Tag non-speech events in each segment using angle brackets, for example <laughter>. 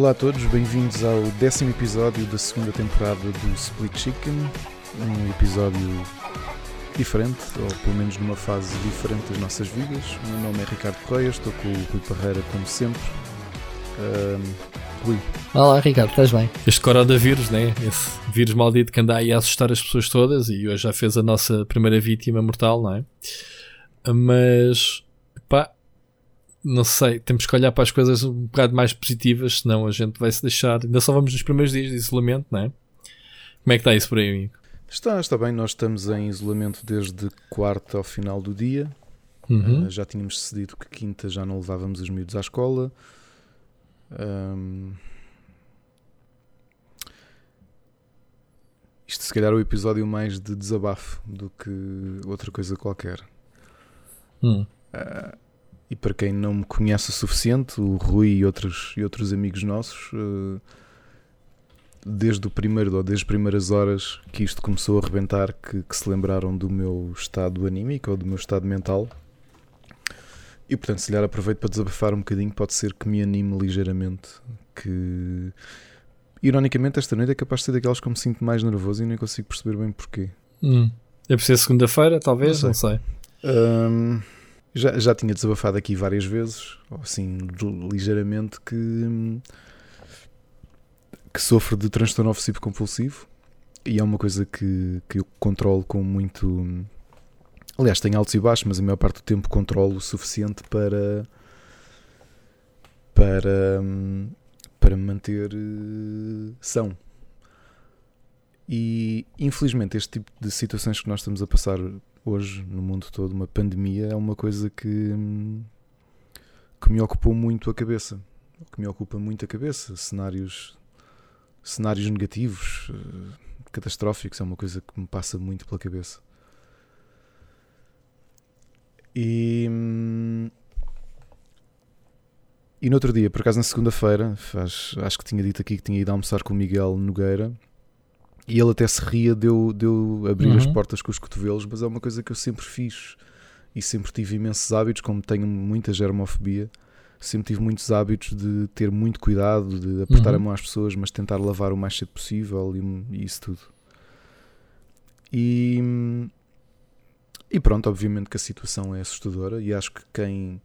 Olá a todos, bem-vindos ao décimo episódio da segunda temporada do Split Chicken. Um episódio diferente, ou pelo menos numa fase diferente das nossas vidas. O meu nome é Ricardo Correia, estou com o Rui Parreira como sempre. Um, Rui. Olá Ricardo, estás bem? Este coronavírus, né? Esse vírus maldito que anda aí a assustar as pessoas todas e hoje já fez a nossa primeira vítima mortal, não é? Mas, não sei, temos que olhar para as coisas um bocado mais positivas, senão a gente vai se deixar. Ainda só vamos nos primeiros dias de isolamento, não é? Como é que está isso por aí, amigo? Está, está bem. Nós estamos em isolamento desde quarta ao final do dia. Uhum. Uh, já tínhamos cedido que quinta já não levávamos os miúdos à escola. Um... Isto se calhar é o episódio mais de desabafo do que outra coisa qualquer. Hum. Uh, e para quem não me conhece o suficiente, o Rui e outros, e outros amigos nossos, uh, desde o primeiro ou desde as primeiras horas que isto começou a arrebentar, que, que, se lembraram do meu estado anímico ou do meu estado mental. E portanto, se lhe aproveito para desabafar um bocadinho, pode ser que me anime ligeiramente. Que ironicamente, esta noite é capaz de ser daquelas que eu me sinto mais nervoso e nem consigo perceber bem porquê. Hum. É por ser segunda-feira, talvez, não sei. Não sei. Um, já, já tinha desabafado aqui várias vezes, assim, ligeiramente, que, que sofro de transtorno obsessivo compulsivo e é uma coisa que, que eu controlo com muito. Aliás, tenho altos e baixos, mas a maior parte do tempo controlo o suficiente para. para. para me manter uh, são. E infelizmente, este tipo de situações que nós estamos a passar hoje no mundo todo, uma pandemia, é uma coisa que, que me ocupou muito a cabeça. Que me ocupa muito a cabeça. Cenários, cenários negativos, uh, catastróficos, é uma coisa que me passa muito pela cabeça. E. E no outro dia, por acaso na segunda-feira, acho que tinha dito aqui que tinha ido almoçar com o Miguel Nogueira e ele até se ria de eu, de eu abrir uhum. as portas com os cotovelos, mas é uma coisa que eu sempre fiz e sempre tive imensos hábitos, como tenho muita germofobia, sempre tive muitos hábitos de ter muito cuidado, de apertar uhum. a mão às pessoas, mas tentar lavar o mais cedo possível e, e isso tudo. E, e pronto, obviamente que a situação é assustadora e acho que quem.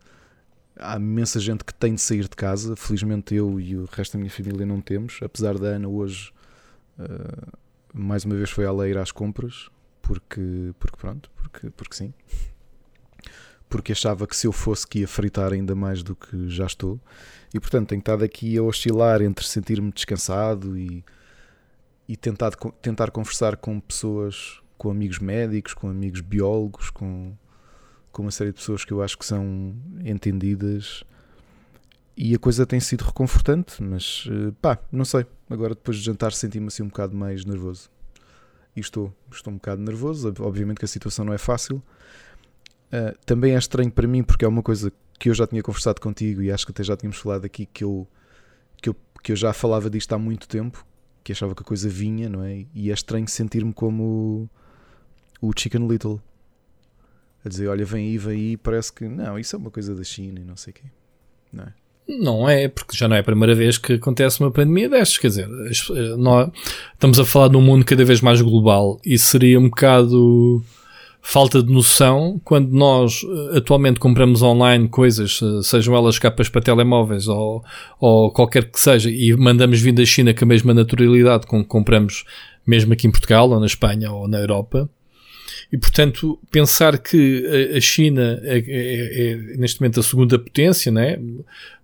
Há imensa gente que tem de sair de casa. Felizmente eu e o resto da minha família não temos, apesar da Ana hoje. Uh, mais uma vez foi ela ir às compras, porque, porque pronto, porque, porque sim. Porque achava que se eu fosse que ia fritar ainda mais do que já estou. E portanto tenho estado aqui a oscilar entre sentir-me descansado e, e tentar, tentar conversar com pessoas, com amigos médicos, com amigos biólogos, com, com uma série de pessoas que eu acho que são entendidas e a coisa tem sido reconfortante, mas eh, pá, não sei. Agora depois de jantar senti-me assim um bocado mais nervoso. E estou, estou um bocado nervoso. Obviamente que a situação não é fácil. Uh, também é estranho para mim porque é uma coisa que eu já tinha conversado contigo e acho que até já tínhamos falado aqui que eu, que eu, que eu já falava disto há muito tempo, que achava que a coisa vinha, não é? E é estranho sentir-me como o, o Chicken Little. A dizer, olha, vem aí, vem aí, parece que não, isso é uma coisa da China e não sei o quê. Não é? Não é, porque já não é a primeira vez que acontece uma pandemia destas. Quer dizer, eh, nós estamos a falar de um mundo cada vez mais global e seria um bocado falta de noção quando nós eh, atualmente compramos online coisas, eh, sejam elas capas para telemóveis ou, ou qualquer que seja, e mandamos vir da China com a mesma naturalidade com que compramos mesmo aqui em Portugal ou na Espanha ou na Europa. E, portanto, pensar que a China é, é, é, neste momento a segunda potência né,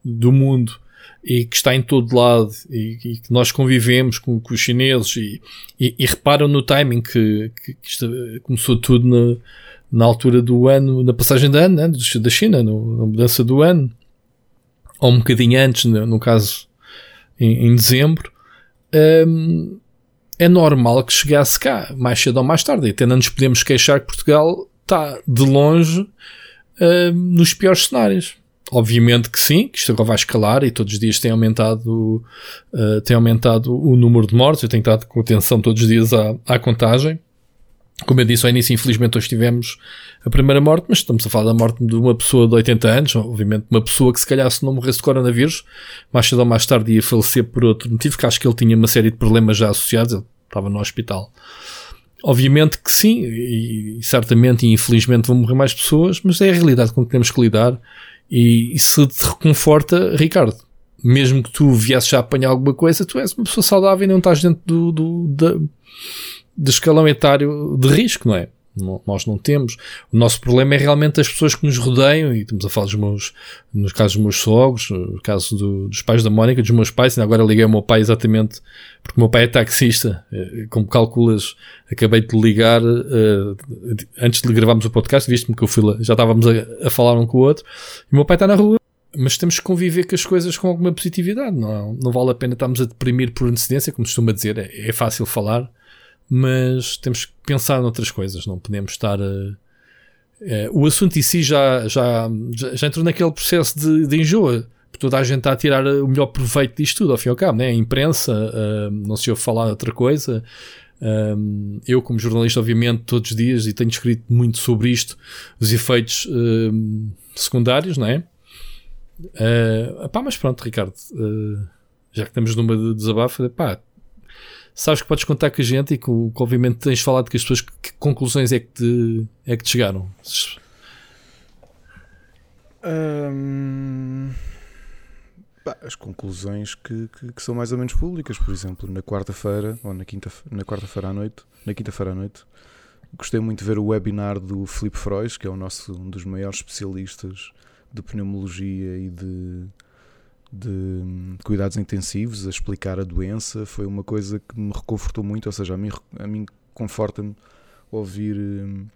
do mundo e que está em todo lado e, e que nós convivemos com, com os chineses e, e, e, reparam no timing que, que isto começou tudo na, na altura do ano, na passagem de ano, né, da China, no, na mudança do ano, ou um bocadinho antes, no, no caso, em, em dezembro. Um, é normal que chegasse cá, mais cedo ou mais tarde. E até não nos podemos queixar que Portugal está de longe uh, nos piores cenários. Obviamente que sim, que isto agora vai escalar e todos os dias tem aumentado, uh, tem aumentado o número de mortes. Eu tenho estado com atenção todos os dias à, à contagem. Como eu disse ao início, infelizmente hoje tivemos a primeira morte, mas estamos a falar da morte de uma pessoa de 80 anos, obviamente uma pessoa que se calhar se não morresse de coronavírus, mais cedo ou mais tarde ia falecer por outro motivo, que acho que ele tinha uma série de problemas já associados, ele estava no hospital. Obviamente que sim, e, certamente e infelizmente vão morrer mais pessoas, mas é a realidade com que temos que lidar. E, se te reconforta, Ricardo, mesmo que tu viesses já apanhar alguma coisa, tu és uma pessoa saudável e não estás dentro do, do, do, do escalão etário de risco, não é? Nós não temos. O nosso problema é realmente as pessoas que nos rodeiam, e estamos a falar dos meus, nos casos dos meus sogros, no caso do, dos pais da Mónica, dos meus pais, e agora liguei ao meu pai exatamente, porque o meu pai é taxista, eh, como calculas, acabei de ligar, uh, antes de gravarmos o podcast, visto-me que eu fui lá, já estávamos a, a falar um com o outro, e o meu pai está na rua, mas temos que conviver com as coisas com alguma positividade, não, não vale a pena estarmos a deprimir por antecedência, como costuma dizer, é, é fácil falar, mas temos que pensar noutras coisas, não podemos estar a. É, o assunto em si já, já, já, já entrou naquele processo de, de enjoa. Toda a gente está a tirar o melhor proveito disto tudo, ao fim e ao cabo, né? a imprensa, não se ouve falar de outra coisa. Um, eu, como jornalista, obviamente, todos os dias, e tenho escrito muito sobre isto, os efeitos secundários, não é? Uh, pá, mas pronto, Ricardo, uh, já que estamos numa de desabafo, pá, sabes que podes contar com a gente e que, que obviamente tens falado com as pessoas, que, conclusões é que te, é que te chegaram? Hum, as conclusões que, que, que, são mais ou menos públicas, por exemplo, na quarta-feira ou na quinta na quarta-feira à noite, na quinta-feira à noite, gostei muito de ver o webinar do Filipe Frois, que é o nosso um dos maiores especialistas de pneumologia e de de cuidados intensivos a explicar a doença foi uma coisa que me reconfortou muito, ou seja, a mim, a mim conforta-me ouvir hum,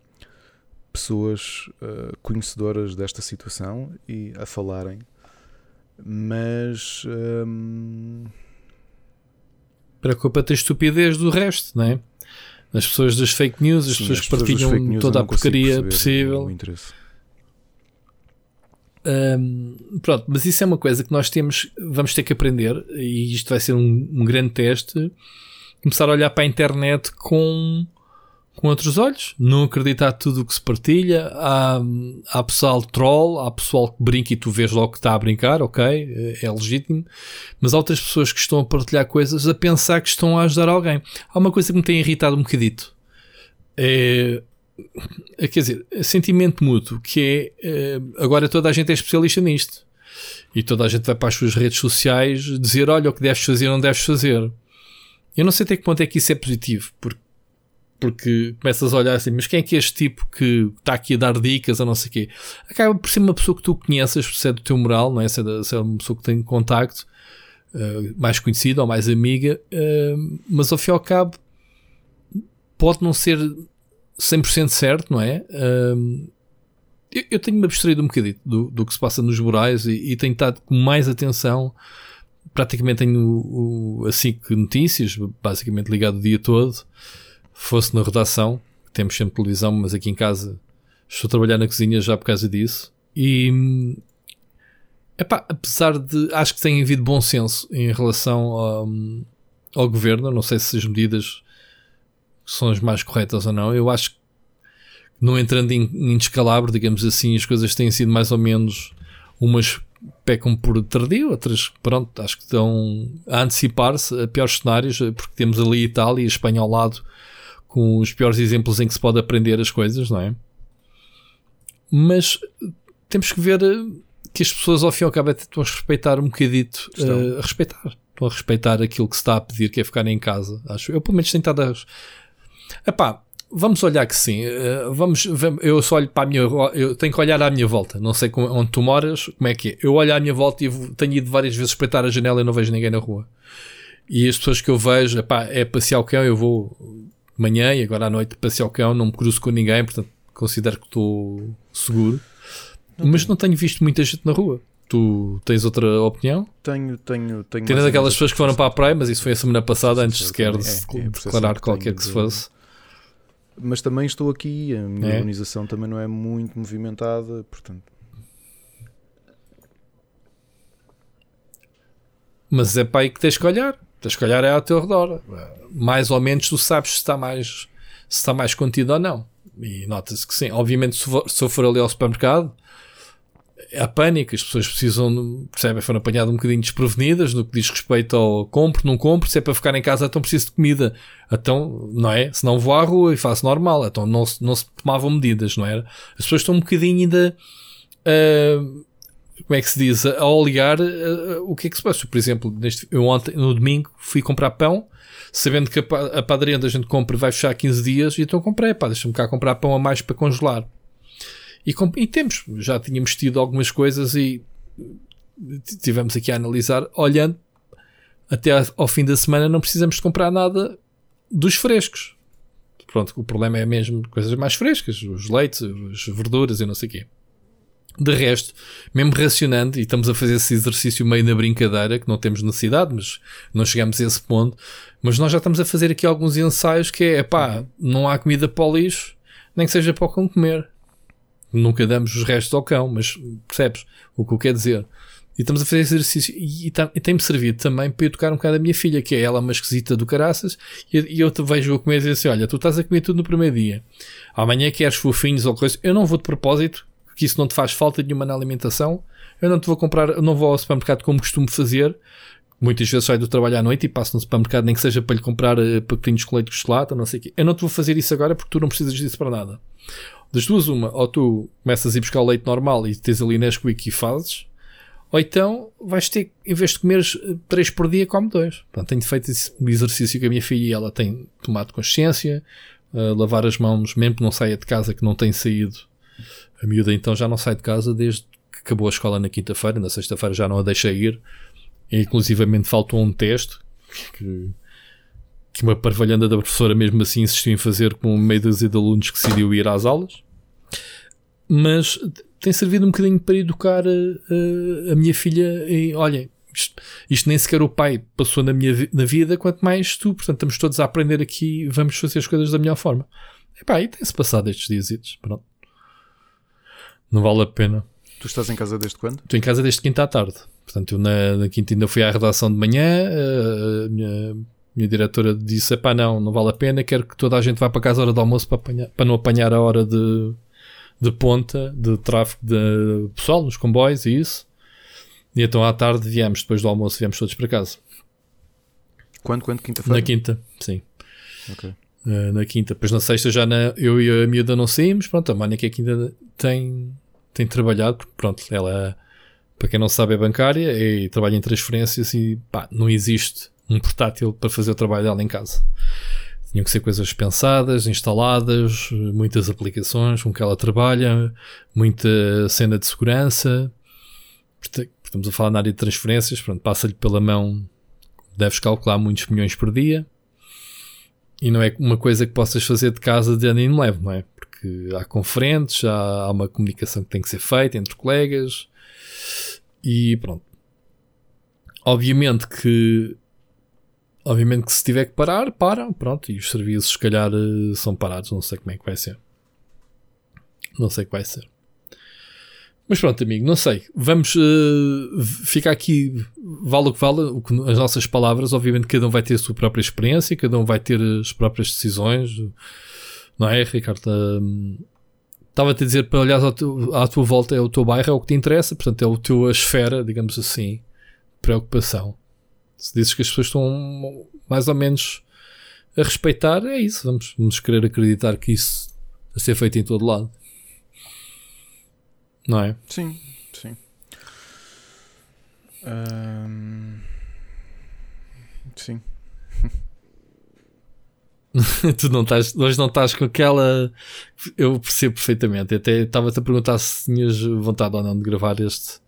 pessoas uh, conhecedoras desta situação e a falarem, mas um... preocupa-te a estupidez do resto, não é? As pessoas das fake news, as Sim, pessoas que partilham toda a porcaria possível. Pronto, mas isso é uma coisa que nós temos, vamos ter que aprender, e isto vai ser um, um grande teste. Começar a olhar para a internet com, com outros olhos, não acreditar tudo o que se partilha. Há, há pessoal troll, há pessoal que brinca e tu vês logo que está a brincar, ok, é, é legítimo. Mas há outras pessoas que estão a partilhar coisas a pensar que estão a ajudar alguém. Há uma coisa que me tem irritado um bocadito. É, quer dizer, sentimento mútuo, que é eh, agora toda a gente é especialista nisto. E toda a gente vai para as suas redes sociais dizer: olha, o que deves fazer, não deves fazer. Eu não sei até que ponto é que isso é positivo, porque, porque começas a olhar assim, mas quem é que é este tipo que está aqui a dar dicas a não sei quê? Acaba por ser uma pessoa que tu conheces, se é do teu moral, não é? Se é, se é uma pessoa que tem contacto, uh, mais conhecida ou mais amiga, uh, mas ao fim e ao cabo pode não ser 100% certo, não é? Eu, tenho-me abstraído um bocadinho do, do que se passa nos murais e, e tenho estado com mais atenção. Praticamente tenho o, o, Notícias, basicamente ligado o dia todo. Fosse na redação, temos sempre televisão, mas aqui em casa estou a trabalhar na cozinha já por causa disso. E epá, apesar de acho que tem havido bom senso em relação ao, ao governo, não sei se as medidas são as mais corretas ou não. Eu acho que, não entrando em, em descalabro, digamos assim, as coisas têm sido mais ou menos umas pecam por tardio, outras, pronto, acho que estão a antecipar-se a piores cenários, porque temos ali Itália e Espanha ao lado com os piores exemplos em que se pode aprender as coisas, não é? Mas temos que ver eh, que as pessoas ao fim e ao cabo estão a respeitar um bocadito, uh, a respeitar, estão a respeitar aquilo que se está a pedir, que é ficar em casa, acho. Eu pelo menos tenho estado a Epá, vamos olhar que sim. Uh, vamos, eu só olho para a minha. Eu tenho que olhar à minha volta. Não sei onde tu moras, como é que é. Eu olho à minha volta e tenho ido várias vezes espreitar a janela e não vejo ninguém na rua. E as pessoas que eu vejo, epá, é passear o cão. Eu vou manhã e agora à noite passear o cão. Não me cruzo com ninguém, portanto considero que estou seguro. Não Mas não tenho visto muita gente na rua. Tu tens outra opinião? Tenho, tenho, tenho. Tendo aquelas pessoas que foram para a praia, mas isso foi a semana passada, antes sequer de é, é declarar qualquer que se fosse. Mas também estou aqui, a minha é. organização também não é muito movimentada, portanto. Mas é para aí que tens que olhar. Tens que olhar é ao teu redor. Mais ou menos tu sabes se está mais. se está mais contido ou não. E nota-se que sim. Obviamente, se, for, se eu for ali ao supermercado, há pânico, as pessoas precisam, percebem, foram apanhadas um bocadinho desprevenidas no que diz respeito ao compro, não compro, se é para ficar em casa, então preciso de comida. Então, não é? Se não vou à rua e faço normal, então não, não se tomavam medidas, não era? As pessoas estão um bocadinho ainda. Uh, como é que se diz? A olhar uh, o que é que se passa. Por exemplo, neste, eu ontem, no domingo, fui comprar pão, sabendo que a, a padaria onde a gente compra vai fechar 15 dias, e então comprei, pá, deixa-me cá comprar pão a mais para congelar. E, e temos, já tínhamos tido algumas coisas e tivemos aqui a analisar, olhando até ao fim da semana não precisamos de comprar nada dos frescos. Pronto, o problema é mesmo coisas mais frescas, os leites, as verduras e não sei o quê. De resto, mesmo racionando, e estamos a fazer esse exercício meio na brincadeira, que não temos necessidade, mas não chegamos a esse ponto, mas nós já estamos a fazer aqui alguns ensaios que é, pá, não há comida para o lixo, nem que seja para o cão comer nunca damos os restos ao cão, mas percebes o que eu quero dizer? E estamos a fazer exercício e, tá, e tem-me servido também para educar um bocado a minha filha, que é ela uma esquisita do caraças, e, e eu te vejo a comer e dizer assim: Olha, tu estás a comer tudo no primeiro dia, amanhã queres fofinhos ou coisa, eu não vou de propósito, que isso não te faz falta nenhuma na alimentação, eu não te vou comprar, eu não vou ao supermercado como costumo fazer, muitas vezes saio do trabalho à noite e passo no supermercado, nem que seja para lhe comprar uh, pacotinhos com leite de chocolate, não sei o quê. Eu não te vou fazer isso agora porque tu não precisas disso para nada. Das duas, uma, ou tu começas a ir buscar o leite normal e tens ali Nesquik e fazes, ou então vais ter, em vez de comeres 3 por dia, come 2. Portanto, tenho feito esse exercício com a minha filha ela tem tomado consciência, uh, lavar as mãos, mesmo que não saia de casa, que não tem saído. A miúda então já não sai de casa desde que acabou a escola na quinta-feira, na sexta-feira já não a deixei ir. E, inclusivamente faltou um teste que que uma parvalhanda da professora mesmo assim insistiu em fazer com meio dúzia de alunos que decidiu ir às aulas. Mas tem servido um bocadinho para educar a, a, a minha filha e olhem, isto, isto, nem sequer o pai passou na minha na vida, quanto mais tu. Portanto, estamos todos a aprender aqui vamos fazer as coisas da melhor forma. E pá, e tem-se passado estes dias. Pronto. Não vale a pena. Tu estás em casa desde quando? Estou em casa desde quinta à tarde. Portanto, eu na, na quinta ainda fui à redação de manhã. A minha minha diretora disse: pá, não, não vale a pena, quero que toda a gente vá para casa à hora do almoço para, apanhar, para não apanhar a hora de, de ponta de tráfego de pessoal nos comboios e isso. E então à tarde viemos, depois do almoço, viemos todos para casa. Quando? Quando? Quinta-feira? Na quinta, sim. Ok. Uh, na quinta. Depois na sexta já na, eu e a miúda não saímos. Pronto, a Mónica aqui ainda tem, tem trabalhado, porque pronto, ela, para quem não sabe, é bancária e trabalha em transferências e pá, não existe um portátil para fazer o trabalho dela em casa. Tinham que ser coisas pensadas, instaladas, muitas aplicações com que ela trabalha, muita cena de segurança. Estamos a falar na área de transferências, pronto, passa-lhe pela mão, deves calcular muitos milhões por dia. E não é uma coisa que possas fazer de casa de ano em leve, não é? Porque há conferentes, há, há uma comunicação que tem que ser feita entre colegas e pronto. Obviamente que Obviamente que se tiver que parar, param, pronto, e os serviços se calhar eh, são parados, não sei como é que vai ser. Não sei o que vai ser. Mas pronto, amigo, não sei. Vamos uh, ficar aqui, vale o que vale, o que, as nossas palavras. Obviamente, cada um vai ter a sua própria experiência, cada um vai ter as próprias decisões, não é, Ricardo? Estava-te a dizer para olhares à, à tua volta, é o teu bairro, é o que te interessa, portanto, é a tua esfera, digamos assim, preocupação. Se dizes que as pessoas estão mais ou menos a respeitar, é isso. Vamos, vamos querer acreditar que isso a ser feito em todo lado. Não é? Sim, sim. Um... Sim. <laughs> tu não estás, hoje não estás com aquela. Eu percebo perfeitamente. Até estava-te a perguntar se tinhas vontade ou não de gravar este,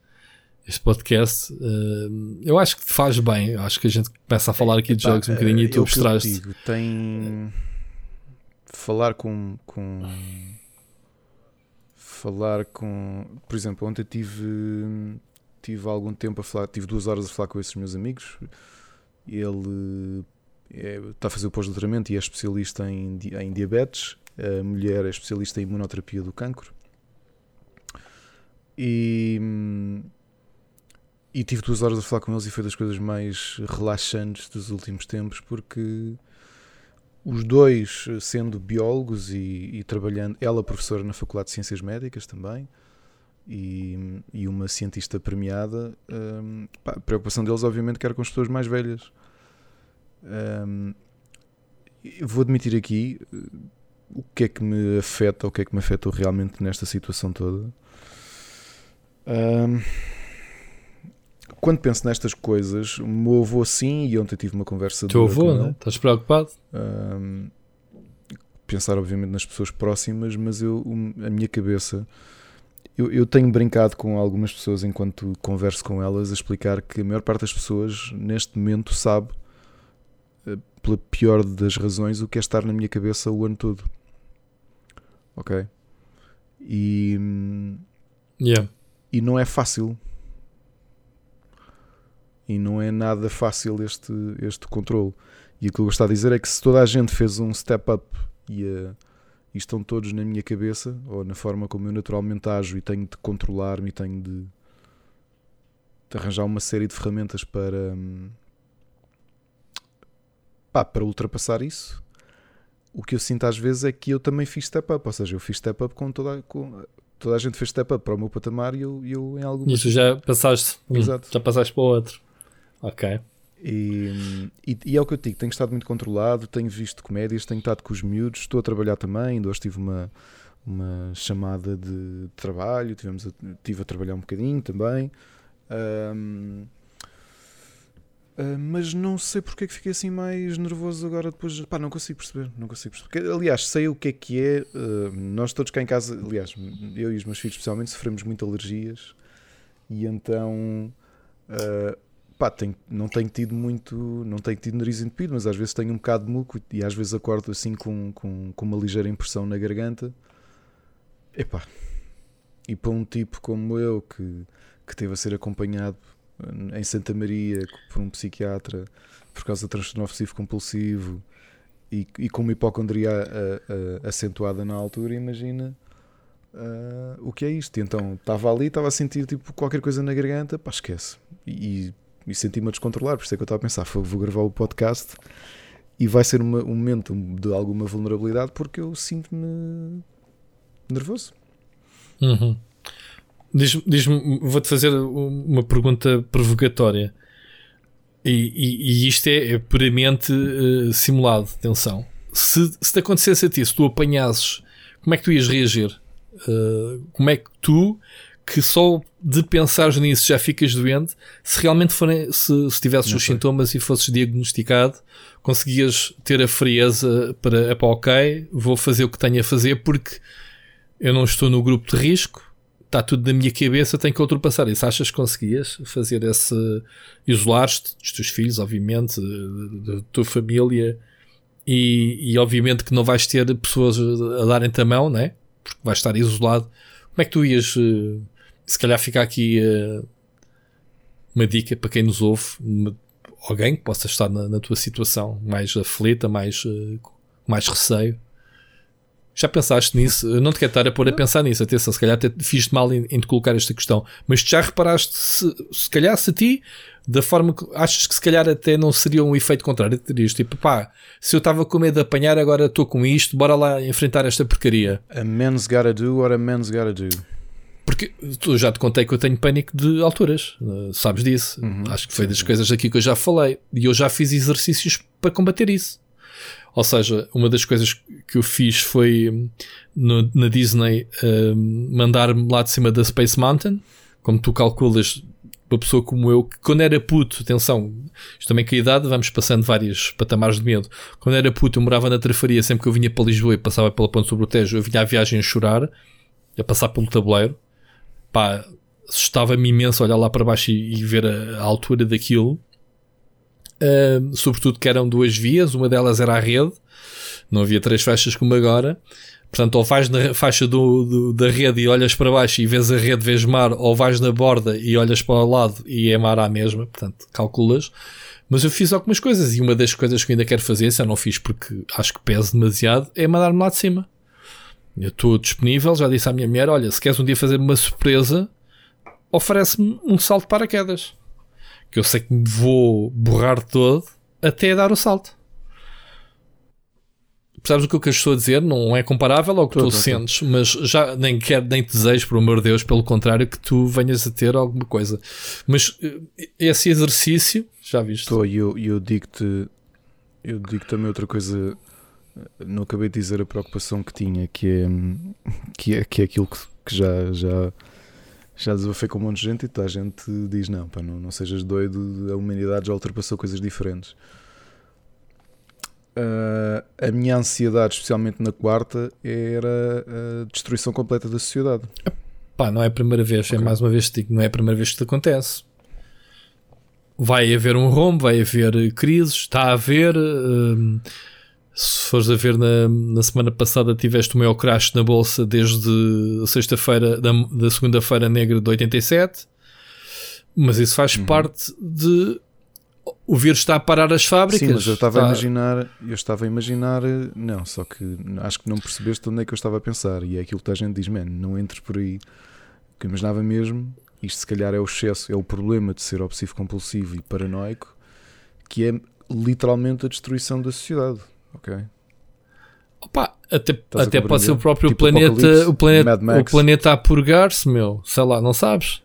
este podcast, uh, eu acho que faz bem. Eu acho que a gente começa a falar aqui de Epá, jogos um bocadinho e tu abstraste. Tem falar com, com falar com, por exemplo, ontem tive tive algum tempo a falar, tive duas horas a falar com esses meus amigos. Ele é, está a fazer o pós-doutoramento e é especialista em, em diabetes. A mulher é especialista em imunoterapia do cancro. E e tive duas horas a falar com eles e foi das coisas mais relaxantes dos últimos tempos porque os dois sendo biólogos e, e, trabalhando, ela professora na Faculdade de Ciências Médicas também, e, e uma cientista premiada, um, pá, a preocupação deles obviamente que era com as pessoas mais velhas. Um, vou admitir aqui o que é que me afeta, o que é que me afetou realmente nesta situação toda. Um, quando penso nestas coisas, o meu avô sim, e ontem tive uma conversa Teu avô, né? Estás preocupado? Um, pensar, obviamente, nas pessoas próximas, mas eu, a minha cabeça. Eu, eu, tenho brincado com algumas pessoas enquanto converso com elas a explicar que a maior parte das pessoas neste momento sabe, eh, pela pior das razões, o que é estar na minha cabeça o ano todo. Ok? E. Yeah. E não é fácil e não é nada fácil este, este controle. E aquilo que eu gosto de dizer é que se toda a gente fez um step up e, uh, e estão todos na minha cabeça, ou na forma como eu naturalmente ajo e tenho de controlar-me e tenho de, de, arranjar uma série de ferramentas para, um, pá, para ultrapassar isso, o que eu sinto às vezes é que eu também fiz step up, ou seja, eu fiz step up com toda, com, toda a gente fez step up para o meu patamar e eu, eu em algum Isso já passaste, Exato. já passaste para o outro. Ok. E, e, e, é o que eu digo, tenho estado muito controlado, tenho visto comédias, tenho estado com os miúdos, estou a trabalhar também, ainda hoje tive uma, uma chamada de trabalho, tivemos a, tive a trabalhar um bocadinho também. Um, uh, ah, mas não sei porque é que fiquei assim mais nervoso agora depois. Pá, não consigo perceber. Não consigo perceber. Porque, aliás, sei o que é que é. Uh, nós todos cá em casa, aliás, eu e os meus filhos especialmente, sofremos muito alergias e então. Uh, pá, tenho, não tenho tido muito, não tenho tido nariz entupido, mas às vezes tenho um bocado de muco e às vezes acordo assim com, com, com uma ligeira impressão na garganta. Epá, e para um tipo como eu que, que teve a ser acompanhado em Santa Maria por um psiquiatra por causa de transtorno obsessivo compulsivo e, e com uma hipocondria a, a, acentuada na altura, imagina. Uh, o que é isto? Então estava ali, estava a sentir tipo qualquer coisa na garganta, pá, esquece. E senti-me a descontrolar, por isso é que eu estava a pensar, vou gravar o podcast e vai ser uma, um momento de alguma vulnerabilidade porque eu sinto-me nervoso. Uhum. Diz-me, diz vou-te fazer uma pergunta provocatória. E, e, e isto é, é puramente uh, simulado, atenção. Se, se te acontecesse a ti, se tu apanhasses, como é que tu ias reagir? Uh, como é que tu que só de pensar nisso já ficas doente, se realmente forem, se, se tivesses os sintomas e fosses diagnosticado, conseguias ter a frieza para, para ok, vou fazer o que tenho a fazer porque eu não estou no grupo de risco, está tudo na minha cabeça, tenho que ultrapassar isso. Achas que conseguias fazer esse, isolar-te dos teus filhos, obviamente, da tua família, e, e obviamente que não vais ter pessoas a darem-te a mão, né? Porque vais estar isolado. Como é que tu ias eh, se calhar fica aqui uh, uma dica para quem nos ouve, uma, alguém que possa estar na, na, tua situação mais aflita, mais, uh, mais receio. Já pensaste nisso? Eu não te quero estar a pôr a pensar nisso. Atenção, se calhar até fiz-te mal em, em te colocar esta questão. Mas já reparaste, se, se calhar se a ti, da forma que achas que se calhar até não seria um efeito contrário, terias tipo, pá, se eu estava com medo de apanhar, agora estou com isto, bora lá enfrentar esta porcaria. A man's gotta do what a man's gotta do. Porque tu já te contei que eu tenho pânico de alturas, uh, sabes disso? Uhum, Acho que foi sim, das sim. coisas aqui que eu já falei. E eu já fiz exercícios para combater isso. Ou seja, uma das coisas que eu fiz foi hum, no, na Disney uh, mandar-me lá de cima da Space Mountain. Como tu calculas, uma pessoa como eu, que quando era puto, atenção, isto também com a idade, vamos passando vários patamares de medo. Quando era puto, eu morava na Trafaria, sempre que eu vinha para Lisboa e passava pela Ponte sobre o Tejo, eu vinha à viagem a chorar, a passar pelo tabuleiro pá, assustava-me imenso olhar lá para baixo e, e ver a, a, altura daquilo. Uh, sobretudo que eram duas vias, uma delas era a rede, não havia três faixas como agora. Portanto, ou vais na faixa do, do, da rede e olhas para baixo e vês a rede, vês mar, ou vais na borda e olhas para o lado e é mar à mesma, portanto, calculas. Mas eu fiz algumas coisas e uma das coisas que ainda quero fazer, se eu não fiz porque acho que pesa demasiado, é mandar-me lá de cima. Eu estou disponível, já disse à minha mulher: olha, se queres um dia fazer uma surpresa, oferece-me um salto de paraquedas. Que eu sei que me vou borrar todo até dar o salto. Sabes o que eu estou a dizer? Não é comparável ao que tô, tu tô, sentes, tô. mas já nem quero, nem desejo, por amor de Deus, pelo contrário, que tu venhas a ter alguma coisa. Mas eh, esse exercício, já viste? Estou, e eu, eu digo-te, eu digo também outra coisa. Não acabei de dizer a preocupação que tinha, que é, que é, que é aquilo que, que já, já, já desabafei com um monte de gente e toda a gente diz: não, pá, não, não sejas doido, a humanidade já ultrapassou coisas diferentes uh, a minha ansiedade, especialmente na quarta, era a destruição completa da sociedade. Pá, não é a primeira vez, é okay. é mais uma vez que digo, não é a primeira vez que isto acontece. Vai haver um rombo, vai haver crises, está a haver. Uh, se fores a ver na, na semana passada, tiveste o maior crash na bolsa desde sexta-feira, da, da segunda-feira negra de 87. Mas isso faz uhum. parte de o vírus está a parar as fábricas. Sim, mas eu estava está... a imaginar, eu estava a imaginar, não, só que acho que não percebeste onde é que eu estava a pensar. E é aquilo que a gente diz, man, não entres por aí. Que eu imaginava mesmo, isto se calhar é o excesso, é o problema de ser obsessivo compulsivo e paranoico, que é literalmente a destruição da sociedade. Ok? Opa, até, até pode ser o próprio tipo planeta, o planeta, o planeta a purgar-se, meu. Sei lá, não sabes?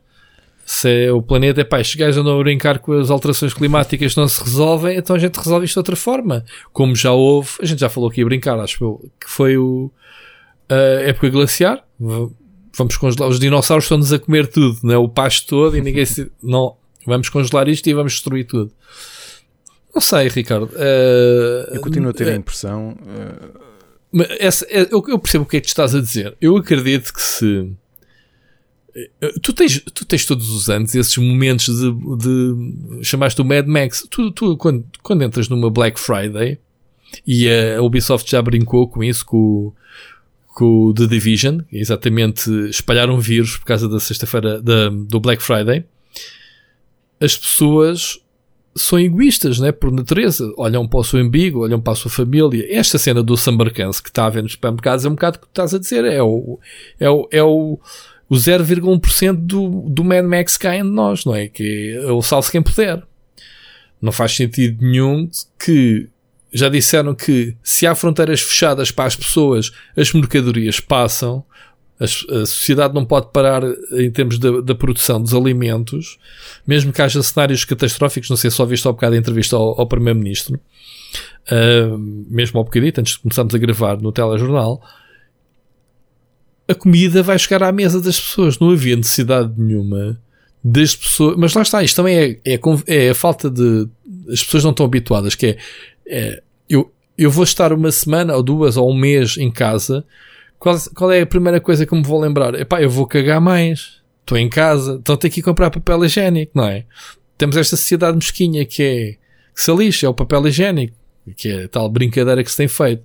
Se é o planeta, é pá, estes gajos andam a brincar com as alterações climáticas não se resolvem, então a gente resolve isto de outra forma. Como já houve, a gente já falou aqui a brincar, acho eu, que foi o, a época glaciar. Vamos congelar, os dinossauros estão-nos a comer tudo, não é? O pasto todo e ninguém se. Não, vamos congelar isto e vamos destruir tudo. Não sei, Ricardo. Uh, eu continuo a ter a impressão. Uh... Essa, eu, eu percebo o que é que tu estás a dizer. Eu acredito que se Tu tens, tu tens todos os anos esses momentos de, de chamaste o Mad Max. Tu, tu quando, quando entras numa Black Friday e a Ubisoft já brincou com isso, com, com o The Division, exatamente espalharam vírus por causa da sexta-feira do Black Friday. As pessoas são egoístas, né? Por natureza. Olham para o seu umbigo, olham para a sua família. Esta cena do Sambarcance que está a ver nos supermercados é um bocado o que estás a dizer. É o, é o, é o, o 0,1% do, do Mad Max cai em nós, não é? Que é o salve quem puder. Não faz sentido nenhum que já disseram que se há fronteiras fechadas para as pessoas, as mercadorias passam, a, a sociedade não pode parar em termos da, produção dos alimentos, mesmo que haja cenários catastróficos, não sei se só viste ao bocado a entrevista ao, ao Primeiro-Ministro, uh, mesmo ao bocadito, antes de começarmos a gravar no telejornal, a comida vai chegar à mesa das pessoas. Não havia necessidade nenhuma das pessoas. Mas lá está, isto também é, é, é a falta de. As pessoas não estão habituadas, que é, é, eu, eu vou estar uma semana ou duas ou um mês em casa. Qual, qual é a primeira coisa que me vou lembrar? Epá, eu vou cagar mais. Estou em casa, então tenho que ir comprar papel higiênico, não é? Temos esta sociedade mesquinha que é que se lixa, é o papel higiênico, que é tal brincadeira que se tem feito.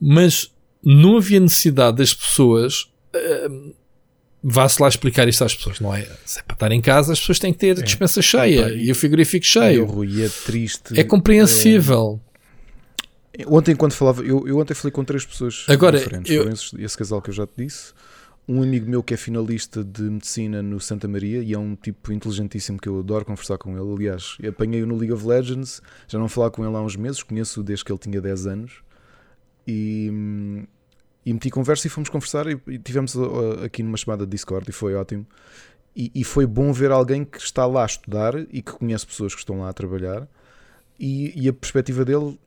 Mas não havia necessidade das pessoas. Uh, Vá-se lá explicar isto às pessoas, não é? Se é para estar em casa, as pessoas têm que ter a dispensa cheia e, e o frigorífico cheio. E é triste. É compreensível. Ontem, quando falava, eu, eu ontem falei com três pessoas Agora, diferentes. Eu... Esse, esse casal que eu já te disse. Um amigo meu que é finalista de medicina no Santa Maria e é um tipo inteligentíssimo que eu adoro conversar com ele. Aliás, apanhei-o no League of Legends, já não falar com ele há uns meses, conheço-o desde que ele tinha 10 anos. E, e meti conversa e fomos conversar e, e tivemos uh, aqui numa chamada de Discord e foi ótimo. E, e, foi bom ver alguém que está lá a estudar e que conhece pessoas que estão lá a trabalhar e, e, a perspectiva dele.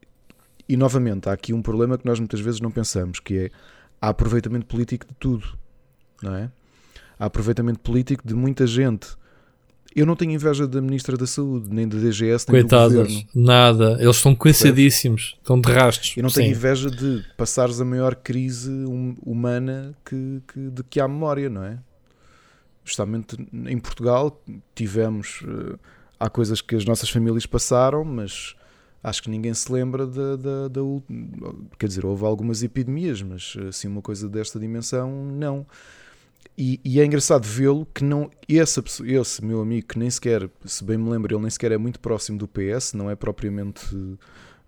E novamente, há aqui um problema que nós muitas vezes não pensamos, que é há aproveitamento político de tudo, não é? Há aproveitamento político de muita gente eu não tenho inveja da Ministra da Saúde, nem da DGS, nem Coitadas, do Governo. nada. Eles estão cansadíssimos, estão de rastros. Eu não tenho Sim. inveja de passares a maior crise hum, humana que, que, de que há memória, não é? Justamente em Portugal tivemos. Eh, há coisas que as nossas famílias passaram, mas acho que ninguém se lembra da, da, da, Quer dizer, houve algumas epidemias, mas assim, uma coisa desta dimensão, não. E, e, é engraçado vê-lo que não esse, esse meu amigo que nem sequer, se bem me lembro, ele nem sequer é muito próximo do PS, não é propriamente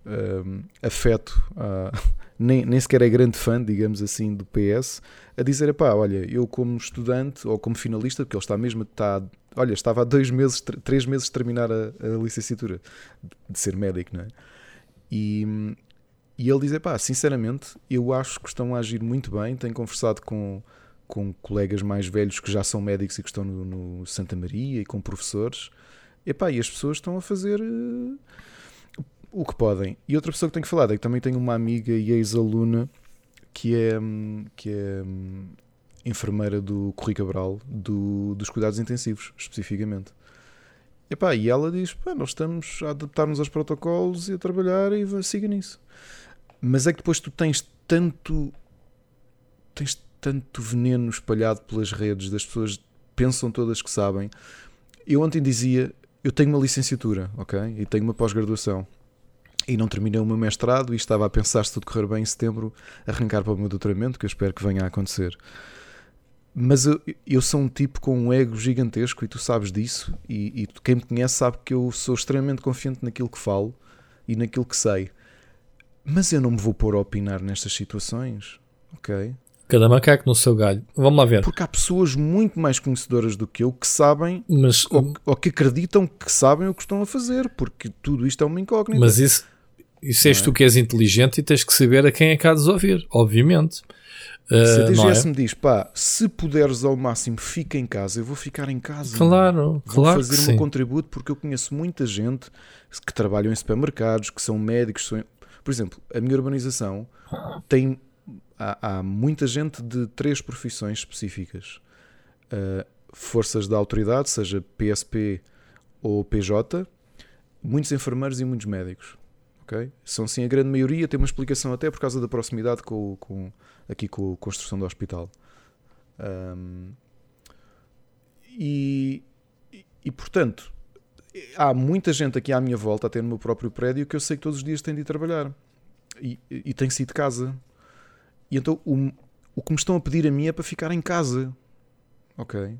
um, afeto, a, <laughs> nem, nem sequer é grande fã, digamos assim, do PS, a dizer, pá, olha, eu como estudante ou como finalista, porque ele está mesmo, está, olha, estava há dois meses, três meses de terminar a, a licenciatura de ser médico, não é? E, e ele diz: pá, sinceramente, eu acho que estão a agir muito bem. Tenho conversado com, com colegas mais velhos que já são médicos e que estão no, no Santa Maria e com professores. Epá, e as pessoas estão a fazer uh, o que podem. E outra pessoa que tenho que falar é que também tenho uma amiga e ex-aluna que é, que é enfermeira do Corri Cabral, do, dos cuidados intensivos, especificamente. Epá, e ela diz: nós estamos a adaptar-nos aos protocolos e a trabalhar e siga nisso. Mas é que depois tu tens tanto. tens tanto veneno espalhado pelas redes, das pessoas pensam todas que sabem. Eu ontem dizia: eu tenho uma licenciatura, ok? E tenho uma pós-graduação. E não terminei o meu mestrado e estava a pensar, se tudo correr bem em setembro, arrancar para o meu doutoramento, que eu espero que venha a acontecer. Mas eu, eu sou um tipo com um ego gigantesco e tu sabes disso. E, e quem me conhece sabe que eu sou extremamente confiante naquilo que falo e naquilo que sei. Mas eu não me vou pôr a opinar nestas situações, ok? Cada macaco no seu galho. Vamos lá ver. Porque há pessoas muito mais conhecedoras do que eu que sabem mas, ou, ou, que acreditam que sabem o que estão a fazer, porque tudo isto é uma incógnita. Mas isso, isso és é? tu que és inteligente e tens que saber a quem é que há de ouvir, obviamente. Se a DGS é? me diz, pá, se puderes ao máximo, fica em casa, eu vou ficar em casa. Claro, vou claro. fazer o meu contributo porque eu conheço muita gente que trabalham em supermercados, que são médicos. São... Por exemplo, a minha urbanização tem. Há, há muita gente de três profissões específicas: uh, forças da autoridade, seja PSP ou PJ, muitos enfermeiros e muitos médicos. Okay? São sim a grande maioria, tem uma explicação até por causa da proximidade com, com aqui com a construção do hospital. Um, e, e, portanto, há muita gente aqui à minha volta, até no meu próprio prédio, que eu sei que todos os dias tem de ir trabalhar e, e tem sido de casa. E então o, o que me estão a pedir a mim é para ficar em casa. Ok?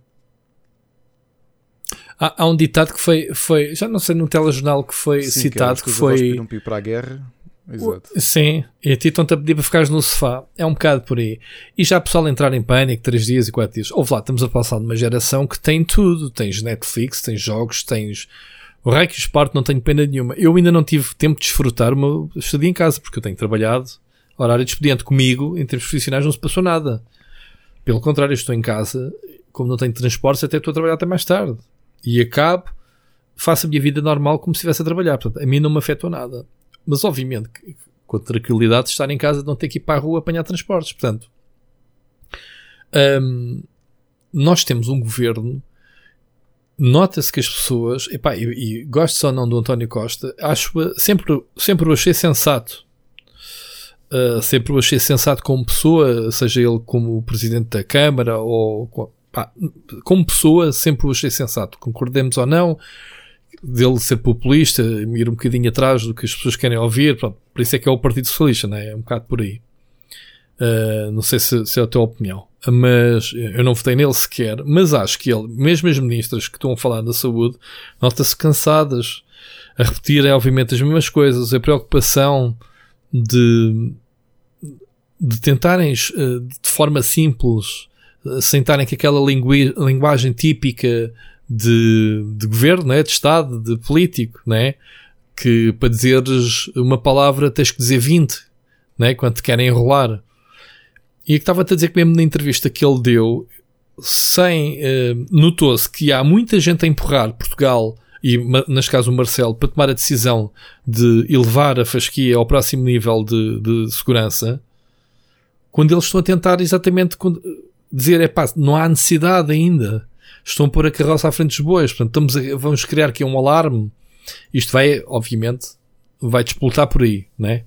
Há, há, um ditado que foi, foi, já não sei no telejornal que foi Sim, citado, que, que foi. Não para a guerra. Exato. Sim, e a ti estão-te a pedir para ficares no sofá. É um bocado por aí. E já o pessoal entrar em pânico 3 dias e 4 dias. Ouve lá, estamos a passar de uma geração que tem tudo. Tens Netflix, tens jogos, tens. O Rei que Sport não tenho pena nenhuma. Eu ainda não tive tempo de desfrutar o meu estadia em casa, porque eu tenho trabalhado horário de expediente comigo, em termos profissionais, não se passou nada. Pelo contrário, estou em casa, como não tenho transportes, até estou a trabalhar até mais tarde e acabo, faço a minha vida normal como se estivesse a trabalhar. Portanto, a mim não me afetou nada. Mas, obviamente, com a tranquilidade de estar em casa, não ter que ir para a rua apanhar transportes. Portanto, hum, nós temos um governo. Nota-se que as pessoas, epá, e, e gosto ou não do António Costa, acho sempre, sempre o achei sensato. Uh, sempre o achei sensato como pessoa, seja ele como presidente da Câmara ou pá, como pessoa, sempre o achei sensato. Concordemos ou não, dele ser populista, ir um bocadinho atrás do que as pessoas querem ouvir, pronto, por isso é que é o Partido Socialista, né? é um bocado por aí. Uh, não sei se, se, é a tua opinião, mas eu não votei nele sequer. Mas acho que ele, mesmo as ministras que estão a falar da saúde, nota-se cansadas a repetirem, obviamente, as mesmas coisas, a preocupação de, de tentarem uh, de forma simples sem estarem com aquela linguagem típica de, de governo, né? de Estado, de político, né? que para dizeres uma palavra tens que dizer 20 né? quando te querem enrolar. E estava-te a dizer que mesmo na entrevista que ele deu, sem uh, notou-se que há muita gente a empurrar Portugal e neste caso o Marcelo para tomar a decisão de elevar a fasquia ao próximo nível de, de segurança, quando eles estão a tentar exatamente dizer, é pá, não há necessidade ainda. Estão a pôr a carroça à frente dos bois. Portanto, estamos a, vamos criar aqui um alarme. Isto vai, obviamente, vai despoltar por aí, né?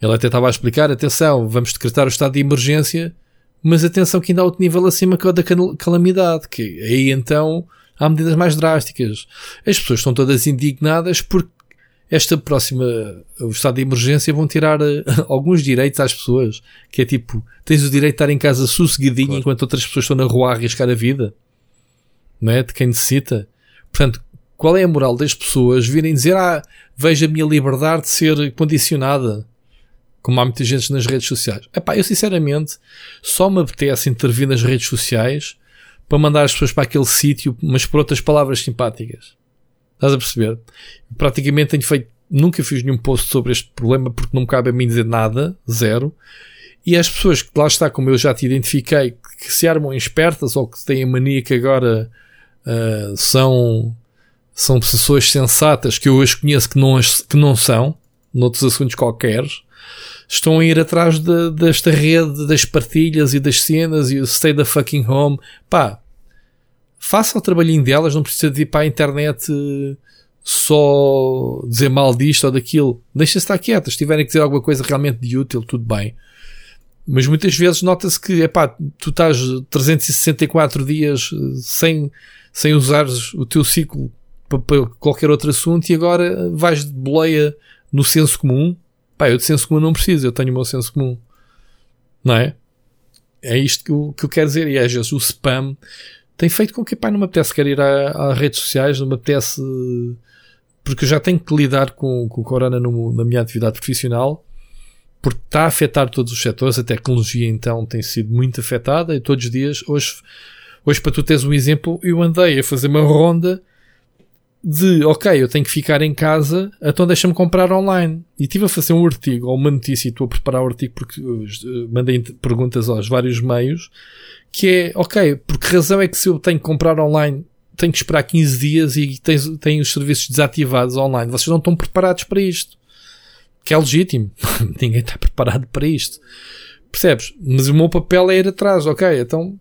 Ele até estava a explicar, atenção, vamos decretar o estado de emergência, mas atenção que ainda há outro nível acima que é o da calamidade, que aí então há medidas mais drásticas. As pessoas estão todas indignadas porque esta próxima, o estado de emergência, vão tirar uh, <laughs> alguns direitos às pessoas. Que é tipo, tens o direito de estar em casa sossegadinho claro. enquanto outras pessoas estão na rua a arriscar a vida. Não é? De quem necessita. Portanto, qual é a moral das pessoas virem dizer, ah, veja a minha liberdade de ser condicionada? Como há muita gente nas redes sociais. Epá, eu sinceramente só me apetece intervir nas redes sociais para mandar as pessoas para aquele sítio, mas por outras palavras simpáticas. Estás a perceber? Praticamente tenho feito nunca fiz nenhum post sobre este problema porque não me cabe a mim dizer nada, zero. E as pessoas que lá está, como eu já te identifiquei, que se armam espertas ou que têm a mania que agora uh, são, são pessoas sensatas, que eu as conheço que não, que não são, noutros assuntos qualquer, estão a ir atrás de, desta rede das partilhas e das cenas e o stay the fucking home. Pá, faça o trabalhinho delas, não precisa de ir para a internet só dizer mal disto ou daquilo. Deixa-se estar quietas. Se tiverem que dizer alguma coisa realmente de útil, tudo bem. Mas muitas vezes nota-se que, epá, tu estás 364 dias sem, sem usar o teu ciclo para, para qualquer outro assunto e agora vais de boleia no senso comum. Pá, eu de senso comum não preciso, eu tenho o meu senso comum. Não é? É isto que eu, que eu quero dizer. E às vezes o spam tem feito com que, pá, não me apetece querer ir às redes sociais, não me apetece. Porque eu já tenho que lidar com, com o Corona no, na minha atividade profissional porque está a afetar todos os setores, a tecnologia então tem sido muito afetada e todos os dias, hoje, hoje para tu teres um exemplo, eu andei a fazer uma ronda de, ok, eu tenho que ficar em casa, então deixa-me comprar online. E estive a fazer um artigo ou uma notícia e estou a preparar o artigo porque uh, mandei perguntas aos vários meios, que é, ok, por que razão é que se eu tenho que comprar online tenho que esperar 15 dias e tenho os serviços desativados online? Vocês não estão preparados para isto que é legítimo. <laughs> Ninguém está preparado para isto. Percebes? Mas o meu papel é ir atrás, ok? Então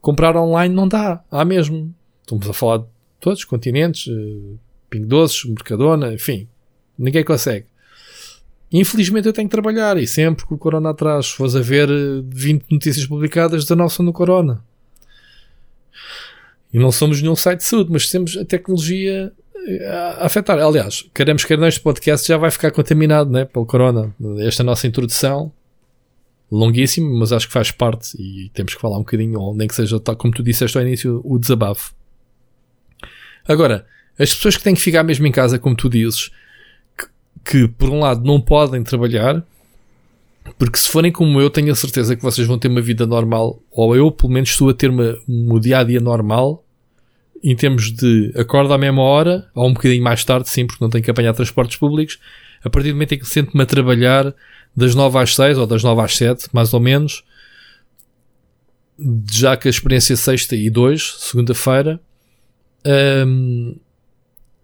comprar online não dá, há mesmo. Estamos a falar de todos os continentes, uh, Ping Doces, Mercadona, enfim, ninguém consegue. Infelizmente eu tenho que trabalhar e sempre com o Corona atrás. Se fores a ver 20 eh, notícias publicadas, 19 são no Corona. E não somos nenhum site de saúde, mas temos a tecnologia a afetar. Aliás, queremos que este podcast já vai ficar contaminado né, pelo corona. Esta nossa introdução, longuíssima, mas acho que faz parte e temos que falar um bocadinho, nem que seja, tal como tu disseste ao início, o desabafo. Agora, as pessoas que têm que ficar mesmo em casa, como tu dizes, que, que por um lado não podem trabalhar, porque se forem como eu, tenho a certeza que vocês vão ter uma vida normal, ou eu pelo menos estou a ter uma, um dia a dia normal, em termos de acordo à mesma hora, ou um bocadinho mais tarde, sim, porque não tenho que apanhar transportes públicos, a partir do momento em que sento-me a trabalhar das 9 às 6 ou das 9 às 7, mais ou menos, já que a experiência sexta e 2, segunda-feira, hum,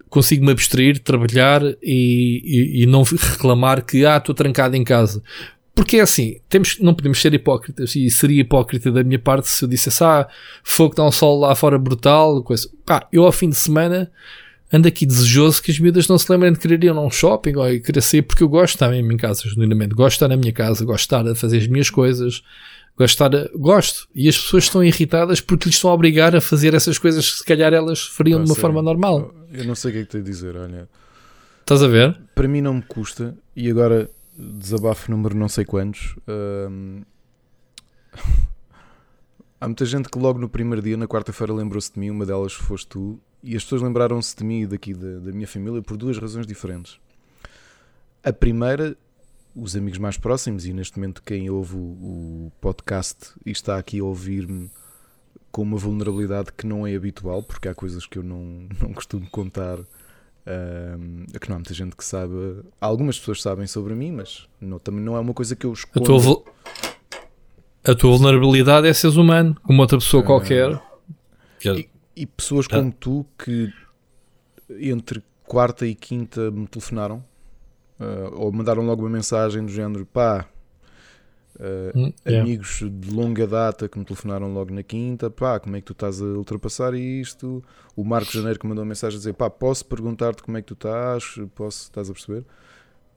consigo-me abstrair, trabalhar e, e, e, não reclamar que, ah, estou trancado em casa. Porque é assim, temos, não podemos ser hipócritas e seria hipócrita da minha parte se eu dissesse, ah, fogo dá um sol lá fora brutal, coisa. Pá, eu ao fim de semana ando aqui desejoso que as miúdas não se lembrem de querer ir a um shopping ou querer sair porque eu gosto de estar em casa, genuinamente. Gosto de estar na minha casa, gosto de estar a fazer as minhas coisas, a, gosto. E as pessoas estão irritadas porque lhes estão a obrigar a fazer essas coisas que se calhar elas fariam de uma forma normal. Eu não sei o que é que tenho a dizer, olha. Estás a ver? Para mim não me custa e agora desabafo número não sei quantos. Um, <laughs> há muita gente que logo no primeiro dia, na quarta-feira, lembrou-se de mim. Uma delas foste tu. E as pessoas lembraram-se de mim e daqui da, da minha família por duas razões diferentes. A primeira, os amigos mais próximos, e neste momento quem ouve o, o podcast e está aqui a ouvir-me com uma vulnerabilidade que não é habitual, porque há coisas que eu não, <laughs> não costumo contar é que não há muita gente que sabe. Algumas pessoas sabem sobre mim, mas não, também não é uma coisa que eu escondo. A tua, a tua vulnerabilidade é seres humano, como outra pessoa uh, qualquer. E, e pessoas ah. como tu que entre quarta e quinta me telefonaram uh, ou mandaram logo uma mensagem do género pá, Uh, yeah. Amigos de longa data que me telefonaram logo na quinta, pá, como é que tu estás a ultrapassar isto? O Marco Janeiro que mandou uma mensagem a dizer, pá, posso perguntar-te como é que tu estás? Posso, estás a perceber?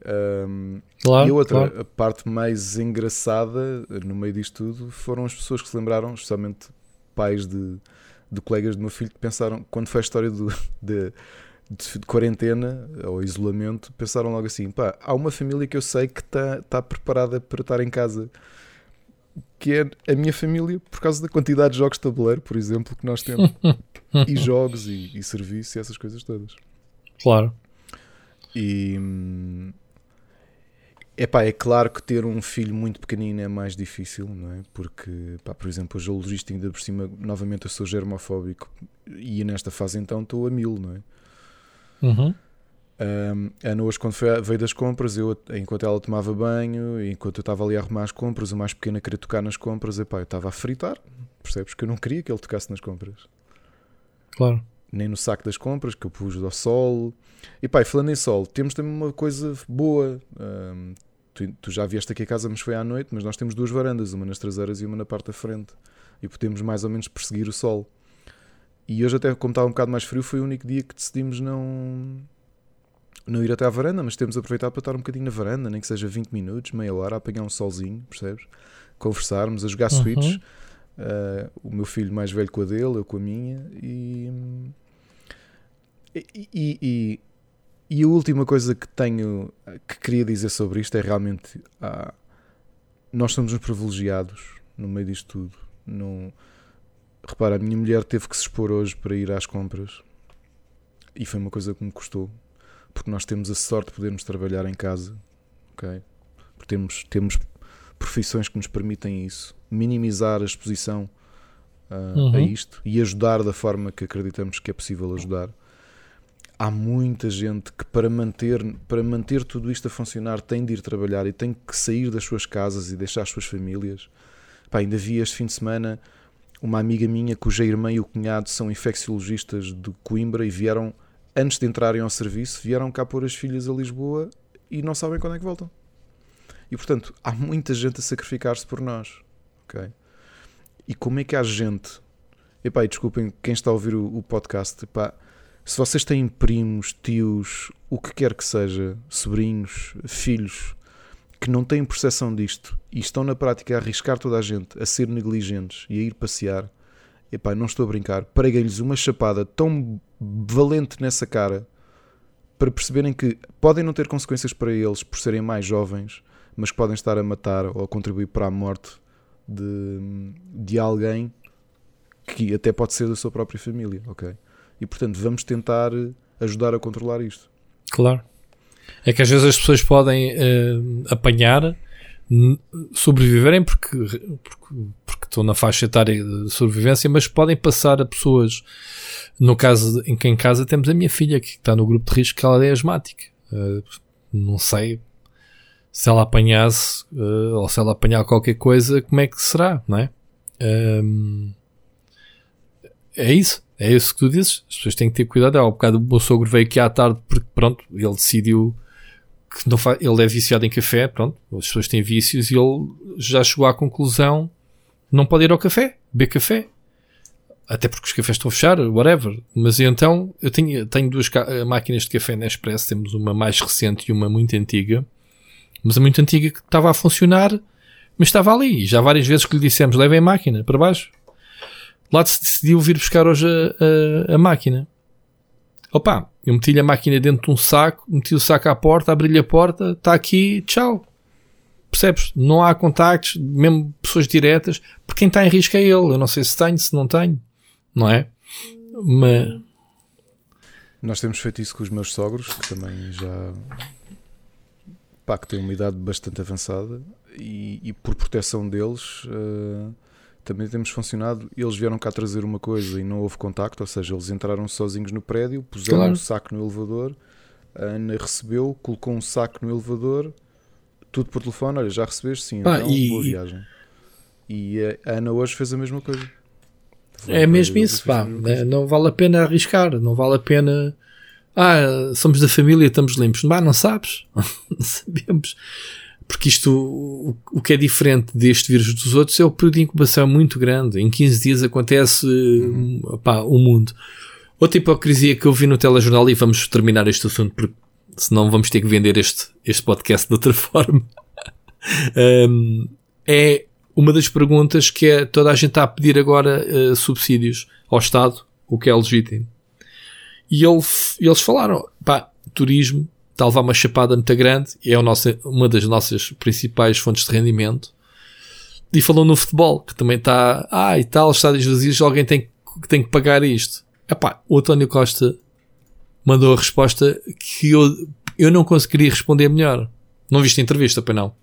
Um, claro, e a outra, claro. a parte mais engraçada no meio disto tudo foram as pessoas que se lembraram, especialmente pais de, de colegas do meu filho, que pensaram, quando foi a história do, <laughs> de, de, de, quarentena ou isolamento, pensaram logo assim: pá, há uma família que eu sei que está tá preparada para estar em casa, que é a minha família, por causa da quantidade de jogos de tabuleiro, por exemplo, que nós temos, <laughs> e jogos e, e serviço e essas coisas todas. Claro. E. Epá, é claro que ter um filho muito pequenino é mais difícil, não é? Porque, pá, por exemplo, a geologista ainda por cima, novamente eu sou germofóbico e nesta fase então estou a mil, não é? Uhum. Um, a Ana hoje quando foi, veio das compras, eu, enquanto ela tomava banho, enquanto eu estava ali a arrumar as compras, o mais pequeno a querer tocar nas compras, epá, eu estava a fritar, percebes? Que eu não queria que ele tocasse nas compras. Claro. Nem no saco das compras, que eu pus ao sol. E pá, falando em sol, temos também uma coisa boa. Um, tu, tu, já vieste aqui a casa, mas foi à noite, mas nós temos duas varandas, uma nas traseiras e uma na parte da frente. E podemos mais ou menos perseguir o sol. E hoje até, como estava um bocado mais frio, foi o único dia que decidimos não não ir até à varanda, mas temos de aproveitar para estar um bocadinho na varanda, nem que seja 20 minutos, meia hora, a apanhar um solzinho, percebes? Conversarmos, a jogar uhum. Switch. Uh, o meu filho mais velho com a dele, eu com a minha. E, e, e, e, e a última coisa que tenho que queria dizer sobre isto é realmente ah, nós somos uns privilegiados no meio disto tudo. Não, repara, a minha mulher teve que se expor hoje para ir às compras e foi uma coisa que me custou porque nós temos a sorte de podermos trabalhar em casa, ok? Porque temos, temos profissões que nos permitem isso, minimizar a exposição uh, uhum. a isto e ajudar da forma que acreditamos que é possível ajudar. Há muita gente que para manter, para manter tudo isto a funcionar tem de ir trabalhar e tem que sair das suas casas e deixar as suas famílias. Pá, ainda vi este fim de semana uma amiga minha cuja irmã e o cunhado são infecciologistas de Coimbra e vieram antes de entrarem ao serviço, vieram cá pôr as filhas a Lisboa e não sabem quando é que voltam. E portanto, há muita gente a sacrificar-se por nós. ok? E como é que há gente. Epá, e desculpem quem está a ouvir o, o podcast. Epá, se vocês têm primos, tios, o que quer que seja, sobrinhos, filhos, que não têm percepção disto e estão na prática a arriscar toda a gente a ser negligentes e a ir passear, epá, não estou a brincar, preguem-lhes uma chapada tão valente nessa cara para perceberem que podem não ter consequências para eles por serem mais jovens, mas que podem estar a matar ou a contribuir para a morte de, de alguém que até pode ser da sua própria família, ok? E portanto vamos tentar ajudar a controlar isto. Claro. É que às vezes as pessoas podem uh, apanhar, sobreviverem porque, porque, porque estão na faixa etária de sobrevivência, mas podem passar a pessoas no caso em que em casa temos a minha filha que está no grupo de risco que ela é asmática. Uh, não sei se ela apanhasse uh, ou se ela apanhar qualquer coisa, como é que será, não é? É isso. É isso que tu dizes. As pessoas têm que ter cuidado. Há um bocado o meu sogro veio aqui à tarde porque, pronto, ele decidiu que não faz, ele é viciado em café, pronto, as pessoas têm vícios e ele já chegou à conclusão não pode ir ao café, beber café até porque os cafés estão a fechar, whatever. Mas então, eu tenho, tenho duas eh, máquinas de café Nespresso, temos uma mais recente e uma muito antiga. Mas a muito antiga que estava a funcionar, mas estava ali. Já várias vezes que lhe dissemos, levem a máquina para baixo. Lá se decidiu vir buscar hoje a, a, a máquina. Opa, eu meti-lhe a máquina dentro de um saco, meti o saco à porta, abri-lhe a porta, está aqui, tchau. Percebes? Não há contactos, mesmo pessoas diretas, porque quem está em risco é ele. Eu não sei se tenho, se não tenho não é? Mas. Nós temos feito isso com os meus sogros, que também já. pá, que têm uma idade bastante avançada e, e por proteção deles. Uh, também temos funcionado. Eles vieram cá trazer uma coisa e não houve contacto, ou seja, eles entraram sozinhos no prédio, puseram claro. um saco no elevador, a Ana recebeu, colocou um saco no elevador, tudo por telefone. Olha, já recebeste? Sim, então e... boa viagem. E a Ana hoje fez a mesma coisa. É mesmo isso, pá. Né? Não vale a pena arriscar, não vale a pena. Ah, somos da família, estamos limpos. Bah, não sabes? <laughs> não sabemos. Porque isto, o, o, que é diferente deste vírus dos outros é o período de incubação muito grande. Em 15 dias acontece uhum. pá, o mundo. Outra hipocrisia que eu vi no telejornal, e vamos terminar este assunto, porque senão vamos ter que vender este, este podcast de outra <laughs> forma, um, é uma das perguntas que é toda a gente está a pedir agora uh, subsídios ao Estado, o que é legítimo. E ele, eles falaram, pá, turismo está a levar uma chapada muito grande, é o nosso, uma das nossas principais fontes de rendimento. E falou no futebol, que também está, ah, e tal, estádios vazios, alguém tem, tem que pagar isto. Epá, o António Costa mandou a resposta que eu, eu não conseguiria responder melhor. Não viste a entrevista, para não?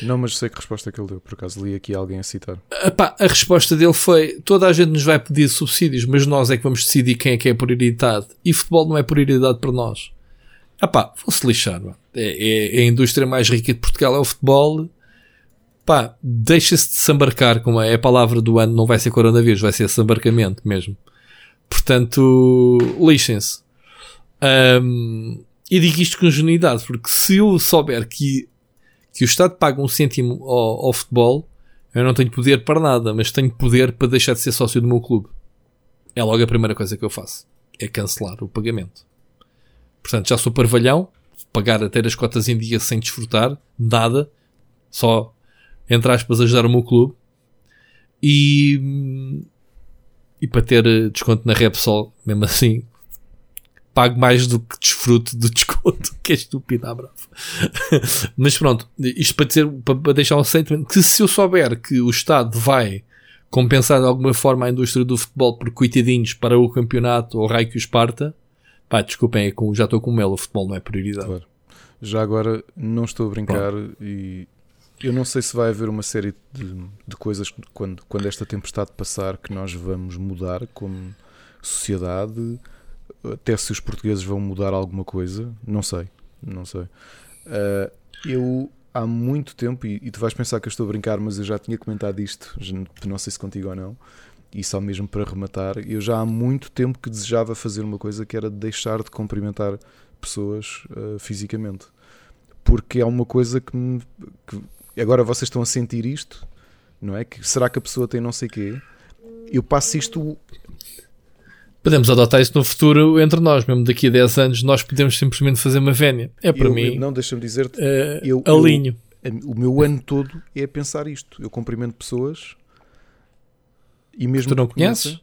Não, mas sei que resposta que ele deu. Por acaso li aqui alguém a citar. Epá, a resposta dele foi: toda a gente nos vai pedir subsídios, mas nós é que vamos decidir quem é que é prioridade. E futebol não é prioridade para nós. Ah pá, vão-se lixar. É, é, é, a indústria mais rica de Portugal, é o futebol. Pá, deixa-se de sambarcar, como é a palavra do ano, não vai ser coronavírus, vai ser sambarcamento mesmo. Portanto, lixem-se. Um, e digo isto com genuidade, porque se eu souber que, que o Estado paga um cêntimo ao, ao futebol, eu não tenho poder para nada, mas tenho poder para deixar de ser sócio do meu clube. É logo a primeira coisa que eu faço. É cancelar o pagamento. Portanto, já sou parvalhão, pagar até as cotas em dia sem desfrutar, nada, só, entre aspas, ajudar o meu clube. E, e para ter desconto na Repsol, mesmo assim, pago mais do que desfruto do <laughs> desconto, que é estúpido, ah, bravo. <laughs> Mas pronto, isto para dizer, para deixar um sentimento que se eu souber que o Estado vai compensar de alguma forma a indústria do futebol por coitadinhos para o campeonato ou raio que os parta, pá, desculpem, é com, já estou com o Melo, o futebol não é prioridade. Claro. Já agora, não estou a brincar e eu não sei se vai haver uma série de, de coisas quando, quando esta tempestade passar que nós vamos mudar como sociedade, até se os portugueses vão mudar alguma coisa, não sei, não sei. Uh, eu há muito tempo, e, e, tu vais pensar que eu estou a brincar, mas eu já tinha comentado isto, não sei se contigo ou não, e só mesmo para rematar, eu já há muito tempo que desejava fazer uma coisa que era deixar de cumprimentar pessoas uh, fisicamente. Porque é uma coisa que, me, que agora vocês estão a sentir isto, não é? Que será que a pessoa tem não sei quê? Eu passo isto Podemos adotar isso no futuro entre nós, mesmo daqui a 10 anos, nós podemos simplesmente fazer uma vénia. É para eu, mim. Não, deixa-me dizer-te, uh, eu, alinho. Eu, o meu ano todo é pensar isto. Eu cumprimento pessoas e mesmo. Tu não conheces?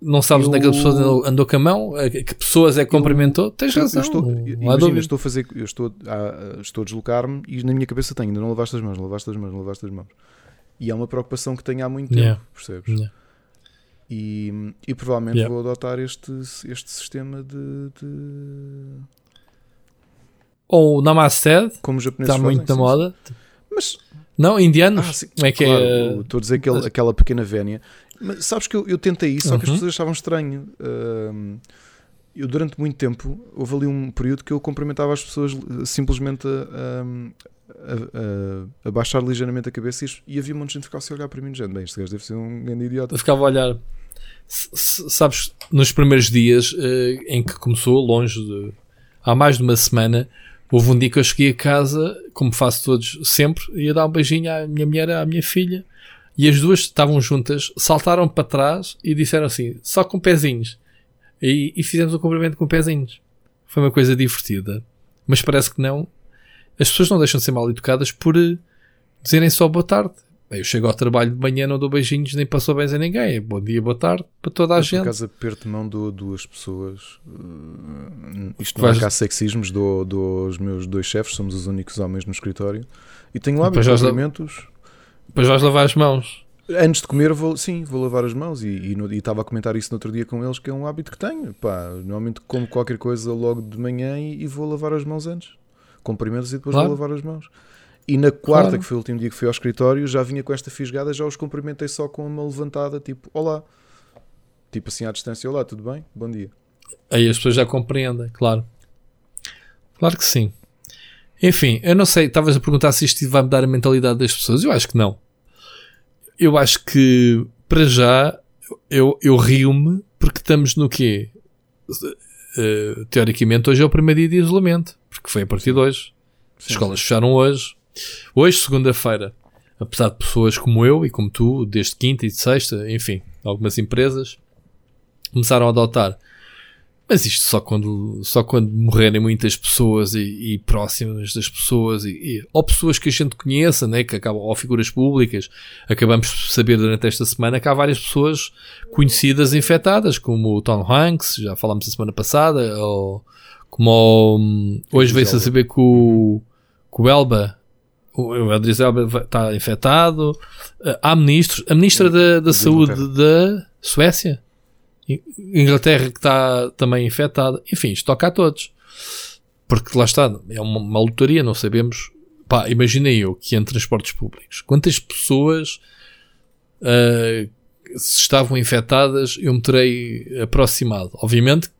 Não sabes eu... onde é que a pessoa andou com a mão? Que pessoas é que cumprimentou? Tens razão. Eu estou, imagina, estou a fazer, eu estou a, estou a deslocar-me e na minha cabeça tenho, ainda não lavaste as mãos, não lavaste as mãos, não lavaste as mãos. E é uma preocupação que tenho há muito tempo, yeah. percebes? Yeah. E, e provavelmente yeah. vou adotar este, este sistema de. de... Ou o Namaste, como os japoneses está muito na moda. Mas. Não, indianos? Ah, Como é que claro, é? Estou a dizer aquele, aquela pequena vénia. Mas sabes que eu, eu tentei isso, só que as uhum. pessoas achavam estranho. Uh, eu durante muito tempo houve ali um período que eu cumprimentava as pessoas simplesmente a, a, a, a baixar ligeiramente a cabeça e, e havia um monte de gente que ficava a olhar para mim, gente, bem, este gajo deve ser um grande idiota. Eu ficava a olhar sabes, nos primeiros dias uh, em que começou, longe de. há mais de uma semana, houve um dia que eu cheguei a casa, como faço todos sempre, ia dar um beijinho à minha mulher, à minha filha, e as duas estavam juntas, saltaram para trás e disseram assim, só com pezinhos. E, e fizemos o um cumprimento com pezinhos. Foi uma coisa divertida. Mas parece que não. As pessoas não deixam de ser mal educadas por eh, dizerem só boa tarde. Eu chego ao trabalho de manhã, não dou beijinhos nem passou bens a ninguém. Bom dia, boa tarde para toda a eu, gente. Por acaso aperto mão dou duas pessoas. Uh, isto não é cá sexismos, dou, dou aos meus dois chefes, somos os únicos homens no escritório. E tenho lá meus cumprimentos. Depois vais lavar as mãos. Antes de comer, vou, sim, vou lavar as mãos. E, estava a comentar isso no outro dia com eles, que é um hábito que tenho. Pá, normalmente como qualquer coisa logo de manhã e, e vou lavar as mãos antes. Cumprimentos e depois claro. vou lavar as mãos. E na quarta, claro. que foi o último dia que fui ao escritório, já vinha com esta fisgada, já os cumprimentei só com uma levantada, tipo, olá. Tipo assim à distância, olá, tudo bem? Bom dia. Aí as pessoas já compreendem, claro. Claro que sim. Enfim, eu não sei, estavas a perguntar se isto vai mudar a mentalidade das pessoas. Eu acho que não. Eu acho que, para já, eu, eu rio-me porque estamos no quê? Uh, teoricamente, hoje é o primeiro dia de isolamento, porque foi a partir de hoje. As escolas fecharam hoje, Hoje, segunda-feira, apesar de pessoas como eu e como tu, desde quinta e de sexta, enfim, algumas empresas começaram a adotar. Mas isto só quando, só quando morrerem muitas pessoas e, e próximas das pessoas, e, e, ou pessoas que a gente conheça, né, que acabam, ou figuras públicas, acabamos de saber durante esta semana que há várias pessoas conhecidas infectadas, como o Tom Hanks, já falámos a semana passada, ou como o, hoje veio-se a saber que o, que o Elba, o Idris Elba está infectado. Uh, há ministros. A ministra da, da Saúde da Suécia, Inglaterra, que está também infectada. Enfim, isto toca a todos. Porque lá está, é uma, uma lotaria, não sabemos. Pá, imaginei eu que em transportes públicos, quantas pessoas uh, se estavam infectadas, eu me terei aproximado. Obviamente,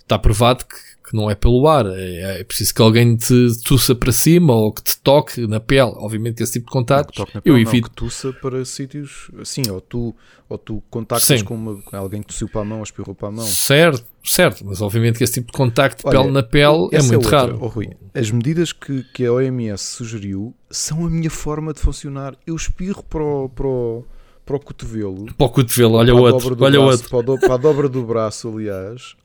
está provado que que não é pelo ar. É, é preciso que alguém te tussa para cima ou que te toque na pele. Obviamente que esse tipo de contato eu não, evito. que tussa para sítios assim, ou tu, ou tu contactas Sim. com uma, alguém que tossiu para a mão ou espirrou para a mão. Certo, certo, mas obviamente que esse tipo de contacto de Olha, pele na pele é muito é raro. Oh, Rui, as medidas que, que a OMS sugeriu são a minha forma de funcionar. Eu espirro para o, para o, para o cotovelo. Para o cotovelo, olha o outro. Olha braço, outro. Para, a dobra do braço, aliás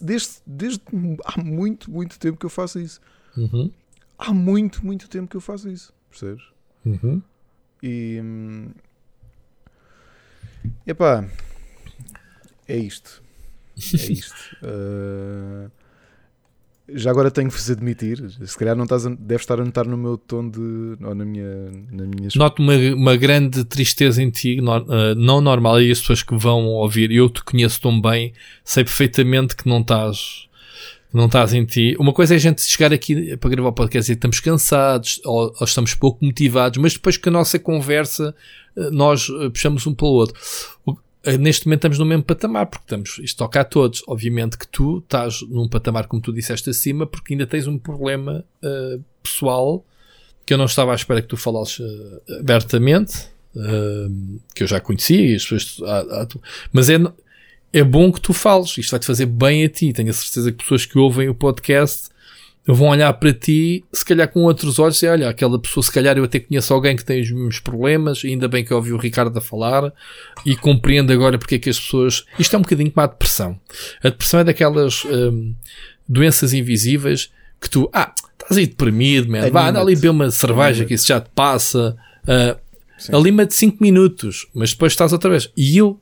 desde, desde há muito, muito tempo que eu faço isso. Uhum. Há muito, muito tempo que eu faço isso. Percebes? Uhum. E. Epá. É isto. É isto. uh, <laughs> já agora tenho que vos admitir, se calhar não estás a, deve estar a notar no meu tom de. ou na minha. Na minha... Noto uma, uma grande tristeza em ti, no, uh, não normal, e as pessoas que vão ouvir, eu te conheço tão bem, sei perfeitamente que não estás. Não estás em ti. Uma coisa é a gente chegar aqui para gravar o podcast e estamos cansados ou, ou estamos pouco motivados, mas depois que a nossa conversa eh, nós eh, puxamos um pelo outro. Eh, neste momento estamos no mesmo patamar, porque estamos, isto toca a todos. Obviamente que tu estás num patamar, como tu disseste acima, porque ainda tens um problema uh, pessoal que eu não estava à espera que tu falasses uh, abertamente, uh, que eu já conhecia, e as pessoas, ah, ah, mas é, é bom que tu fales, isto vai-te fazer bem a ti. Tenho a certeza que pessoas que ouvem o podcast vão olhar para ti, se calhar com outros olhos, e olha, aquela pessoa, se calhar eu até conheço alguém que tem os mesmos problemas, ainda bem que eu ouvi o Ricardo a falar e compreendo agora porque é que as pessoas. Isto é um bocadinho como a depressão. A depressão é daquelas hum, doenças invisíveis que tu, ah, estás aí deprimido, man, vá, anda ali beber uma cerveja que isso já te passa. Uh, alima de 5 minutos, mas depois estás outra vez. E eu,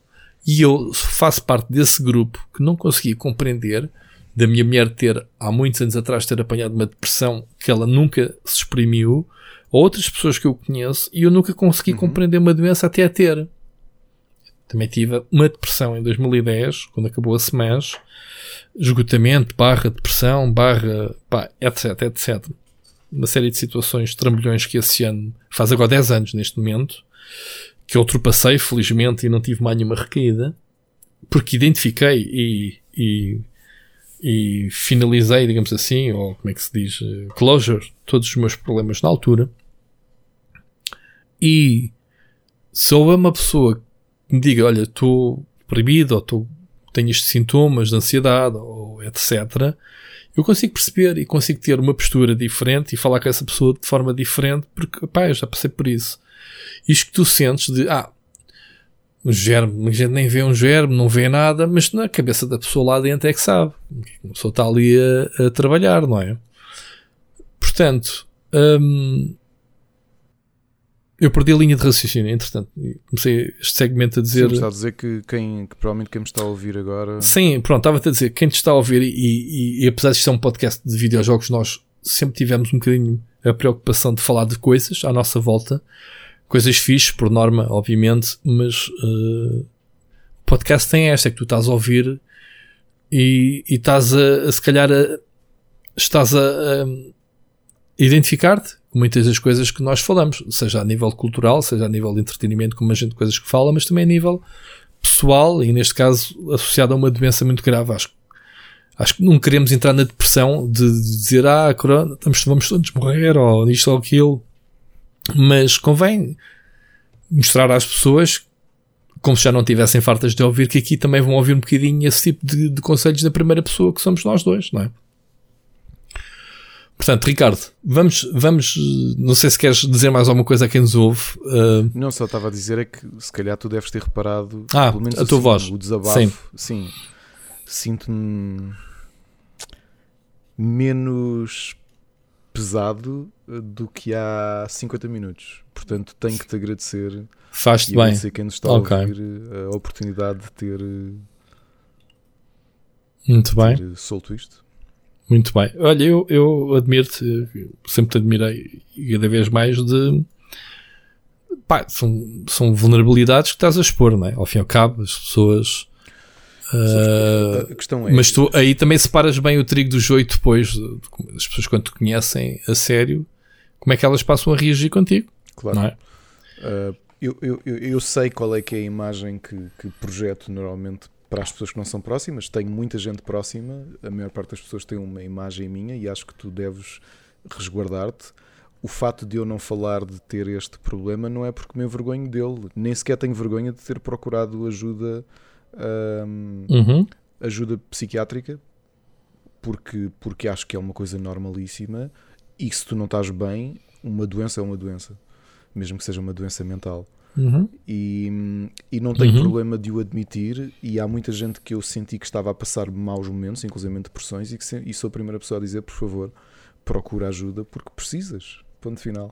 e eu faço parte desse grupo que não conseguia compreender da minha mulher ter, há muitos anos atrás, ter apanhado uma depressão que ela nunca se exprimiu, ou outras pessoas que eu conheço, e eu nunca consegui uhum. compreender uma doença até a ter. Também tive uma depressão em 2010, quando acabou a SEMES, esgotamento, barra depressão, barra, pá, etc, etc. Uma série de situações trambolhões que esse ano, faz agora 10 anos neste momento, que eu ultrapassei, felizmente, e não tive mais nenhuma recaída, porque identifiquei e, e e finalizei, digamos assim, ou como é que se diz, eh, closure, todos os meus problemas na altura. E se houver uma pessoa que me diga, olha, estou proibido, ou tô, tenho estes sintomas de ansiedade, ou etc., eu consigo perceber e consigo ter uma postura diferente e falar com essa pessoa de forma diferente, porque, pá, eu já passei por isso. Isto que tu sentes de, ah, um germe, a gente nem vê um germe, não vê nada, mas na cabeça da pessoa lá dentro é que sabe. A pessoa está ali a, a trabalhar, não é? Portanto, hum, eu perdi a linha de raciocínio, entretanto, comecei este segmento a dizer. Sim, está a dizer que, quem, que provavelmente quem me está a ouvir agora. Sim, pronto, estava-te a dizer, quem te está a ouvir, e, e, e apesar de ser um podcast de videojogos, nós sempre tivemos um bocadinho a preocupação de falar de coisas à nossa volta coisas fixes, por norma, obviamente, mas uh, o podcast tem esta, é que tu estás a ouvir e, e estás a, a, se calhar a, estás a, a identificar-te com muitas das coisas que nós falamos, seja a nível cultural, seja a nível de entretenimento, como a gente coisas que fala, mas também a nível pessoal e neste caso associado a uma doença muito grave. Acho, acho que não queremos entrar na depressão de, de dizer ah, corona, estamos, vamos todos morrer ou isto ou aquilo. Mas convém mostrar às pessoas, como se já não tivessem fartas de ouvir, que aqui também vão ouvir um bocadinho esse tipo de, de conselhos da primeira pessoa que somos nós dois, não é? Portanto, Ricardo, vamos, vamos, não sei se queres dizer mais alguma coisa a quem nos ouve. Uh... Não, só estava a dizer é que se calhar tu deves ter reparado, ah, pelo menos a tua assim, voz. o desabafo, sim, sim sinto-me menos pesado eh, do que há 50 minutos. Portanto, tenho que te agradecer. Faz-te bem. Agradecer quem nos está okay. a ouvir eh, a oportunidade de ter. Eh, Muito de bem. Ter solto isto. Muito bem. Olha, eu, eu admiro-te, sempre te admirei cada vez mais de. Pá, são, são vulnerabilidades que estás a expor, não é? Ao fim e ao cabo, as pessoas Uh, é mas tu aí também separas bem o trigo do joio depois, as pessoas quando te conhecem a sério, como é que elas passam a reagir contigo? Claro. É? Uh, eu, eu, eu sei qual é que é a imagem que, que projeto normalmente para as pessoas que não são próximas. Tenho muita gente próxima, a maior parte das pessoas tem uma imagem minha e acho que tu deves resguardar-te. O fato de eu não falar de ter este problema não é porque me envergonho dele, nem sequer tenho vergonha de ter procurado ajuda, hum, Uhum. ajuda psiquiátrica, porque, porque acho que é uma coisa normalíssima e se tu não estás bem, uma doença é uma doença, mesmo que seja uma doença mental. Uhum. E, e não tenho Uhum. problema de o admitir. E há muita gente que eu senti que estava a passar maus momentos, inclusive depressões, e, que se- e sou a primeira pessoa a dizer: por favor, procura ajuda porque precisas. Ponto final.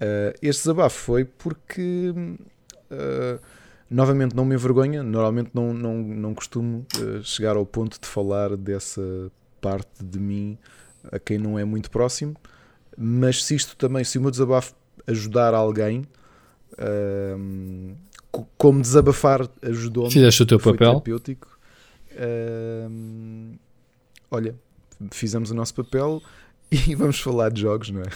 Ah, este desabafo foi porque, ah, novamente, não me envergonha. Normalmente não, não, não costumo ah, chegar ao ponto de falar dessa parte de mim a quem não é muito próximo. Mas se isto também, se o meu desabafo ajudar alguém, co- como desabafar ajudou-me. Fizeste o teu foi papel. terapêutico. Ahm, olha, fizemos o nosso papel e <laughs> vamos falar de jogos, não é? <laughs>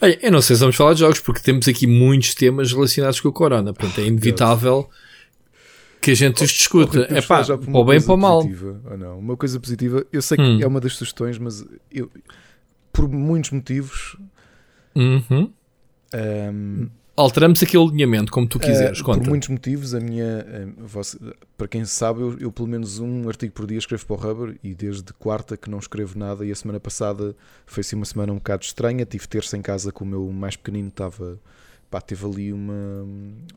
Olha, eu não sei se vamos falar de jogos, porque temos aqui muitos temas relacionados com o Corona. Portanto, é inevitável que a gente os discuta. Ou podemos É pá, para o bem para o mal. positiva, ou não? Uma coisa positiva, eu sei que Hum. é uma das sugestões, mas eu, por muitos motivos, Uhum. ahm, Alteramos aqui o alinhamento, como tu quiseres. Uh, conta. por muitos motivos, a minha. vossa- para quem sabe, eu, eu pelo menos um artigo por dia escrevo para o Rubber e desde quarta que não escrevo nada. E a semana passada foi assim uma semana um bocado estranha. Tive terça em casa com o meu mais pequenino, estava. Pá, teve ali uma,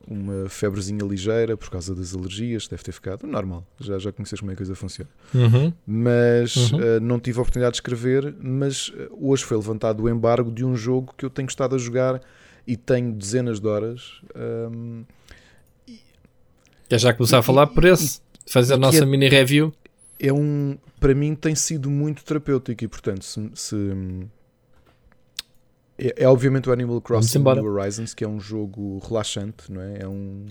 uma febrezinha ligeira por causa das alergias, deve ter ficado normal. Já, já conheces como é que a coisa funciona. Uhum. Mas Uhum. uh, não tive a oportunidade de escrever. Mas uh, hoje foi levantado o embargo de um jogo que eu tenho estado a jogar e tenho dezenas de horas. um, Quer já começar a falar por esse? Fazer a e nossa é- mini review? é um para mim tem sido muito terapêutico e portanto se, se- é, é obviamente o Animal Crossing. New Horizons que é um jogo relaxante não é é um,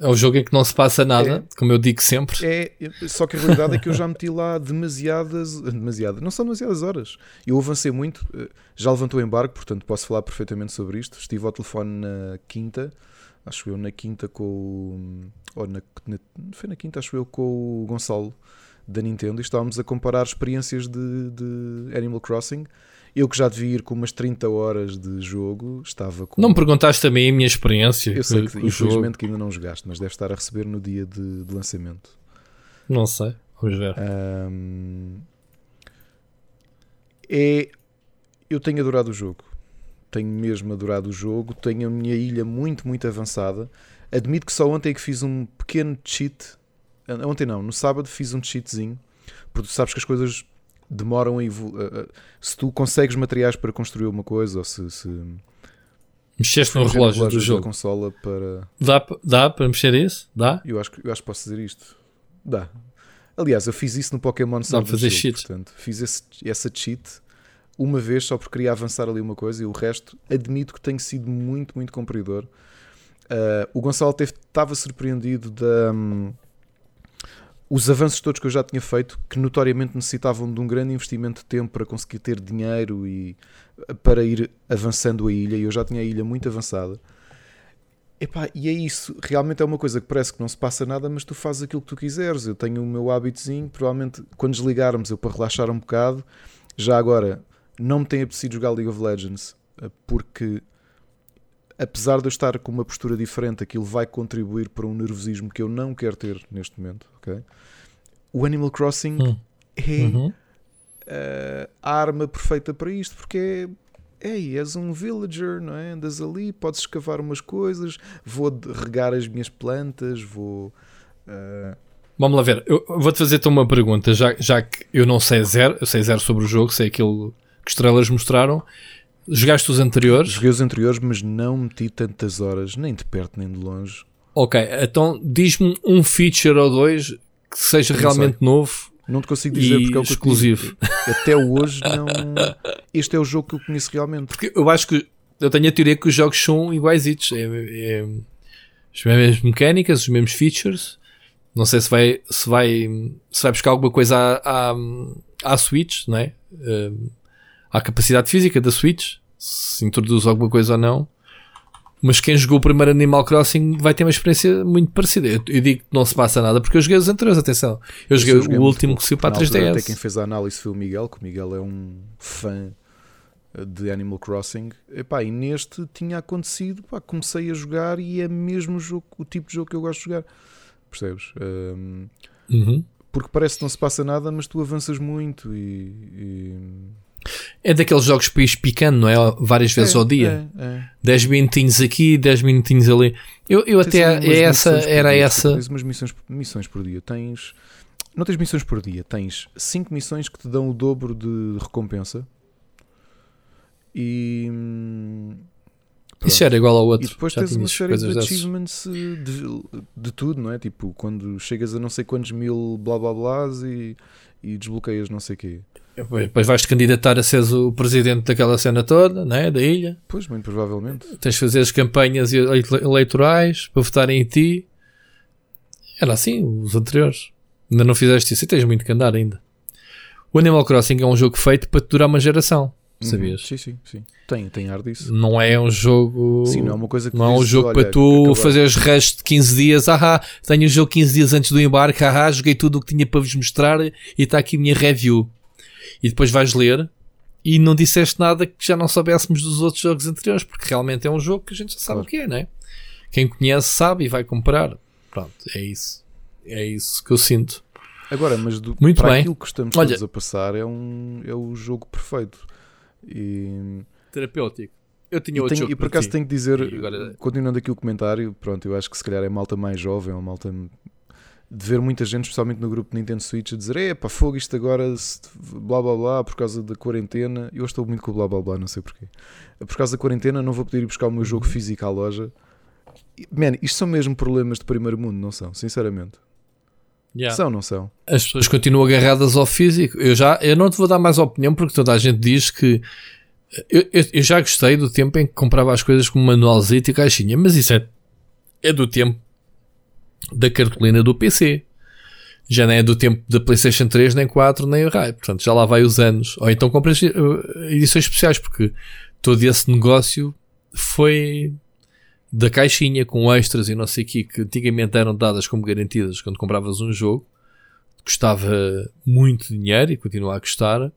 É um jogo em que não se passa nada, como eu digo sempre. é só que a realidade é que eu já meti lá demasiadas demasiadas não são demasiadas horas eu avancei muito eh, já levantou o embargo portanto posso falar perfeitamente sobre isto estive ao telefone na quinta acho eu na quinta com o ou na, na- foi na quinta acho eu com o Gonçalo da Nintendo e estávamos a comparar experiências de, de Animal Crossing. Eu que já devia ir com umas 30 horas de jogo, estava com. Não me perguntaste também a minha experiência eu sei que o jogo. infelizmente que ainda não jogaste, mas deve estar a receber no dia de, de lançamento. Não sei, vamos ver. Ahm, é. Eu tenho adorado o jogo. Tenho mesmo adorado o jogo. Tenho a minha ilha muito, muito avançada. Admito que só ontem é que fiz um pequeno cheat. Ah, Ontem não, no sábado fiz um cheatzinho. Porque tu sabes que as coisas demoram a evoluir. Se tu consegues materiais para construir uma coisa, ou se. se Mexeste no se relógio do da jogo. consola para. Dá, dá para mexer isso? Dá? Eu acho, que- eu acho que posso dizer isto. Dá. Aliás, eu fiz isso no Pokémon Sword fazer cheats. portanto, fiz esse, essa cheat uma vez só porque queria avançar ali uma coisa e o resto admito que tenho sido muito, muito cumpridor. Ah, o Gonçalo estava surpreendido da. hum, os avanços todos que eu já tinha feito, que notoriamente necessitavam de um grande investimento de tempo para conseguir ter dinheiro e para ir avançando a ilha, e eu já tinha a ilha muito avançada. Epá, e é isso, realmente é uma coisa que parece que não se passa nada, mas tu fazes aquilo que tu quiseres. Eu tenho o meu hábitozinho, provavelmente quando desligarmos eu para relaxar um bocado. Já agora, não me tem apetecido jogar League of Legends, eh, porque apesar de eu estar com uma postura diferente, aquilo vai contribuir para um nervosismo que eu não quero ter neste momento. ok? O Animal Crossing Hum. é Uhum. eh, a arma perfeita para isto, porque é, ei, és um villager, não é? Andas ali, podes escavar umas coisas, vou regar as minhas plantas, vou. eh, Vamos lá ver. Eu vou-te fazer-te uma pergunta, já, já que eu não sei zero, eu sei zero sobre o jogo, sei aquilo que estrelas mostraram. Jogaste os anteriores? joguei os anteriores, mas não meti tantas horas, nem de perto nem de longe. Ok, então diz-me um feature ou dois que seja Não realmente novo Não te consigo dizer e porque é o que exclusivo. Até hoje não. Este é o jogo que eu conheço realmente. Porque eu acho que eu tenho a teoria que os jogos são iguais. É, é, as mesmas mecânicas, os mesmos features. Não sei se vai, se vai, se vai buscar alguma coisa à, à, à Switch, não é? Um, à capacidade física da Switch, se introduz alguma coisa ou não. Mas quem jogou o primeiro Animal Crossing vai ter uma experiência muito parecida. Eu, eu digo que não se passa nada porque eu joguei os anteriores, atenção. Eu joguei, o último que saiu para a 3DS. Até quem fez a análise foi o Miguel, que o Miguel é um fã de Animal Crossing. Epá, e neste tinha acontecido, pá, comecei a jogar e é mesmo o, jogo, o tipo de jogo que eu gosto de jogar. Percebes? Um, uhum. Porque parece que não se passa nada, mas tu avanças muito e... e... É daqueles jogos para ir picando, não é? Várias vezes é, ao dia. É, é. 10 minutinhos aqui, 10 minutinhos ali. Eu, eu até, é essa, era dia, essa. Tens umas missões, missões por dia. Tens. Não tens missões por dia, tens 5 missões que te dão o dobro de recompensa. E. Pronto. Isso era igual ao outro. E depois Já tens uma série de achievements de, de tudo, não é? Tipo, quando chegas a não sei quantos mil blá blá blás e, e desbloqueias não sei o quê. Depois vais-te candidatar a seres o presidente daquela cena toda, né? da ilha. Pois, muito provavelmente. Tens de fazer as campanhas eleitorais para votarem em ti. Era assim, os anteriores. Ainda não fizeste isso e tens muito que andar ainda. O Animal Crossing é um jogo feito para te durar uma geração. Sabias? Uhum. Sim, sim, sim. Tem, tem ar disso. Não é um jogo. Sim, não é uma coisa que Não é um jogo olha, para tu fazeres resto de 15 dias. Ahá, tenho o jogo 15 dias antes do embarque. Ahá, joguei tudo o que tinha para vos mostrar e está aqui a minha review. E depois vais ler e não disseste nada que já não soubéssemos dos outros jogos anteriores, porque realmente é um jogo que a gente já sabe Claro. o que é, né? Quem conhece sabe e vai comprar. Pronto, é isso. É isso que eu sinto. Agora, mas do, Muito para bem. aquilo que estamos Olha- todos a passar é, um, é o jogo perfeito. E, Terapêutico. Eu tinha e, outro tenho- jogo e por acaso ti. tenho que dizer, agora- continuando aqui o comentário, pronto, eu acho que se calhar é malta mais jovem, ou malta de ver muita gente, especialmente no grupo Nintendo Switch, a dizer: Epá, fogo isto agora, blá blá blá, por causa da quarentena. Eu estou muito com o blá blá blá, não sei porquê. Por causa da quarentena, não vou poder ir buscar o meu Uhum. jogo físico à loja. Man, isto são mesmo problemas de primeiro mundo, não são? Sinceramente. Yeah. São, não são? as pessoas continuam agarradas ao físico. Eu já, eu não te vou dar mais opinião porque toda a gente diz que eu, eu, eu já gostei do tempo em que comprava as coisas com manualzinho e caixinha, mas isso é, é do tempo da cartolina do PC. Já não é do tempo da PlayStation 3, nem 4, nem o raio. Portanto, já lá vai os anos. Ou então compras eh, edições especiais, porque todo esse negócio foi da caixinha com extras e não sei o que, que antigamente eram dadas como garantidas quando compravas um jogo custava muito dinheiro e continua a custar,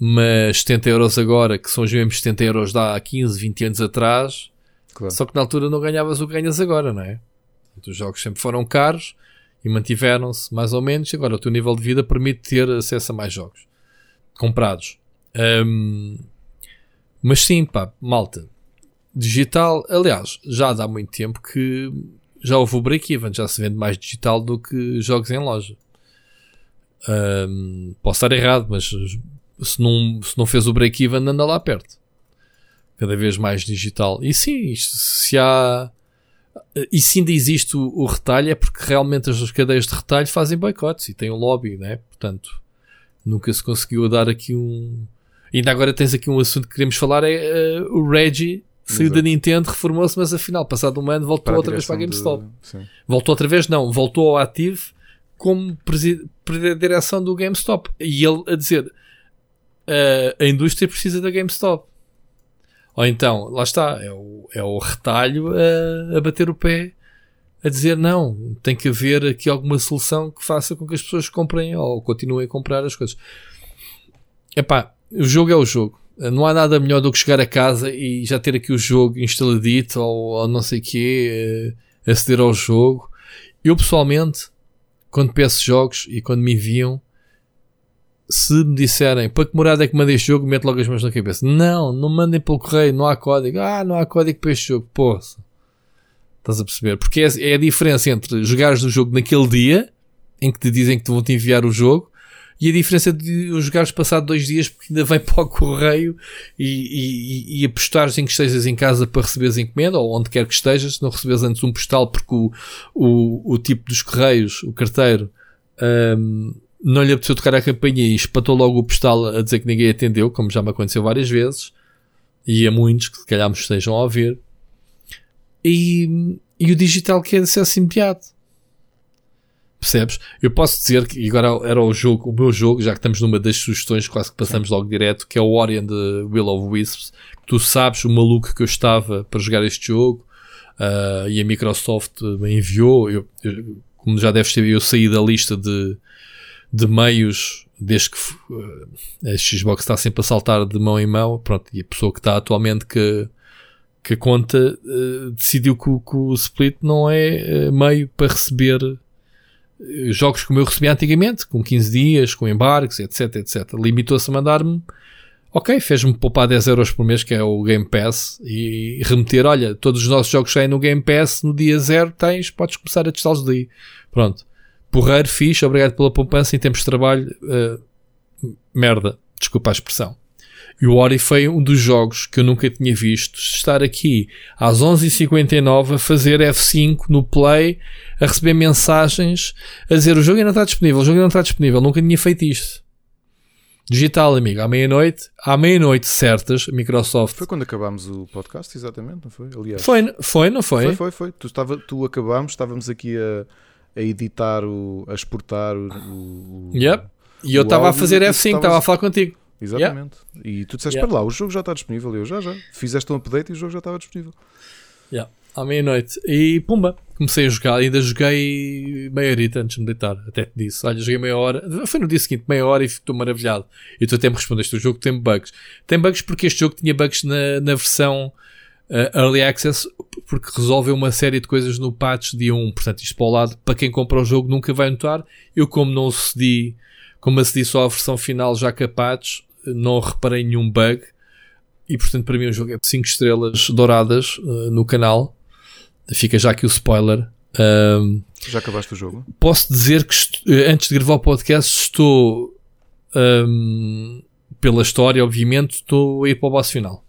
mas 70 euros agora, que são os mesmos 70 euros de há 15, 20 anos atrás, Claro. só que na altura não ganhavas o que ganhas agora, não é? Os jogos sempre foram caros e mantiveram-se mais ou menos, agora o teu nível de vida permite ter acesso a mais jogos comprados. Hum, mas sim, pá, malta, digital, aliás, já dá muito tempo que já houve o break-even, já se vende mais digital do que jogos em loja. Hum, posso estar errado, mas se não, se não fez o break-even, anda lá perto. Cada vez mais digital. E sim, se há. E se ainda existe o, o retalho, é porque realmente as cadeias de retalho fazem boicotes e têm um lobby, né? Portanto, nunca se conseguiu dar aqui um. Ainda agora tens aqui um assunto que queremos falar: é eh, o Reggie. Saiu Exato. da Nintendo, reformou-se, mas afinal, passado um ano, voltou outra vez para a GameStop. de-. Voltou outra vez, não, voltou ao ativo como presi- pre- direção do GameStop. E ele a dizer: "Ah, a indústria precisa da GameStop. Ou então, lá está, é o, é o retalho a, a bater o pé, a dizer: não, tem que haver aqui alguma solução que faça com que as pessoas comprem ou continuem a comprar as coisas. Epá, o jogo é o jogo. Não há nada melhor do que chegar a casa e já ter aqui o jogo instaladito ou, ou não sei o quê, eh, aceder ao jogo. Eu pessoalmente, quando peço jogos e quando me enviam, se me disserem para que morada é que mandei este jogo, meto logo as mãos na cabeça. Não, não mandem pelo correio, não há código. Ah, não há código para este jogo. Poça. Estás a perceber? Porque é, é a diferença entre jogares o jogo naquele dia, em que te dizem que te vão te enviar o jogo, e a diferença de o jogares passado dois dias porque ainda vem <laughs> para o correio e, e, e apostares em que estejas em casa para receberes encomenda ou onde quer que estejas, se não receberes antes um postal porque o, o, o tipo dos correios, o carteiro, hum, não lhe apeteceu tocar a campainha e espatou logo o postal a dizer que ninguém atendeu, como já me aconteceu várias vezes, e a muitos que se calhar me estejam a ouvir. E, e o digital que é acesso imediato. Percebes? Eu posso dizer que agora era o jogo, o meu jogo, já que estamos numa das sugestões, quase que passamos logo direto, que é o Ori and the Will of Wisps. Tu sabes o maluco que eu estava para jogar este jogo uh, e a Microsoft me enviou. Eu, eu, como já deves saber, eu saí da lista de, de meios desde que uh, a Xbox está sempre a saltar de mão em mão. Pronto, e a pessoa que está atualmente que que conta uh, decidiu que, que, o Split não é meio para receber jogos como eu recebia antigamente, com 15 dias, com embarques, etc, etc. Limitou-se a mandar-me, ok, fez-me poupar 10 euros por mês, que é o Game Pass, e, e remeter, olha, todos os nossos jogos saem no Game Pass, no dia zero tens, podes começar a testá-los daí. Pronto. Porreiro, fixe, obrigado pela poupança em tempos de trabalho, merda, desculpa a expressão. E o Ori foi um dos jogos que eu nunca tinha visto estar aqui às 11h59 a fazer F5 no Play, a receber mensagens a dizer o jogo ainda está disponível, o jogo ainda está disponível. Nunca tinha feito isto. Digital, amigo, à meia-noite, à meia-noite certas, Microsoft. Foi quando acabámos o podcast, exatamente, não foi? Aliás, foi, foi não foi? Foi, foi, foi. Tu, estava, tu acabámos, estávamos aqui a, a editar, o, a exportar o. o yep. E eu estava a fazer F5, estava a falar contigo. Exatamente. Yeah. E tu disseste yeah. para lá, o jogo já está disponível. Eu já, já. Fizeste um update e o jogo já estava disponível. Yeah. À meia-noite. E pumba, comecei a jogar. Ainda joguei meia horita antes de me deitar. Até te disse: Olha, joguei meia hora. Foi no dia seguinte, meia hora e estou maravilhado. E tu até me respondeste: O jogo tem bugs. Tem bugs porque este jogo tinha bugs na, na versão uh, Early Access, porque resolveu uma série de coisas no patch dia 1. Portanto, isto para o lado, para quem compra o jogo, nunca vai notar. Eu, como não cedi, como acedi só à versão final já capaz, não reparei nenhum bug. E portanto, para mim, o jogo é 5 estrelas douradas uh, no canal. Fica já aqui o spoiler. Um, já acabaste o jogo? Posso dizer que eh, antes de gravar o podcast estou um, pela história, obviamente, estou a ir para o boss final.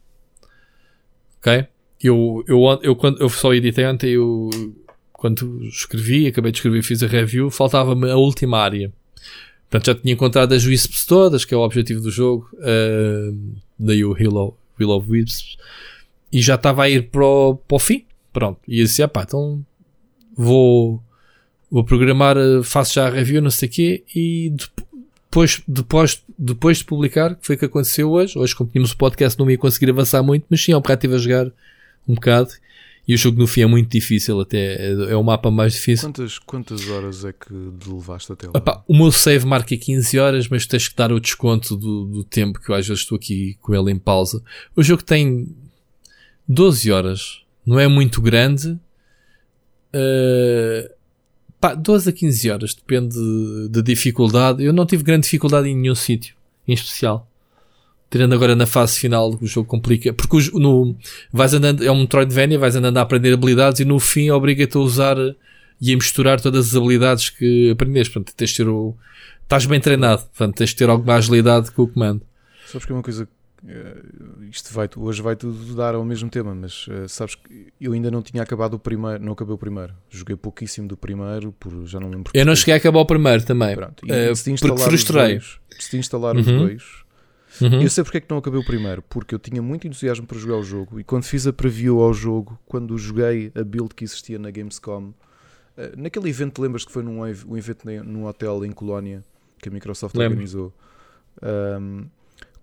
Ok? Eu, eu, eu, quando, eu só editei ontem, eu, quando escrevi, acabei de escrever, fiz a review, faltava-me a última área. Portanto, já tinha encontrado as Wisps todas, que é o objetivo do jogo. Uh, daí o Halo, Will of Wisps. E já estava a ir para o, para o fim. Pronto. E eu disse, pá, então vou, vou programar, ah, faço já a review, não sei o quê. E depois, depois, depois de publicar, que foi o que aconteceu hoje. Hoje, como tínhamos o podcast, não ia conseguir avançar muito, mas sim, ao bocado estive a jogar um bocado. E o jogo no fim é muito difícil, até é o mapa mais difícil. Quantas, quantas horas é que levaste até lá? Opa, o meu save marca 15 horas, mas tens que dar o desconto do, do tempo que eu às vezes estou aqui com ele em pausa. O jogo tem 12 horas, não é muito grande. Uh, pá, 12 a 15 horas, depende da dificuldade. Eu não tive grande dificuldade em nenhum sítio, em especial. Tirando agora na fase final, o jogo complica. Porque o, no, vais andando, é um Metroidvania, vais andando a aprender habilidades e no fim obriga-te a usar e a misturar todas as habilidades que aprendeste. Portanto, tens de ter o. Estás bem treinado, portanto, tens de ter alguma agilidade com o comando. Sabes que é uma coisa. Eh, isto vai, hoje vai tudo dar ao mesmo tema, mas uh, sabes que eu ainda não tinha acabado o primeiro, não acabei o primeiro. Joguei pouquíssimo do primeiro, por já não lembro. Eu não cheguei a acabar o primeiro também. Pronto, e, uh, porque frustrei. Se instalar uhum. os dois, Uhum. Eu sei porque é que não acabei o primeiro, porque eu tinha muito entusiasmo para jogar o jogo e quando fiz a preview ao jogo, quando joguei a build que existia na Gamescom, eh, naquele evento, lembras que foi num, um evento num hotel em Colónia que a Microsoft Lembro. organizou? Um,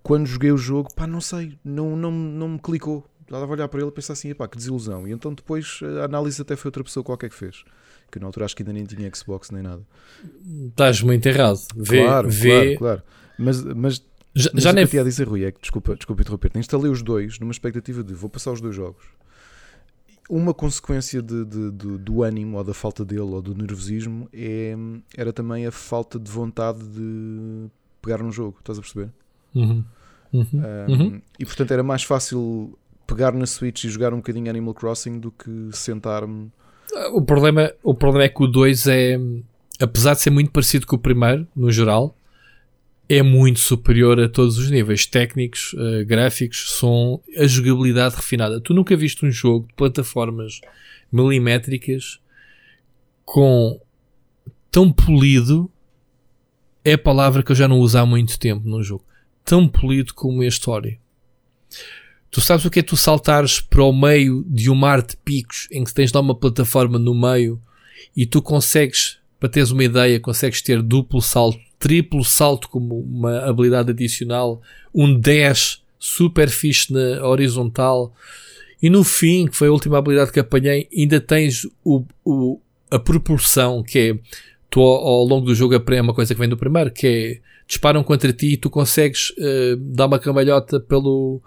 quando joguei o jogo, pá, não sei, não, não, não me clicou. Estava a olhar para ele e pensar assim, pá, que desilusão. E então depois a análise até foi outra pessoa qualquer que fez. Que na altura acho que ainda nem tinha Xbox nem nada. Estás muito errado. Vê, claro, vê... claro, claro. Mas, mas já, já nem. a dizer, Rui, é que, desculpa, desculpa interromper-te. Instalei os dois numa expectativa de vou passar os dois jogos. Uma consequência de, de, de, do ânimo ou da falta dele ou do nervosismo é, era também a falta de vontade de pegar num jogo. Estás a perceber? Uhum. Uhum. Um, uhum. E portanto era mais fácil pegar na Switch e jogar um bocadinho Animal Crossing do que sentar-me. O problema, o problema é que o 2 é, apesar de ser muito parecido com o primeiro, no geral, é muito superior a todos os níveis técnicos, uh, gráficos, som, a jogabilidade refinada. Tu nunca viste um jogo de plataformas milimétricas com tão polido é a palavra que eu já não uso há muito tempo num jogo. Tão polido como a história. Tu sabes o que é tu saltares para o meio de um mar de picos em que tens lá uma plataforma no meio e tu consegues para teres uma ideia, consegues ter duplo salto, triplo salto como uma habilidade adicional, um 10 super fixe na horizontal. E no fim, que foi a última habilidade que apanhei, ainda tens o, o, a propulsão, que é tu ao, ao longo do jogo aprendes uma coisa que vem do primeiro, que é disparam contra ti e tu consegues uh, dar uma cambalhota pelo,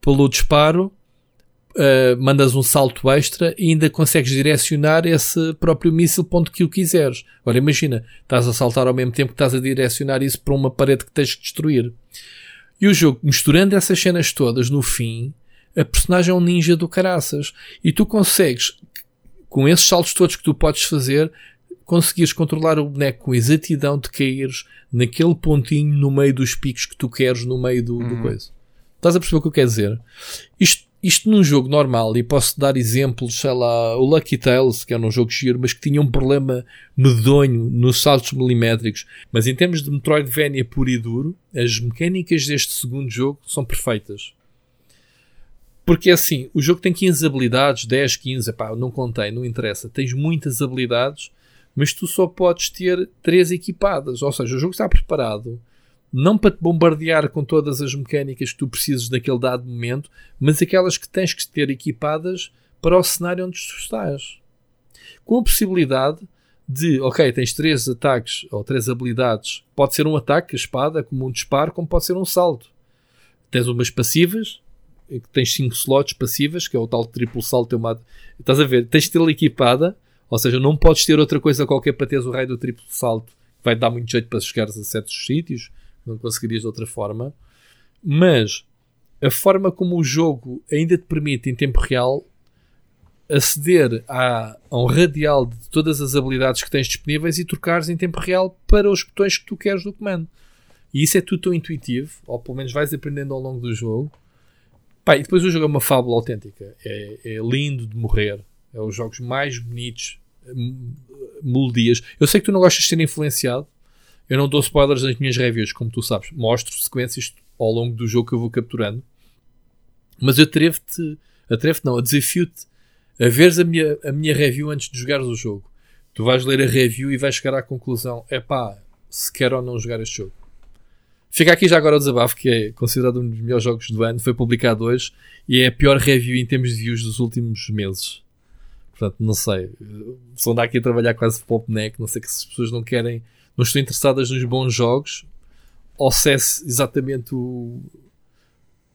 pelo disparo, uh, mandas um salto extra e ainda consegues direcionar esse próprio míssil ponto que o quiseres. Agora imagina, estás a saltar ao mesmo tempo que estás a direcionar isso para uma parede que tens que destruir. E o jogo, misturando essas cenas todas, no fim, a personagem é um ninja do caraças. E tu consegues, com esses saltos todos que tu podes fazer, conseguires controlar o boneco com exatidão de caíres naquele pontinho no meio dos picos que tu queres no meio do, uhum. do coisa. Estás a perceber o que eu quero dizer? Isto, isto num jogo normal, e posso dar exemplos, sei lá, o Lucky Tales, que era um jogo giro, mas que tinha um problema medonho nos saltos milimétricos. Mas em termos de Metroidvania puro e duro, as mecânicas deste segundo jogo são perfeitas. Porque assim, o jogo tem 15 habilidades, 10, 15, pá, não contei, não interessa. Tens muitas habilidades, mas tu só podes ter 3 equipadas. Ou seja, o jogo está preparado não para te bombardear com todas as mecânicas que tu precisas naquele dado momento, mas aquelas que tens que ter equipadas para o cenário onde tu estás. Com a possibilidade de, ok, tens três ataques ou três habilidades, pode ser um ataque, a espada, como um disparo, como pode ser um salto. Tens umas passivas, que tens cinco slots passivas, que é o tal triplo salto. Uma... Estás a ver? Tens de tê-la equipada, ou seja, não podes ter outra coisa qualquer para teres o raio do triplo salto, vai dar muito jeito para chegares a certos sítios não conseguirias de outra forma. Mas a forma como o jogo ainda te permite em tempo real aceder a, a um radial de todas as habilidades que tens disponíveis e trocares em tempo real para os botões que tu queres do comando. E isso é tudo tão intuitivo, ou pelo menos vais aprendendo ao longo do jogo. Pá, e depois o jogo é uma fábula autêntica. É, é lindo de morrer. É os jogos mais bonitos, melodias. Eu sei que tu não gostas de ser influenciado, eu não dou spoilers nas minhas reviews, como tu sabes. Mostro sequências ao longo do jogo que eu vou capturando. Mas eu atrevo-te, atrevo-te não, desafio-te a veres a minha, a minha review antes de jogares o jogo. Tu vais ler a review e vais chegar à conclusão: é pá, se quer ou não jogar este jogo. Fica aqui já agora o desabafo, que é considerado um dos melhores jogos do ano, foi publicado hoje e é a pior review em termos de views dos últimos meses. Portanto, não sei. Se andar aqui a trabalhar quase pop neck, não sei que se as pessoas não querem não estão interessadas nos bons jogos, ou se é exatamente o,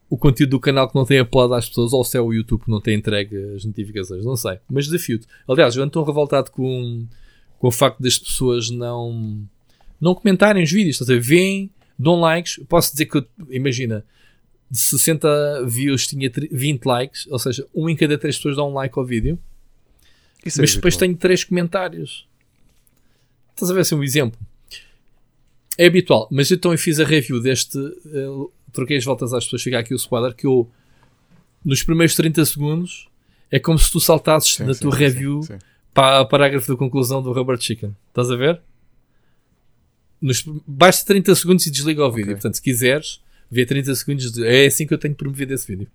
o conteúdo do canal que não tem apelado às pessoas, ou se é o YouTube que não tem entregue as notificações, não sei. Mas desafio-te. Aliás, eu ando tão revoltado com, com o facto das pessoas não, não comentarem os vídeos, estás a ver? Vêm, dão likes. Posso dizer que, eu, imagina, de 60 views tinha 20 likes, ou seja, um em cada 3 pessoas dá um like ao vídeo. Isso é mas é depois tenho 3 comentários. Estás a ver assim um exemplo? É habitual, mas então eu fiz a review deste. Uh, troquei as voltas às pessoas, fica aqui o spoiler. Que eu, nos primeiros 30 segundos, é como se tu saltasses sim, na sim, tua sim, review para o parágrafo de conclusão do Robert Chicken. Estás a ver? Nos, basta 30 segundos e desliga o vídeo. Okay. Portanto, se quiseres ver 30 segundos, de, é assim que eu tenho promovido esse vídeo.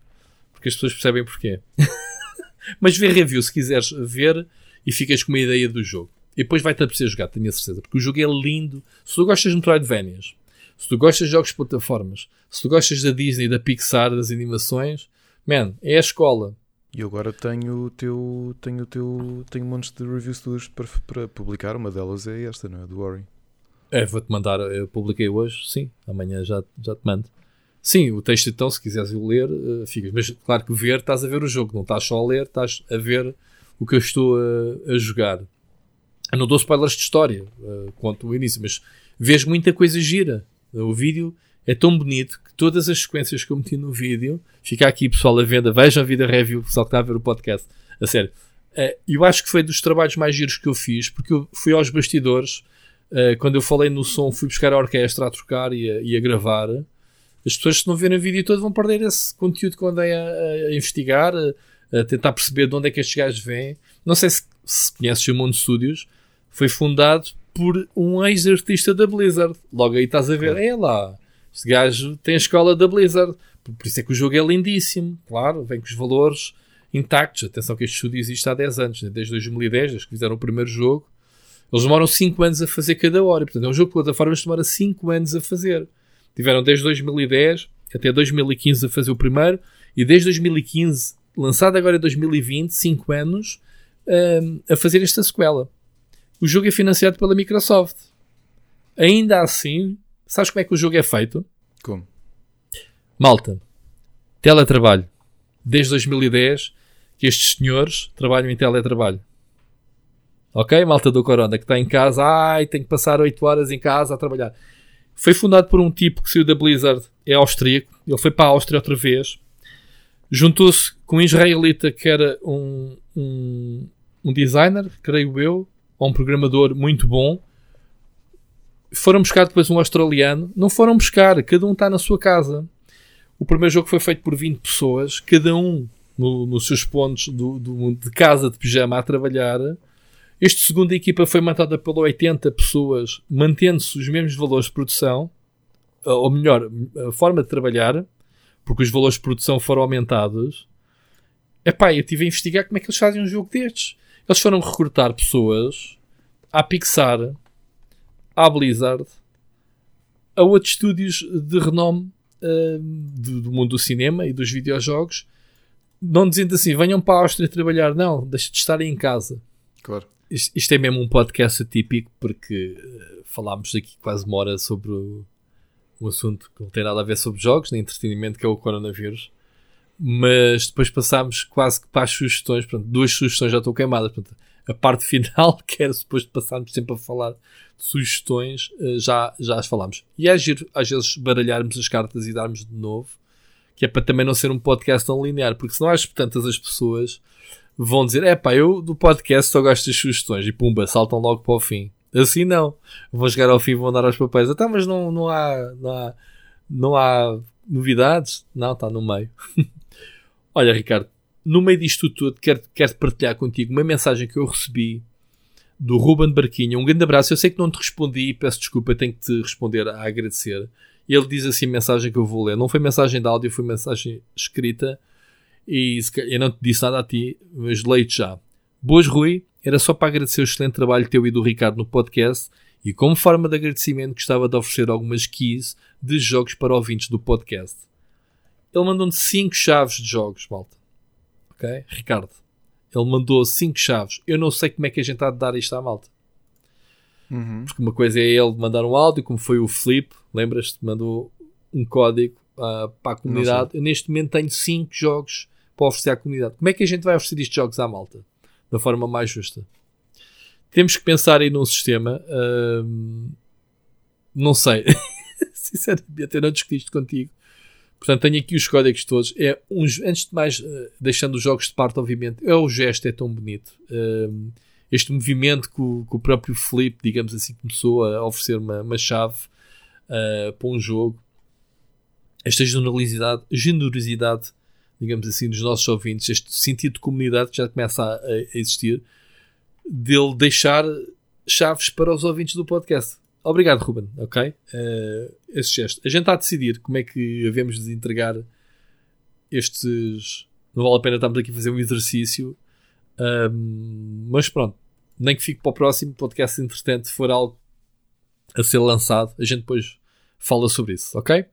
Porque as pessoas percebem porquê. <laughs> Mas vê review se quiseres ver e ficas com uma ideia do jogo. E depois vai-te apetecer jogar, tenho a certeza. Porque o jogo é lindo. Se tu gostas de Metroidvanias, se tu gostas de jogos de plataformas, se tu gostas da Disney, da Pixar, das animações, man, é a escola. E agora tenho o teu. Tenho o teu. Tenho um monte de reviews tuas para, para publicar. Uma delas é esta, não é? Do Ori. É, vou-te mandar. Eu publiquei hoje, sim. Amanhã já, já te mando. Sim, o texto então, se quiseres ler, uh, ficas. Mas claro que ver, estás a ver o jogo, não estás só a ler, estás a ver o que eu estou a, a jogar. Eu não dou spoilers de história, uh, quanto o início, mas vês muita coisa gira. O vídeo é tão bonito que todas as sequências que eu meti no vídeo, fica aqui pessoal à venda, vejam a vida review, pessoal que está a ver o podcast, a sério. Uh, eu acho que foi dos trabalhos mais giros que eu fiz, porque eu fui aos bastidores, uh, quando eu falei no som, fui buscar a orquestra a trocar e a, e a gravar. As pessoas, se não verem o vídeo todo, vão perder esse conteúdo eu andei a, a investigar, a, a, tentar perceber de onde é que estes gajos vêm. Não sei se, se conheces o Mundo Studios, foi fundado por um ex-artista da Blizzard. Logo aí estás a ver, é lá, este gajo tem a escola da Blizzard. Por isso é que o jogo é lindíssimo, claro, vem com os valores intactos. Atenção que este estúdio existe há 10 anos, né? desde 2010, desde que fizeram o primeiro jogo. Eles demoram 5 anos a fazer cada hora. Portanto, é um jogo de plataformas que demora 5 anos a fazer. Tiveram desde 2010 até 2015 a fazer o primeiro e desde 2015, lançado agora em 2020, 5 anos, um, a fazer esta sequela. O jogo é financiado pela Microsoft. Ainda assim, sabes como é que o jogo é feito? Como? Malta, teletrabalho. Desde 2010 que estes senhores trabalham em teletrabalho. Ok? Malta do Corona, que está em casa, ai, tem que passar 8 horas em casa a trabalhar. Foi fundado por um tipo que saiu da Blizzard, é austríaco. Ele foi para a Áustria outra vez. Juntou-se com um israelita que era um, um, um designer, creio eu, ou um programador muito bom. Foram buscar depois um australiano. Não foram buscar, cada um está na sua casa. O primeiro jogo foi feito por 20 pessoas, cada um no, nos seus pontos do, do, de casa de pijama a trabalhar. Este segundo equipa foi montada por 80 pessoas, mantendo-se os mesmos valores de produção, ou melhor, a forma de trabalhar, porque os valores de produção foram aumentados. Epá, eu estive a investigar como é que eles fazem um jogo destes. Eles foram recrutar pessoas à Pixar, à Blizzard, a outros estúdios de renome uh, do, do, mundo do cinema e dos videojogos, não dizendo assim, venham para a Áustria trabalhar, não, deixa de estar em casa. Claro. Isto, isto é mesmo um podcast atípico porque uh, falámos aqui quase uma hora sobre o, um assunto que não tem nada a ver sobre jogos, nem entretenimento, que é o coronavírus. Mas depois passámos quase que para as sugestões, portanto, duas sugestões já estão queimadas. A parte final, <laughs> que era suposto passarmos sempre a falar de sugestões, uh, já, já as falámos. E é giro, às vezes, baralharmos as cartas e darmos de novo, que é para também não ser um podcast tão linear, porque senão que tantas as pessoas vão dizer: é pá, eu do podcast só gosto das sugestões e pumba, saltam logo para o fim. Assim não. Vão chegar ao fim e vão dar aos papéis. Até, mas não, não, há, não, há, não há novidades? Não, está no meio. <laughs> Olha, Ricardo, no meio disto tudo, quero, quero partilhar contigo uma mensagem que eu recebi do Ruben Barquinha. Um grande abraço. Eu sei que não te respondi, peço desculpa, tenho que te responder a agradecer. Ele diz assim: mensagem que eu vou ler. Não foi mensagem de áudio, foi mensagem escrita. E eu não te disse nada a ti, mas leio-te já. Boas, Rui. Era só para agradecer o excelente trabalho teu e do Ricardo no podcast. E como forma de agradecimento, gostava de oferecer algumas keys de jogos para ouvintes do podcast. Ele mandou-me 5 chaves de jogos, malta. Ok? Ricardo. Ele mandou 5 chaves. Eu não sei como é que a gente há de dar isto à malta. Uhum. Porque uma coisa é ele mandar um áudio, como foi o Flip, lembras-te? Mandou um código uh, para a comunidade. Eu neste momento tenho 5 jogos para oferecer à comunidade. Como é que a gente vai oferecer estes jogos à malta? Da forma mais justa. Temos que pensar aí num sistema. Uh, não sei. <laughs> Sinceramente, eu não discuti isto contigo. Portanto, tenho aqui os códigos todos. É uns, antes de mais, uh, deixando os jogos de parte, obviamente, é o gesto, é tão bonito. Uh, este movimento que o, que o, próprio Flip, digamos assim, começou a oferecer uma, uma chave uh, para um jogo. Esta generosidade, generosidade, digamos assim, dos nossos ouvintes, este sentido de comunidade que já começa a, a existir, dele deixar chaves para os ouvintes do podcast. Obrigado, Ruben, ok? Uh, esse gesto. A gente está a decidir como é que havemos de entregar estes. Não vale a pena estarmos aqui a fazer um exercício, um, mas pronto, nem que fique para o próximo podcast, entretanto, for algo a ser lançado, a gente depois fala sobre isso, ok?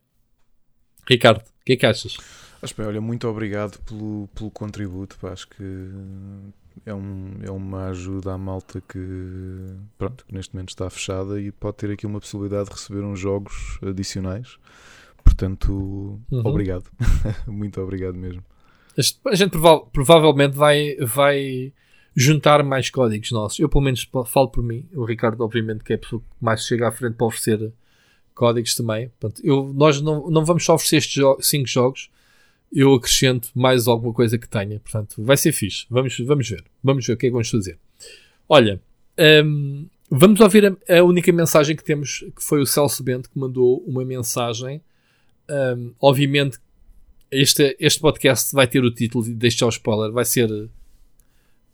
Ricardo, o que é que achas? Acho bem, olha, muito obrigado pelo, pelo contributo. Pá, acho que é, um, é uma ajuda à malta que, pronto, que neste momento está fechada e pode ter aqui uma possibilidade de receber uns jogos adicionais. Portanto, uhum. obrigado. <laughs> muito obrigado mesmo. A gente prova provavelmente vai, vai juntar mais códigos nossos. Eu, pelo menos, falo por mim. O Ricardo, obviamente, que é a pessoa que mais chega à frente para oferecer códigos também. Portanto, eu, nós não, não vamos só oferecer estes 5 jo jogos, eu acrescento mais alguma coisa que tenha. Portanto, vai ser fixe. Vamos, vamos ver. Vamos ver o que é que vamos fazer. Olha, um, vamos ouvir a, a, única mensagem que temos, que foi o Celso Bento, que mandou uma mensagem. Um, obviamente, este, este podcast vai ter o título, e deixo já o spoiler, vai ser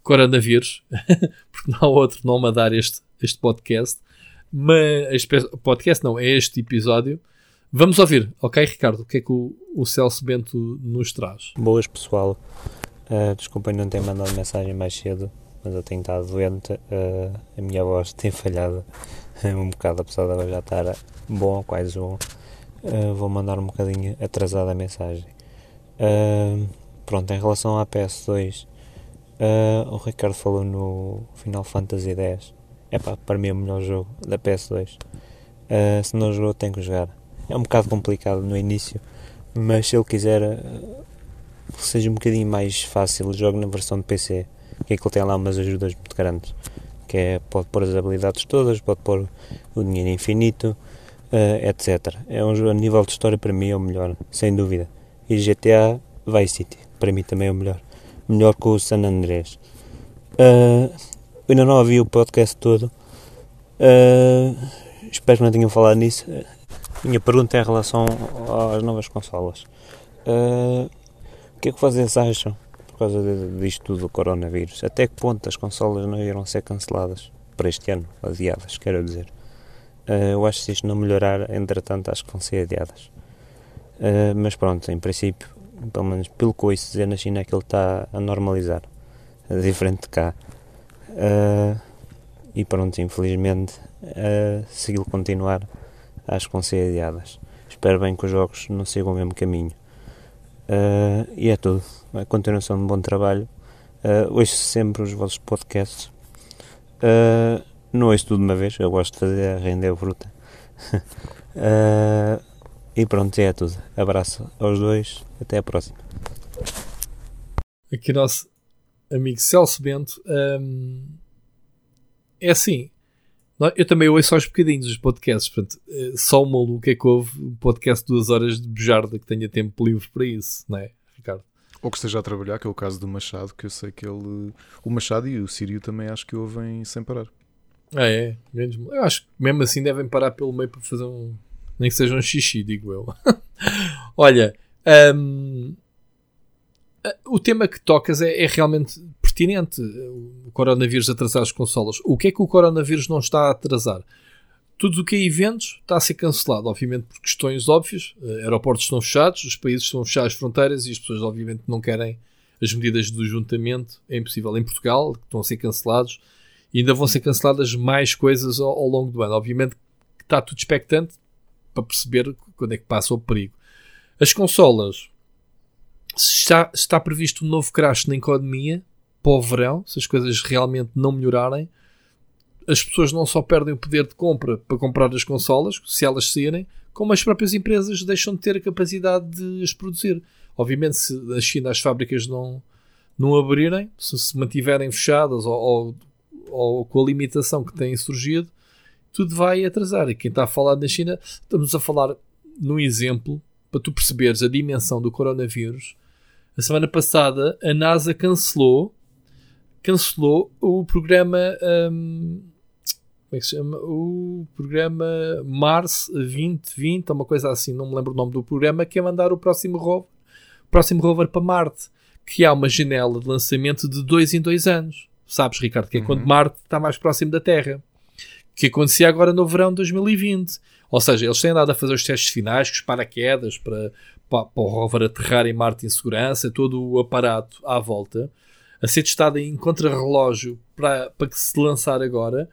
Coronavírus, <laughs> porque não há outro nome a dar este, este podcast. Mas, este podcast não, é este episódio. Vamos ouvir, ok, Ricardo? O que é que o, o Celso Bento nos traz? Boas, pessoal. Uh, desculpem não ter mandado mensagem mais cedo. mas eu tenho estado doente, uh, a minha voz tem falhado <laughs> um bocado, apesar de ela já estar bom, quase bom. Uh, vou mandar um bocadinho atrasada a mensagem. Uh, pronto, em relação à PS2, o Ricardo falou no Final Fantasy X. É para mim é o melhor jogo da PS2. se não jogou, tem que jogar. É um bocado complicado no início, mas se ele quiser seja um bocadinho mais fácil, jogo na versão de PC, que é que ele tem lá umas ajudas muito grandes, que é, pode pôr as habilidades todas, pode pôr o dinheiro infinito, uh, etc. É um jogo, a nível de história, para mim é o melhor, sem dúvida. E GTA Vice City, para mim também é o melhor. Melhor que o San Andrés. Uh, ainda não ouvi o podcast todo. Uh, espero que não tenham falado nisso. Minha pergunta é em relação às novas consolas. Uh, o que é que vocês acham por causa disto tudo do coronavírus? Até que ponto as consolas não irão ser canceladas para este ano? Adiadas, quero dizer. Uh, eu acho que se isto não melhorar, entretanto, acho que vão ser adiadas. Uh, mas pronto, em princípio, pelo menos pelo que ouço dizer na China, é que ele está a normalizar. É diferente de cá. Uh, e pronto, infelizmente, se ele continuar, acho que vão ser adiadas. Espero bem que os jogos não sigam o mesmo caminho. Uh, e é tudo. A continuação de um bom trabalho. Uh, ouço sempre os vossos podcasts. Uh, não ouço tudo de uma vez, eu gosto de fazer a render bruta. uh, <laughs> e pronto, é tudo. Abraço aos dois, até a próxima. Aqui nosso amigo Celso Bento. Um, é assim, eu também ouço aos bocadinhos os podcasts, portanto, eh, só o maluco é que houve um podcast de duas horas de bujarda que tenha tempo livre para isso, não é, Ricardo? Ou que esteja a trabalhar, que é o caso do Machado, que eu sei que ele. O Machado e o Sírio também acho que ouvem sem parar. Ah, é? Eu acho que mesmo assim devem parar pelo meio para fazer um. Nem que seja um xixi, digo eu. <laughs> Olha, um, o tema que tocas é, é realmente pertinente. O coronavírus atrasar as consolas. O que é que o coronavírus não está a atrasar? Tudo o que é eventos está a ser cancelado, obviamente por questões óbvias. Uh, aeroportos estão fechados, os países estão fechados as fronteiras e as pessoas, obviamente, não querem as medidas do juntamento. É impossível. Em Portugal, estão a ser cancelados, e ainda vão ser canceladas mais coisas ao, ao longo do ano. Obviamente está tudo expectante para perceber quando é que passa o perigo. As consolas, está, está previsto um novo crash na economia, para o verão, se as coisas realmente não melhorarem, as pessoas não só perdem o poder de compra para comprar as consolas, se elas saírem, como as próprias empresas deixam de ter a capacidade de as produzir. Obviamente, se na China as fábricas não, não abrirem, se se mantiverem fechadas ou, ou, ou com a limitação que têm surgido, tudo vai atrasar. E quem está a falar na China, estamos a falar num exemplo para tu perceberes a dimensão do coronavírus. A semana passada, a NASA cancelou cancelou o programa. Um, como é que se chama? O programa Mars 2020, uma coisa assim, não me lembro o nome do programa, que é mandar o próximo rover, próximo rover para Marte, que há uma janela de lançamento de dois em dois anos. Sabes, Ricardo, que é uhum. quando Marte está mais próximo da Terra. Que acontecia agora no verão de 2020. Ou seja, eles têm andado a fazer os testes finais, com os paraquedas, para, para, para o rover aterrar em Marte em segurança, todo o aparato à volta a ser testada em contrarrelógio para, para que se lançar agora.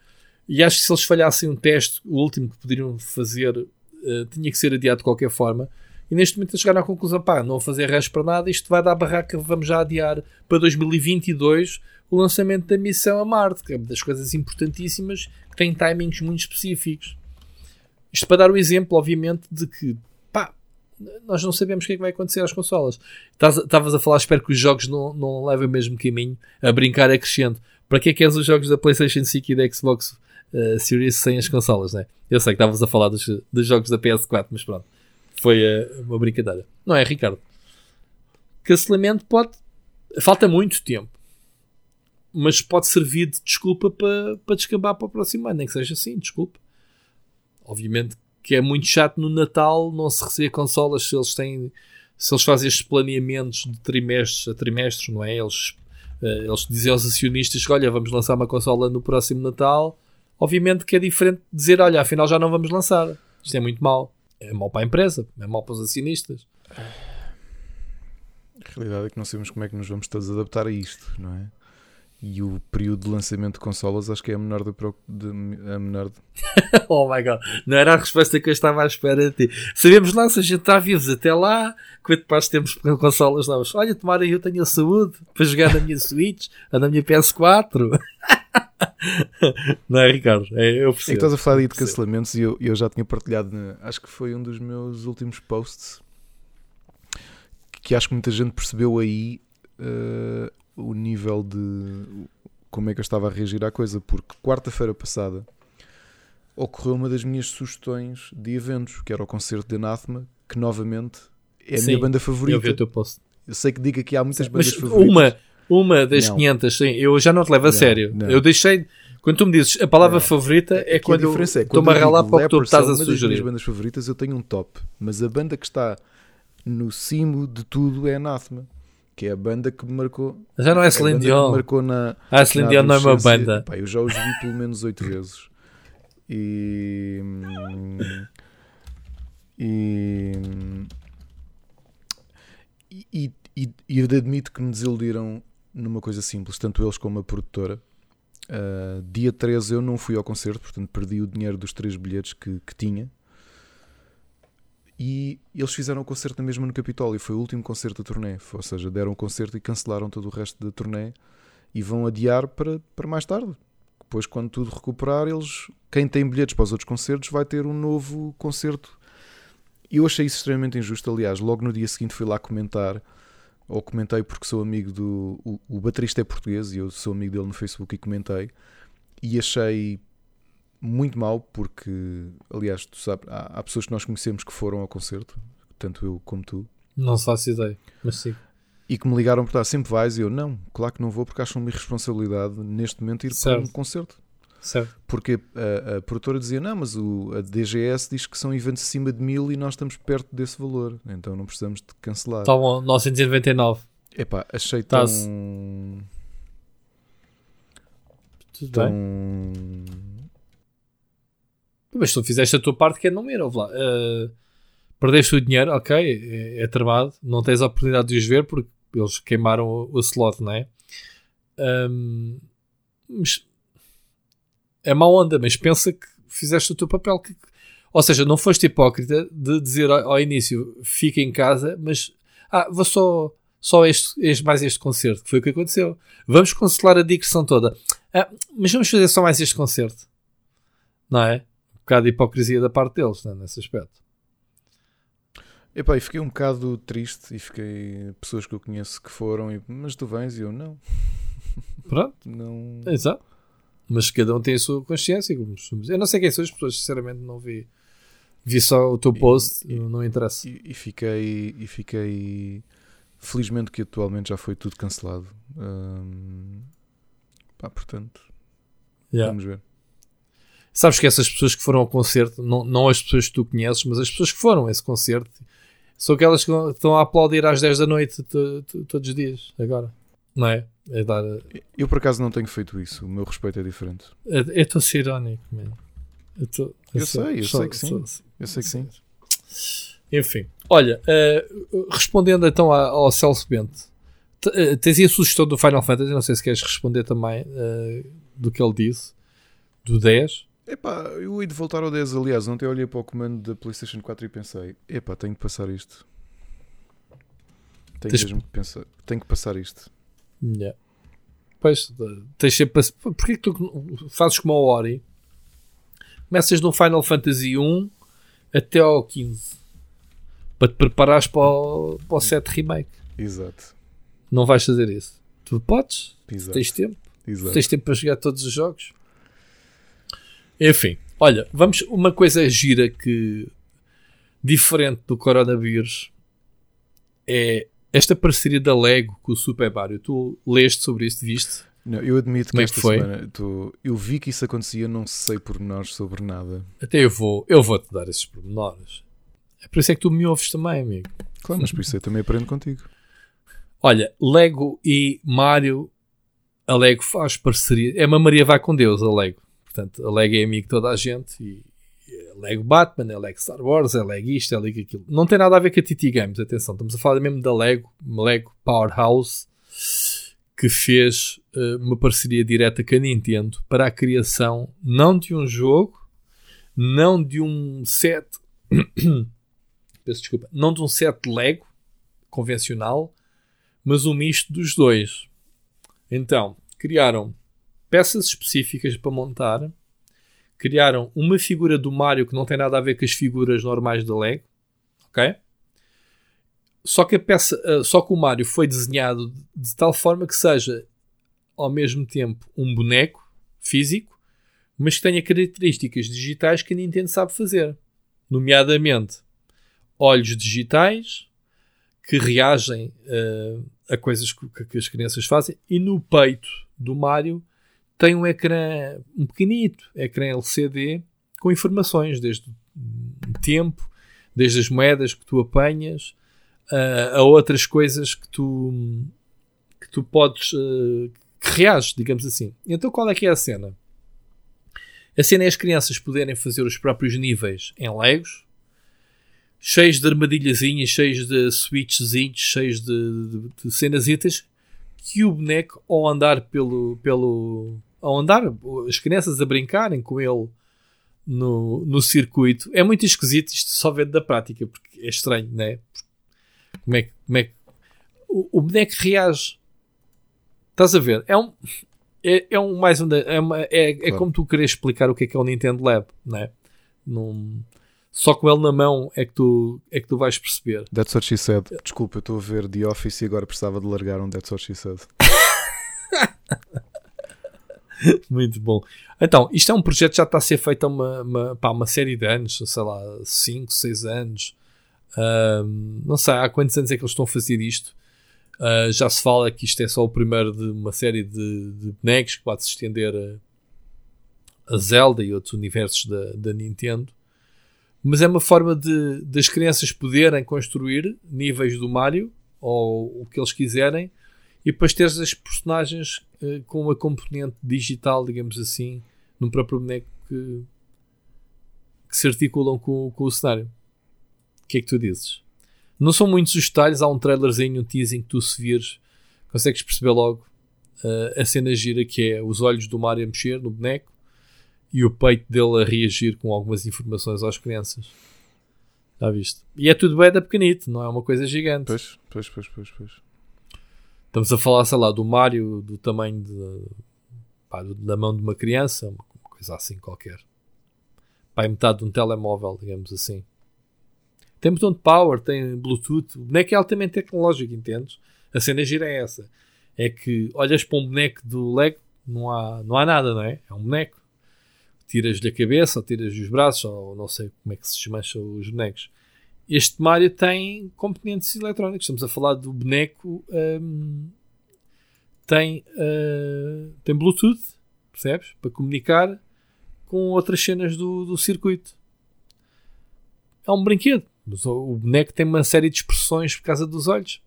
E acho que se eles falhassem um teste, o último que poderiam fazer, uh, tinha que ser adiado de qualquer forma. E neste momento chegaram à conclusão: pá, não fazer resto para nada, isto vai dar barraca, vamos já adiar para 2022 o lançamento da missão a Marte, que é uma das coisas importantíssimas que tem timings muito específicos. Isto para dar o exemplo, obviamente, de que nós não sabemos o que é que vai acontecer às consolas. Estavas a falar, espero que os jogos não, não levem o mesmo caminho, a brincar é crescendo. Para que é que és os jogos da PlayStation 5 e da Xbox uh, Series sem as consolas, né? Eu sei que estavas a falar dos, dos jogos da PS4, mas pronto, foi uh, uma brincadeira. Não é, Ricardo? Cancelamento pode. Falta muito tempo, mas pode servir de desculpa para, para descambar para o próximo ano, nem que seja assim, desculpa. Obviamente que é muito chato no Natal não se receber consolas se eles têm se eles fazem estes planeamentos de trimestres a trimestre, não é? Eles, uh, eles dizem aos acionistas que olha, vamos lançar uma consola no próximo Natal. Obviamente que é diferente dizer, olha, afinal já não vamos lançar. Isto é muito mau. É mau para a empresa, é mau para os acionistas. A realidade é que não sabemos como é que nos vamos todos adaptar a isto, não é? E o período de lançamento de consolas acho que é a menor pro- de- a menor de- <laughs> oh my god, não era a resposta que eu estava à espera de ti. Sabemos lá se a gente está vivos até lá, quanto mais temos consolas novas. Olha, tomara eu tenho a saúde para jogar na minha <laughs> Switch ou na minha PS4. <laughs> não é, Ricardo? É, eu É percebo. estás a falar aí de cancelamentos e eu, eu já tinha partilhado, na- acho que foi um dos meus últimos posts, que acho que muita gente percebeu aí eh, o nível de como é que eu estava a reagir à coisa, porque quarta-feira passada ocorreu uma das minhas sugestões de eventos, que era o concerto de Anathema, que novamente é a Sim, minha banda Eu vi o favorita. teu post. Eu sei que diga que há muitas Mas bandas favoritas. uma, uma das Não. 500, sim, eu já não te levo a Não, sério. não. Eu deixei. Quando tu me dizes a palavra Não. favorita, é Aqui quando a é estou-me quando a ralar digo para o que tu estás é a uma das minhas sugerir. bandas favoritas, eu tenho um top, mas a banda que está no cimo de tudo é Anathema, que é a banda que me marcou. Já não é é a Celine Dion. marcou na, Ah, a Celine Dion não é uma banda. Pá, eu já os vi pelo menos oito vezes. E. E. E, e, e eu admito que me desiludiram numa coisa simples, tanto eles como a produtora. Uh, dia 13 eu não fui ao concerto, portanto perdi o dinheiro dos três bilhetes que, que tinha. E eles fizeram o concerto na mesma no Capitólio. Foi o último concerto da turnê. Ou seja, deram o concerto e cancelaram todo o resto da turnê e vão adiar para, para mais tarde. Depois, quando tudo recuperar, eles, quem tem bilhetes para os outros concertos, vai ter um novo concerto. Eu achei isso extremamente injusto. Aliás, logo no dia seguinte fui lá comentar, ou comentei porque sou amigo do. O, o baterista é português e eu sou amigo dele no Facebook e comentei. E achei muito mal, porque, aliás, tu sabes, há, há pessoas que nós conhecemos que foram ao concerto, tanto eu como tu, Não faço ideia, mas sim. e que me ligaram para estar sempre vais e eu não, claro que não vou porque acham-me irresponsabilidade neste momento ir para Certo. um concerto. Certo. Porque a, a produtora dizia, não, mas o, a DGS diz que são eventos acima de mil e nós estamos perto desse valor, então não precisamos de cancelar. Está bom, 999. Epá, achei Tá-se. tão... Tudo tão... bem. Mas tu fizeste a tua parte que é não ir, ouve lá. Uh, perdeste o dinheiro, ok, é, é tramado, não tens a oportunidade de os ver porque eles queimaram o, o slot, não é? Um, mas é má onda, mas pensa que fizeste o teu papel. Que, ou seja, não foste hipócrita de dizer ao, ao início fica em casa, mas ah, vou só, só este, este, mais este concerto, que foi o que aconteceu. Vamos cancelar a digressão toda. Ah, mas vamos fazer só mais este concerto. Não é? Um bocado de hipocrisia da parte deles, né, nesse aspecto. Epá, e fiquei um bocado triste e fiquei pessoas que eu conheço que foram e, mas tu vens e eu não, <laughs> Pronto, não... exato. Mas cada um tem a sua consciência. Eu não sei quem são as pessoas, sinceramente não vi. Vi só o teu post, E- não interessa. E, e fiquei e fiquei felizmente que atualmente já foi tudo cancelado. Hum, pá, portanto, Yeah. vamos ver. Sabes que essas pessoas que foram ao concerto, não, não as pessoas que tu conheces, mas as pessoas que foram a esse concerto, são aquelas que estão a aplaudir às 10 da noite to- to- todos os dias, agora. Não é? É dar. Eu por acaso não tenho feito isso. O meu respeito é diferente. é- Eu estou a ser irónico, man. Eu, tô- Eu sou- sei, eu sei que sim. Eu sei que sim. Enfim, olha, eh, respondendo então ao Celso Bento, eh, tens aí a sugestão do Final Fantasy, não sei se queres responder também eh, do que ele disse, do 10. Epá, eu ia de voltar ao 10. Aliás, ontem olhei para o comando da PlayStation 4 e pensei: epá, tenho que passar isto. Tenho Tens- mesmo que pensar. Tenho que passar isto. Yeah. Pois, eh, tens sempre. Porquê que tu fazes como a Ori? Começas no Final Fantasy 1 até ao 15 para te preparares para o, para o 7 Remake. Exato. Não vais fazer isso. Tu podes, Exato. tens tempo. Exato. Tens tempo para jogar todos os jogos. Enfim, olha, vamos. Uma coisa gira que diferente do coronavírus é esta parceria da Lego com o Super Mario. Tu leste sobre isso, viste? Não, eu admito que é que esta foi? semana tô- eu vi que isso acontecia, não sei pormenores sobre nada. Até eu vou, eu vou te dar esses pormenores. É por isso é que tu me ouves também, amigo. Claro, mas por isso eu também aprendo contigo. Olha, Lego e Mario, a Lego faz parceria. É uma Maria vai com Deus, a Lego. Portanto, a Lego é amigo de toda a gente. E, é Lego Batman, é Lego Star Wars, é Lego isto, é Lego aquilo. Não tem nada a ver com a TT Games, atenção. Estamos a falar mesmo da Lego, Lego Powerhouse, que que fez uh, uma parceria direta com a Nintendo para a criação não de um jogo, não de um set, <coughs> peço desculpa, não de um set Lego convencional, mas um misto dos dois. Então, criaram peças específicas para montar, criaram uma figura do Mario que não tem nada a ver com as figuras normais da Lego, ok? Só que a peça, uh, só que o Mario foi desenhado de tal forma que seja ao mesmo tempo um boneco físico, mas que tenha características digitais que a Nintendo sabe fazer, nomeadamente olhos digitais que reagem uh, a coisas que, que, as crianças fazem e no peito do Mario tem um ecrã um pequenito, ecrã LCD com informações desde o tempo, desde as moedas que tu apanhas uh, a outras coisas que tu, que tu podes. Uh, que reages, digamos assim. Então qual é que é a cena? A cena é as crianças poderem fazer os próprios níveis em Legos, cheios de armadilhazinhas, cheios de switchzinhos, cheios de, de, de que o boneco, ao andar pelo, pelo. ao andar, as crianças a brincarem com ele no, no circuito, é muito esquisito isto só ver da prática, porque é estranho, né? Como é que. Como é que o, o boneco reage. Estás a ver? É um. É, é um mais um. É, uma, é, é claro. como tu queres explicar o que é que é o Nintendo Lab, né? Num, só com ele na mão é que tu, é que tu vais perceber. That's what she said. Desculpa, eu estou a ver The Office e agora precisava de largar um That's what she said. <laughs> Muito bom. Então, isto é um projeto que já está a ser feito há uma, uma, pá, uma série de anos, sei lá, 5, 6 anos não sei há quantos anos é que eles estão a fazer isto. Uh, já se fala que isto é só o primeiro de uma série de, de bonecos que pode se estender a, a, Zelda e outros universos da, da Nintendo. Mas é uma forma de das crianças poderem construir níveis do Mario ou o que eles quiserem e depois ter as personagens uh, com uma componente digital, digamos assim, num próprio boneco que, que se articulam com, com o cenário. O que é que tu dizes? Não são muitos os detalhes, há um trailerzinho, um teasing que tu se vires, consegues perceber logo uh, a cena gira que é os olhos do Mario a mexer no boneco e o peito dele a reagir com algumas informações às crianças. Já viste? E é tudo bem da pequenito, não é uma coisa gigante. Pois, pois, pois, pois, pois. Estamos a falar, sei lá, do Mario do tamanho de, pá, da mão de uma criança, uma coisa assim qualquer. Pá, é metade de um telemóvel, digamos assim. Tem botão de power, tem Bluetooth. O boneco é altamente tecnológico, entendes? A cena gira é essa. É que olhas para um boneco do Lego, não há, não há nada, não é? É um boneco. Tiras-lhe a cabeça, ou tiras-lhe os braços, ou não sei como é que se desmancha os bonecos. Este Mario tem componentes eletrónicos. Estamos a falar do boneco. Um, tem, uh, tem Bluetooth, percebes? Para comunicar com outras cenas do, do circuito. É um brinquedo. O boneco tem uma série de expressões por causa dos olhos.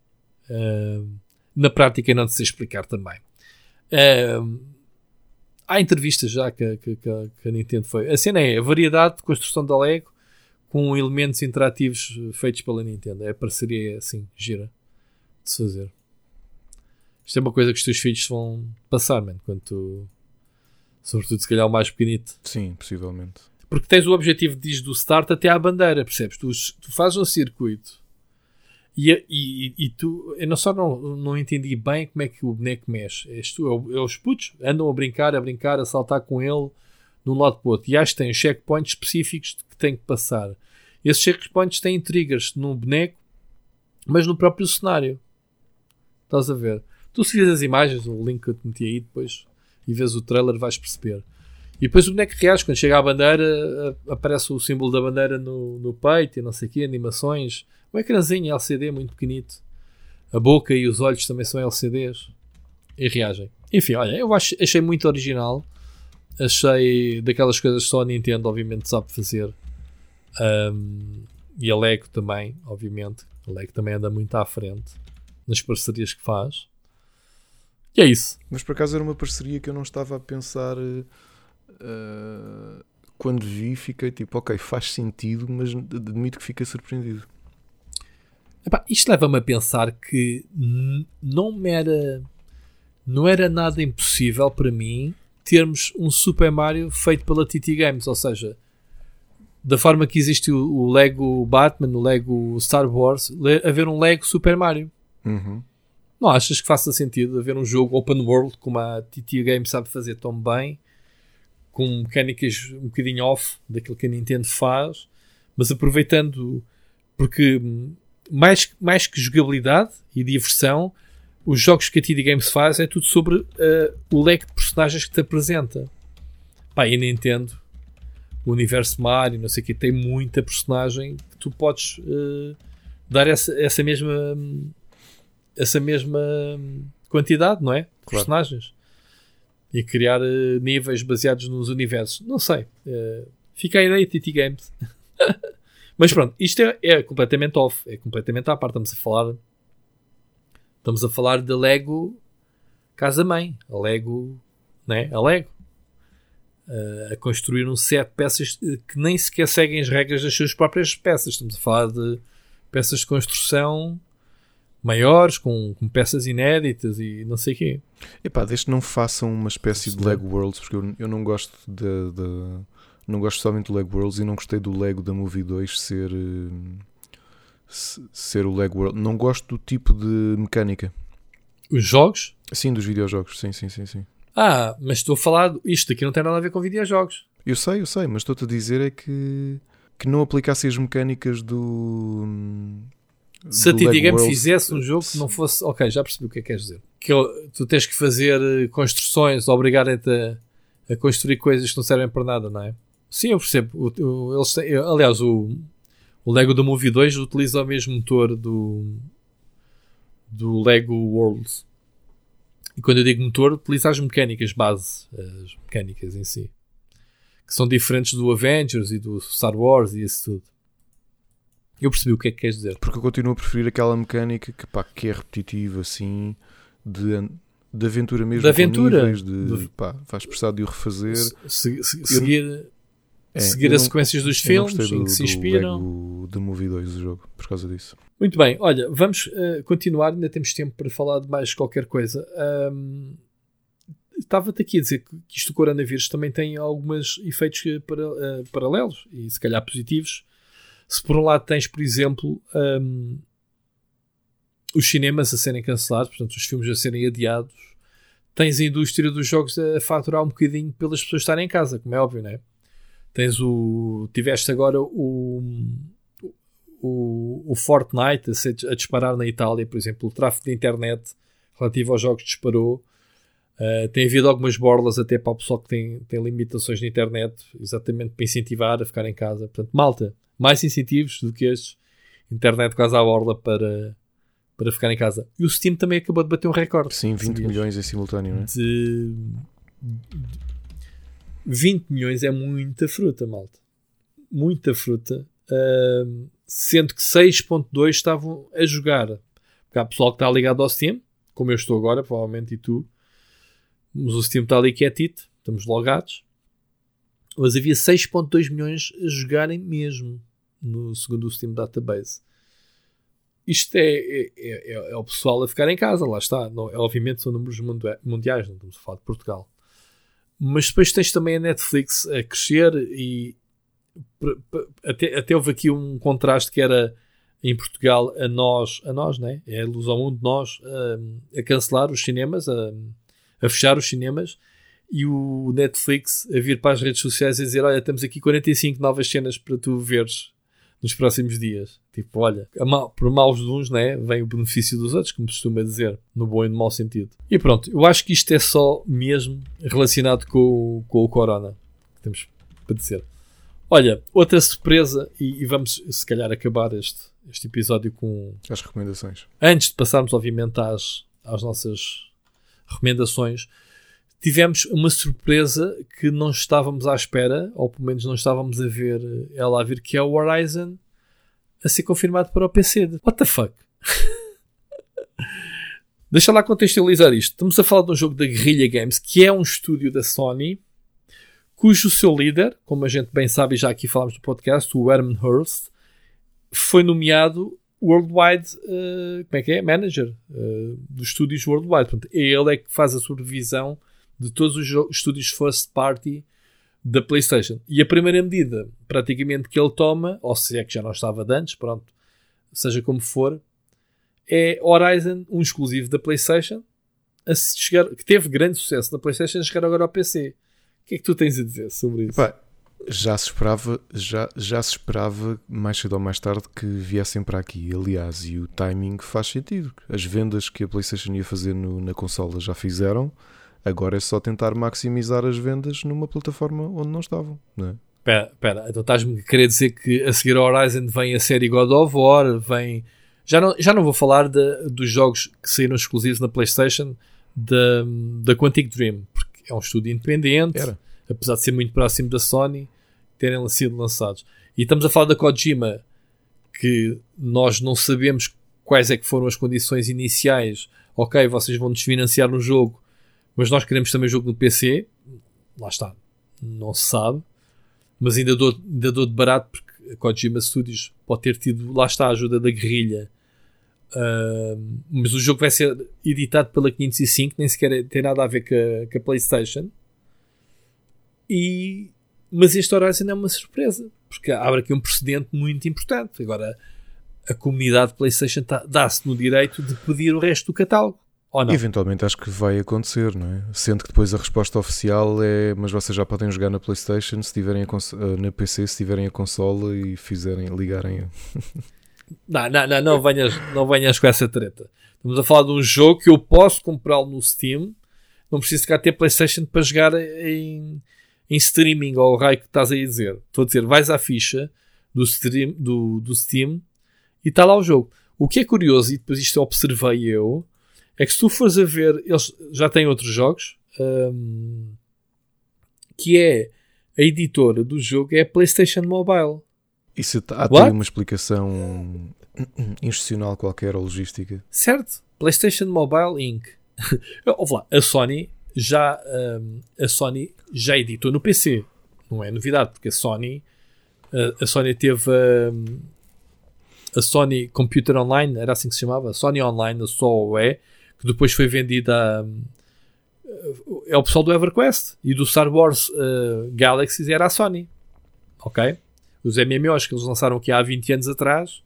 Uh, na prática, não te sei explicar também. Uh, há entrevistas já que, que, que, a Nintendo foi. A cena é a variedade de construção da Lego com elementos interativos feitos pela Nintendo. É a parceria assim, gira de se fazer. Isto é uma coisa que os teus filhos vão passar, mano, quando tu, sobretudo se calhar o mais pequenito. Sim, possivelmente. Porque tens o objetivo diz do start até à bandeira, percebes? Tu, tu fazes um circuito e, e, e, tu, eu não só não, não entendi bem como é que o boneco mexe. És tu, é, é os putos andam a brincar, a brincar, a saltar com ele de um lado para o outro. E acho que tem checkpoints específicos que têm que passar. Esses checkpoints têm triggers no boneco, mas no próprio cenário. Estás a ver? Tu se vês as imagens, o link que eu te meti aí depois e vês o trailer, vais perceber. E depois o boneco reage, quando chega à bandeira, aparece o símbolo da bandeira no, no peito e não sei o quê, animações. Um ecrãzinho LCD muito pequenito. A boca e os olhos também são LCDs. E reagem. Enfim, olha, eu acho, achei muito original. Achei daquelas coisas que só a Nintendo, obviamente, sabe fazer. Um, e a Lego também, obviamente. A Lego também anda muito à frente nas parcerias que faz. E é isso. Mas por acaso era uma parceria que eu não estava a pensar. Uh, quando vi, fiquei tipo, ok, faz sentido, mas admito que fiquei surpreendido. Epá, isto leva-me a pensar que não era não era nada impossível para mim termos um Super Mario feito pela TT Games, ou seja, da forma que existe o, o Lego Batman, o Lego Star Wars, haver um Lego Super Mario. Uhum. Não achas que faça sentido haver um jogo open world como a TT Games sabe fazer tão bem, com mecânicas um bocadinho off daquilo que a Nintendo faz, mas aproveitando, porque mais, mais que jogabilidade e diversão, os jogos que a TD Games faz é tudo sobre uh, o leque de personagens que te apresenta. Pá, e Nintendo, o universo Mario, não sei o que, tem muita personagem que tu podes uh, dar essa, essa mesma essa mesma quantidade, não é? De claro. personagens. E criar uh, níveis baseados nos universos. Não sei. fica a ideia, TT Games. <laughs> Mas pronto, isto é, é completamente off, é completamente à parte. Estamos a falar Estamos a falar de Lego casa-mãe, a Lego, né? a Lego. Uh, a construir um set de peças que nem sequer seguem as regras das suas próprias peças. Estamos a falar de peças de construção maiores, com, com peças inéditas e não sei o quê. Epá, desde que não façam uma espécie de Lego Worlds, porque eu, eu não gosto de, de, não gosto somente do Lego Worlds e não gostei do Lego da Movie 2 ser uh, ser o Lego World. Não gosto do tipo de mecânica. Os jogos? Sim, dos videojogos. Sim, sim, sim, sim. Ah, mas estou a falar. Isto aqui não tem nada a ver com videojogos. Eu sei, eu sei, mas estou-te a dizer é que, que não aplicasse as mecânicas do. Se a TT Game fizesse um jogo que não fosse. Ok, já percebi o que é que queres dizer. Que tu tens que fazer eh, construções, obrigarem-te a, a, construir coisas que não servem para nada, não é? Sim, eu percebo. O, o, eles aliás, o, o Lego do Movie 2 utiliza o mesmo motor do, do Lego Worlds. E quando eu digo motor, utiliza as mecânicas base, as mecânicas em si. Que são diferentes do Avengers e do Star Wars e isso tudo. Eu percebi o que é que queres dizer. Porque eu continuo a preferir aquela mecânica que, pá, que é repetitiva, assim, de, de aventura mesmo. De aventura. Níveis, de, de... Pá, vais precisar de o refazer. Se, se, seguir é, seguir as sequências dos filmes do, em que se inspiram. Do, do Movie 2 do jogo, por causa disso. Muito bem, olha, vamos uh, continuar, ainda temos tempo para falar de mais qualquer coisa. Um, Estava-te aqui a dizer que isto do coronavírus também tem alguns efeitos para, uh, paralelos e se calhar positivos. Se por um lado tens, por exemplo, um, os cinemas a serem cancelados, portanto, os filmes a serem adiados, tens a indústria dos jogos a faturar um bocadinho pelas pessoas estarem em casa, como é óbvio, não é? Tens o. Tiveste agora o. O, o Fortnite a, a disparar na Itália, por exemplo, o tráfego de internet relativo aos jogos disparou. Uh, tem havido algumas borlas até para o pessoal que tem, tem limitações na internet, exatamente para incentivar a ficar em casa. Portanto, malta, mais incentivos do que estes. Internet quase à borla para, para ficar em casa. E o Steam também acabou de bater um recorde. Sim, 20 sabias? milhões em simultâneo, não é? De, 20 milhões é muita fruta, malta. Muita fruta. Uh, sendo que 6.2 estavam a jogar. Porque há pessoal que está ligado ao Steam, como eu estou agora, provavelmente, e tu. Mas o Steam está ali quietito, estamos logados. Mas havia 6.2 milhões a jogarem mesmo, no segundo o Steam Database. Isto é, é, é, é, o pessoal a ficar em casa, lá está. Não, é, obviamente são números mundiais, não estamos a falar de Portugal. Mas depois tens também a Netflix a crescer e até, até houve aqui um contraste que era em Portugal a nós, a nós, né? É a luz ao mundo, nós a, a cancelar os cinemas, a, a, fechar os cinemas e o Netflix a vir para as redes sociais e dizer: Olha, temos aqui 45 novas cenas para tu veres nos próximos dias. Tipo, olha, mal, por maus de uns, né, vem o benefício dos outros, como costuma dizer, no bom e no mau sentido. E pronto, eu acho que isto é só mesmo relacionado com, com o Corona. Que temos para dizer. Olha, outra surpresa, e, e, vamos se calhar acabar este, este episódio com as recomendações. Antes de passarmos, obviamente, às, às nossas recomendações, tivemos uma surpresa que não estávamos à espera, ou pelo menos não estávamos a ver ela a vir, que é o Horizon a ser confirmado para o PC. What the fuck? <laughs> Deixa lá contextualizar isto. Estamos a falar de um jogo da Guerrilla Games, que é um estúdio da Sony, cujo seu líder, como a gente bem sabe, e já aqui falámos no podcast, o Herman Hurst, foi nomeado Worldwide, uh, como é que é? Manager uh, dos estúdios Worldwide. Portanto, é ele é que faz a supervisão de todos os estúdios first party da PlayStation. E a primeira medida, praticamente, que ele toma, ou se é que já não estava de antes, pronto, seja como for, é Horizon, um exclusivo da PlayStation, chegar, que teve grande sucesso na PlayStation, a chegar agora ao PC. O que é que tu tens a dizer sobre isso? Epá, já se esperava, já, já se esperava mais cedo ou mais tarde que viessem para aqui. Aliás, e o timing faz sentido. As vendas que a PlayStation ia fazer no, na consola já fizeram. Agora é só tentar maximizar as vendas numa plataforma onde não estavam, não é? Espera, espera, então estás-me a querer dizer que a seguir ao Horizon vem a série God of War, vem... Já não, já não vou falar de, dos jogos que saíram exclusivos na Playstation da, da Quantic Dream, porque é um estúdio independente, Era. apesar de ser muito próximo da Sony, terem sido lançados. E estamos a falar da Kojima, que nós não sabemos quais é que foram as condições iniciais. Ok, vocês vão desfinanciar um jogo, mas nós queremos também jogo no PC. Lá está, não se sabe. Mas ainda dou, ainda dou de barato porque a Kojima Studios pode ter tido, lá está, a ajuda da guerrilha. Uh, mas o jogo vai ser editado pela 505, nem sequer tem nada a ver com a, com a PlayStation. E, mas este Horizon é uma surpresa, porque abre aqui um precedente muito importante. Agora, a comunidade PlayStation tá, dá-se no direito de pedir o resto do catálogo. Ou não? Eventualmente acho que vai acontecer, não é? Sendo que depois a resposta oficial é mas vocês já podem jogar na Playstation se tiverem a na PC se tiverem a consola e fizerem, ligarem <laughs> Não, não, não, não venhas, não venhas com essa treta. Estamos a falar de um jogo que eu posso comprá-lo no Steam, não preciso cá ter Playstation para jogar em, em streaming ou o raio que estás a dizer. Estou a dizer, vais à ficha do, stream, do, do Steam e está lá o jogo. O que é curioso, e depois isto observei eu, é que se tu fores a ver, eles já têm outros jogos, um, que é a editora do jogo é a PlayStation Mobile. Isso há tem uma explicação <coughs> institucional qualquer ou logística. Certo, PlayStation Mobile Inc. <laughs> Ouve lá, a Sony já um, a Sony já editou no PC. Não é novidade, porque a Sony a, a Sony teve um, a Sony Computer Online, era assim que se chamava, a Sony Online, a só é, que depois foi vendida a, é o pessoal do EverQuest e do Star Wars uh, Galaxies era a Sony. Ok? Os MMOs que eles lançaram aqui há 20 anos atrás,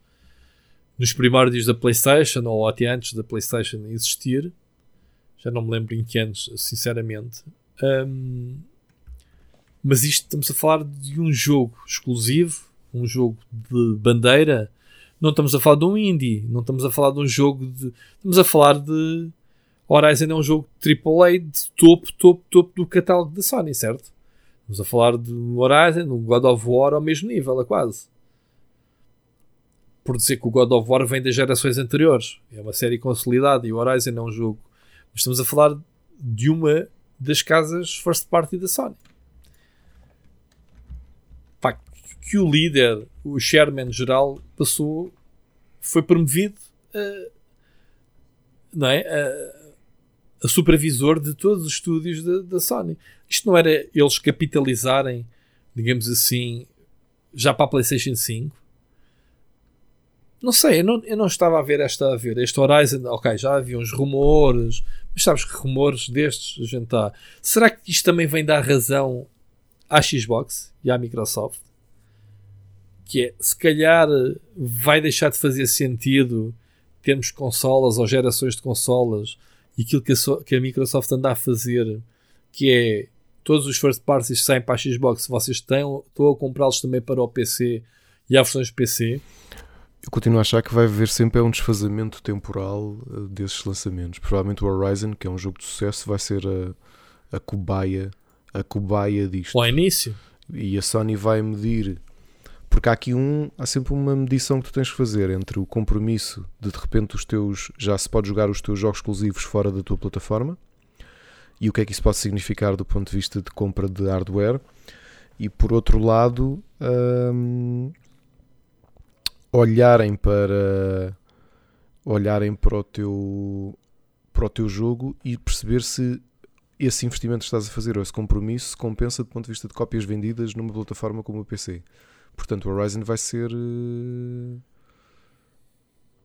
nos primórdios da PlayStation ou até antes da PlayStation existir, já não me lembro em que anos, sinceramente. Um, mas isto estamos a falar de um jogo exclusivo, um jogo de bandeira não estamos a falar de um indie, não estamos a falar de um jogo de. Estamos a falar de. Horizon é um jogo AAA de topo, topo, topo do catálogo da Sony, certo? Estamos a falar de um Horizon, um God of War ao mesmo nível, é quase. Por dizer que o God of War vem das gerações anteriores. É uma série consolidada e o Horizon é um jogo. Mas estamos a falar de uma das casas first party da Sony que o líder, o chairman geral, passou, foi promovido a, não é, a, a supervisor de todos os estúdios da, da Sony. Isto não era eles capitalizarem, digamos assim, já para a PlayStation 5? Não sei, eu não, eu não estava a ver esta a ver. Este Horizon, ok, já havia uns rumores, mas sabes que rumores destes a gente está. Será que isto também vem dar razão à Xbox e à Microsoft? Que é, se calhar vai deixar de fazer sentido termos consolas ou gerações de consolas e aquilo que a, que a Microsoft anda a fazer, que é todos os first parties que saem para a Xbox, vocês estão, estão a comprá-los também para o PC e há versões PC. Eu continuo a achar que vai haver sempre um desfazamento temporal uh, desses lançamentos. Provavelmente o Horizon, que é um jogo de sucesso, vai ser a, a cobaia, a cobaia disto. Ao início. E a Sony vai medir porque há aqui um, há sempre uma medição que tu tens que fazer entre o compromisso de de repente os teus já se pode jogar os teus jogos exclusivos fora da tua plataforma e o que é que isso pode significar do ponto de vista de compra de hardware e por outro lado hum, olharem para olharem para o teu para o teu jogo e perceber se esse investimento que estás a fazer ou esse compromisso se compensa do ponto de vista de cópias vendidas numa plataforma como o PC. Portanto, o Horizon vai ser. Eh,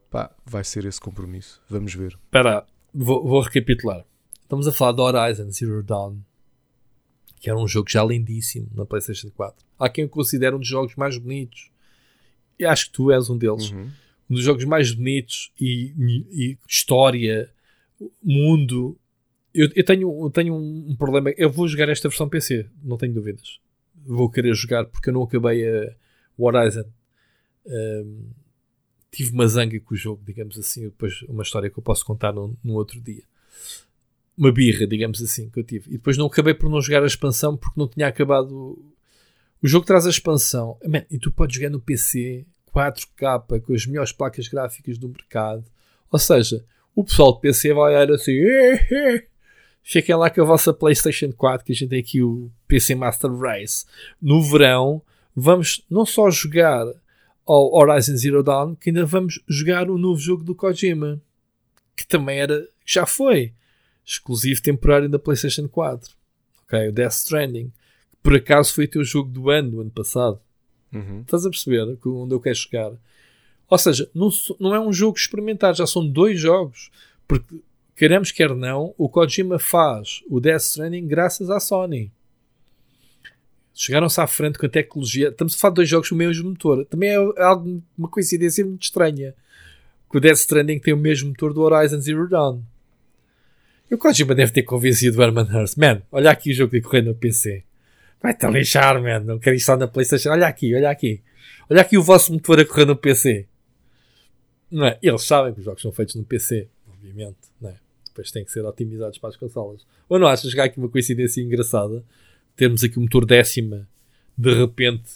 Pá, vai ser esse compromisso. Vamos ver. Espera, vou, vou recapitular. Estamos a falar de Horizon Zero Dawn, que era um jogo já lindíssimo na PlayStation 4. Há quem o considere um dos jogos mais bonitos. E acho que tu és um deles. Uhum. Um dos jogos mais bonitos e, e história, mundo. Eu, eu tenho, eu tenho um problema. Eu vou jogar esta versão PC, não tenho dúvidas. Vou querer jogar porque eu não acabei a, Horizon. Um, tive uma zanga com o jogo, digamos assim. Depois, uma história que eu posso contar num, num outro dia uma birra, digamos assim, que eu tive. E depois não acabei por não jogar a expansão porque não tinha acabado. O jogo traz a expansão. Man, e tu podes jogar no PC 4K com as melhores placas gráficas do mercado. Ou seja, o pessoal do PC vai olhar assim. Fiquem lá com a vossa PlayStation 4, que a gente tem aqui o PC Master Race. No verão, vamos não só jogar ao Horizon Zero Dawn, que ainda vamos jogar o novo jogo do Kojima, que também era, já foi exclusivo temporário da PlayStation 4. Ok, o Death Stranding, que por acaso foi o teu jogo do ano, do ano passado. Uhum. Estás a perceber onde eu quero chegar? Ou seja, não, não é um jogo experimentar, já são dois jogos. Porque, queremos quer não, o Kojima faz o Death Stranding graças à Sony. Chegaram-se à frente com a tecnologia. Estamos a falar de dois jogos com o mesmo motor. Também é algo, uma coincidência muito estranha. Que o Death Stranding tem o mesmo motor do Horizon Zero Dawn. E o Kojima deve ter convencido o Herman Hurst. Man, olha aqui o jogo de correr no PC. Vai-te a lixar, man. Não quero estar na Playstation. Olha aqui, olha aqui. Olha aqui o vosso motor a correr no PC. Não é? Eles sabem que os jogos são feitos no PC. Obviamente. Não é? Depois têm que ser otimizados para as consolas. Ou não achas que há aqui uma coincidência engraçada? Termos aqui o motor décima de repente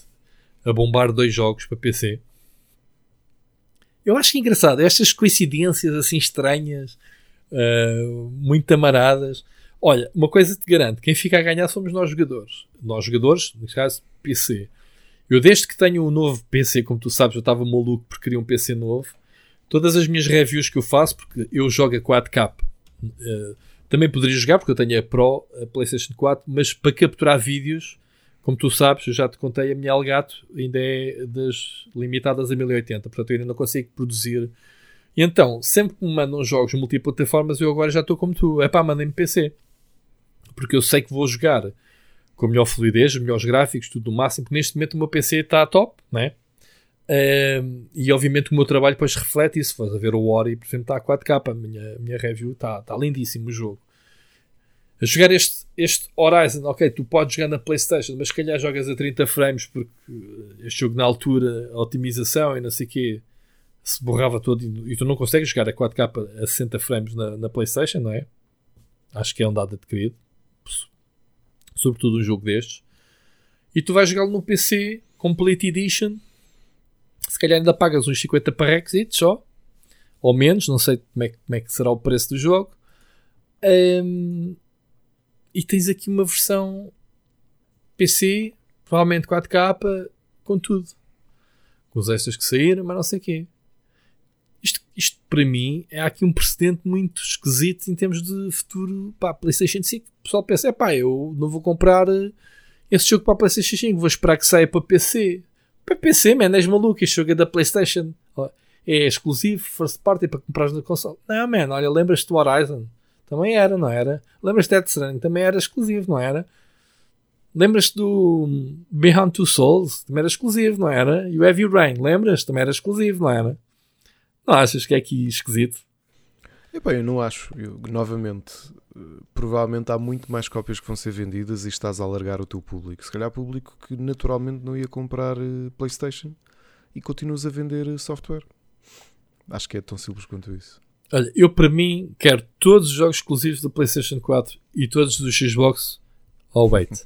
a bombar dois jogos para PC. Eu acho que é engraçado. Estas coincidências assim estranhas uh, muito amaradas. Olha, uma coisa te garanto: quem fica a ganhar somos nós jogadores. Nós jogadores, neste caso, PC. Eu, desde que tenho um novo PC, como tu sabes, eu estava maluco porque queria um PC novo. Todas as minhas reviews que eu faço, porque eu jogo a 4K, uh, também poderia jogar, porque eu tenho a Pro, a PlayStation 4, mas para capturar vídeos, como tu sabes, eu já te contei, a minha Elgato ainda é das limitadas a 1080, portanto eu ainda não consigo produzir e então, sempre que me mandam jogos multiplataformas, eu agora já estou como tu. É pá, mandem-me PC. Porque eu sei que vou jogar com a melhor fluidez, melhores gráficos, tudo no máximo, porque neste momento o meu PC está top, né? E obviamente o meu trabalho depois reflete isso. Vais a ver o Ori, por exemplo, está a 4K. A minha, minha review está, está lindíssimo o jogo. A jogar este, este Horizon, ok, tu podes jogar na PlayStation, mas se calhar jogas a 30 frames porque este jogo na altura, a otimização e não sei o quê, se borrava todo e, tu não consegues jogar a 4K a 60 frames na, na PlayStation, não é? Acho que é um dado adquirido, sobretudo um jogo destes. E tu vais jogá-lo no PC Complete Edition. Se calhar ainda pagas uns 50 parrequitos só, ou menos, não sei como é, como é que será o preço do jogo. Um, e tens aqui uma versão PC, provavelmente 4K, com tudo. Com os extras que saíram, mas não sei o quê. Isto, isto para mim é aqui um precedente muito esquisito em termos de futuro para a PlayStation 5. O pessoal pensa: é pá, eu não vou comprar eh, esse jogo para a PlayStation 5, vou esperar que saia para PC. Para PC, man, és maluco, este jogo é da PlayStation. É exclusivo, first party para comprar na console. Não, man, olha, lembras-te do Horizon? Também era, não era? Lembras-te de Death Stranding? Também era exclusivo, não era? Lembras-te do Beyond Two Souls? Também era exclusivo, não era? E o Heavy Rain, lembras? Também era exclusivo, não era? Não achas que é aqui esquisito? Epá, eu não acho. Eu, novamente, provavelmente há muito mais cópias que vão ser vendidas e estás a alargar o teu público. Se calhar público que naturalmente não ia comprar uh, PlayStation e continuas a vender uh, software. Acho que é tão simples quanto isso. Olha, eu para mim quero todos os jogos exclusivos da PlayStation 4 e todos do Xbox ao wait.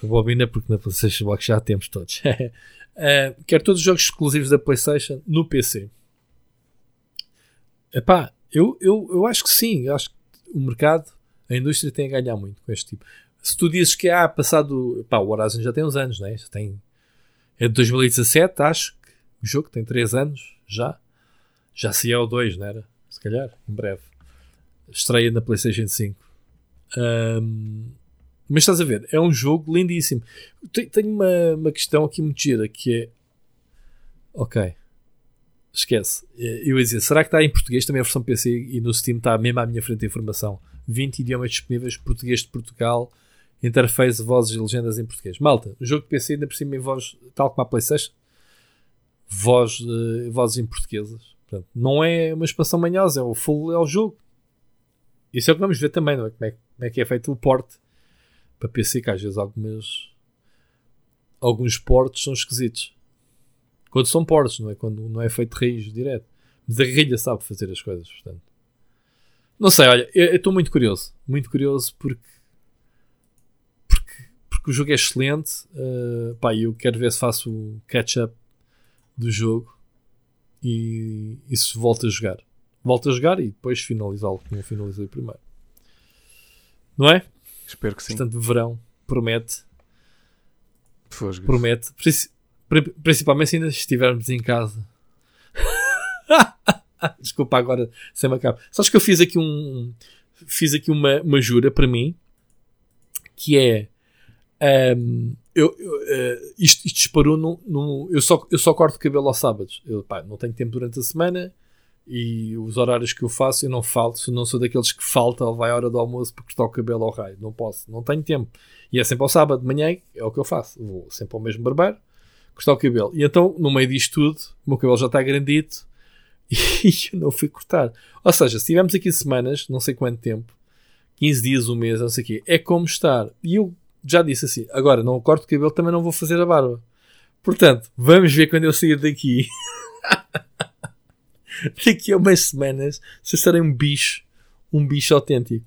Bobina <laughs> porque na PlayStation Box já temos todos. uh, <laughs> quero todos os jogos exclusivos da PlayStation no PC. Epá, eu, eu, eu acho que sim. Eu acho que o mercado, a indústria tem a ganhar muito com este tipo. Se tu dizes que há ah, passado. Epá, o Horizon já tem uns anos, né? Já tem. É de 2017, acho que o jogo tem 3 anos já. Já se é o 2, não era? Se calhar, em breve. Estreia na PlayStation 5. Um, mas estás a ver, é um jogo lindíssimo. Tenho uma, uma questão aqui muito gira que é. Ok. Esquece. Eh, eu ia dizer, será que está em português também a versão PC e no Steam está mesmo à minha frente a informação? 20 idiomas disponíveis, português de Portugal, interface, vozes e legendas em português. Malta, o jogo de PC ainda por cima em voz, tal como a Playstation, voz, uh, vozes em portuguesas. Portanto, não é uma expansão manhosa, é o full, é o jogo. Isso é o que vamos ver também, não é? Como é, como é que é feito o porte para PC, que às vezes algumas, alguns portes são esquisitos. Quando são portos, não é? Quando não é feito raiz direto. Mas a guerrilha sabe fazer as coisas, portanto. Não sei, olha, eu estou muito curioso. Muito curioso porque, porque, porque o jogo é excelente. Uh, pá, eu quero ver se faço o catch-up do jogo e, e se volto a jogar. Volto a jogar e depois finalizá-lo como eu finalizei primeiro. Não é? Espero que sim. Portanto, verão promete. Fosgas. Promete. Principalmente se ainda estivermos em casa. <laughs> Desculpa agora sem macabro. Sabes que eu fiz aqui um. Fiz aqui uma, uma jura para mim que é. Um, eu, eu uh, isto, isto disparou no, no, eu, só, eu só corto cabelo aos sábados. Eu pá, não tenho tempo durante a semana e os horários que eu faço eu não falto. Não sou daqueles que falta ou vai à hora do almoço para cortar o cabelo ao raio. Não posso, não tenho tempo. E é sempre ao sábado de manhã, é o que eu faço. Vou sempre ao mesmo barbeiro cortar o cabelo. E então, no meio disto tudo, o meu cabelo já está grandito <laughs> e eu não fui cortar. Ou seja, se tivermos aqui semanas, não sei quanto tempo, 15 dias, um mês, não sei o quê, é como estar. E eu já disse assim: agora não corto o cabelo, também não vou fazer a barba. Portanto, vamos ver quando eu sair daqui. <laughs> daqui a umas semanas, se estarei um bicho, um bicho autêntico.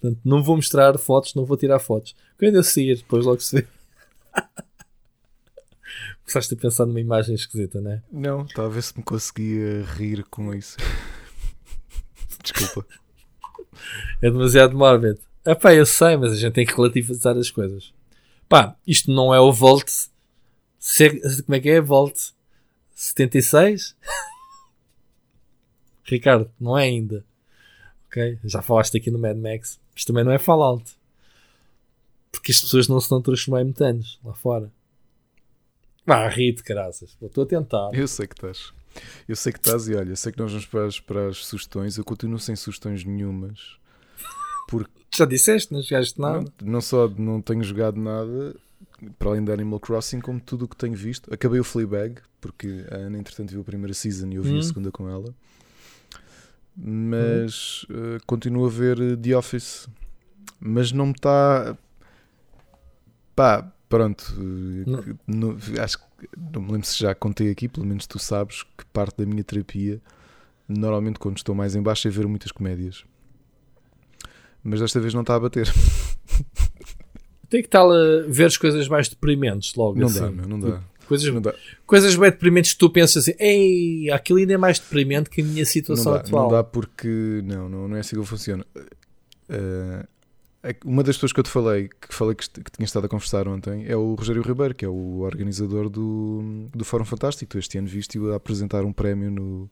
Portanto, não vou mostrar fotos, não vou tirar fotos. Quando eu sair, depois logo se vê. <laughs> Começaste a pensar numa imagem esquisita, não é? Não, talvez se me conseguia rir com isso. <laughs> Desculpa. É demasiado mórbido. Ah pá, eu sei, mas a gente tem que relativizar as coisas. Pá, isto não é o Volt. Como é que é? Volt 76? <laughs> Ricardo, não é ainda. Ok? Já falaste aqui no Mad Max. Isto também não é Fallout. Porque as pessoas não se estão a transformar em metanos lá fora. Ah, ri caraças. Estou a tentar. Eu sei que estás. Eu sei que estás e olha, sei que nós vamos para as, para as sugestões. Eu continuo sem sugestões nenhumas. Porque Já disseste, não jogaste nada. Não, não só não tenho jogado nada, para além de Animal Crossing, como tudo o que tenho visto. Acabei o Fleabag, porque a Ana, entretanto, viu a primeira season e eu vi hum. a segunda com ela. Mas hum. uh, continuo a ver eh, The Office. Mas não me está. Pá, Pronto, eh, no, acho que não me lembro se já contei aqui, pelo menos tu sabes que parte da minha terapia, normalmente quando estou mais em baixo, é ver muitas comédias. Mas desta vez não está a bater. <laughs> Tem que estar a ver as coisas mais deprimentes logo. Não assim. dá, meu, não dá. Coisas, não dá. coisas bem deprimentes que tu pensas assim, ei, aquilo ainda é mais deprimente que a minha situação não dá, atual. Não dá porque, não, não, não é assim que funciona. Uh, é uma das pessoas que eu te falei, que falei que, que tinha estado a conversar ontem, é o Rogério Ribeiro, que é o organizador do, do Fórum Fantástico. Tu este ano viste-o a apresentar um prémio no,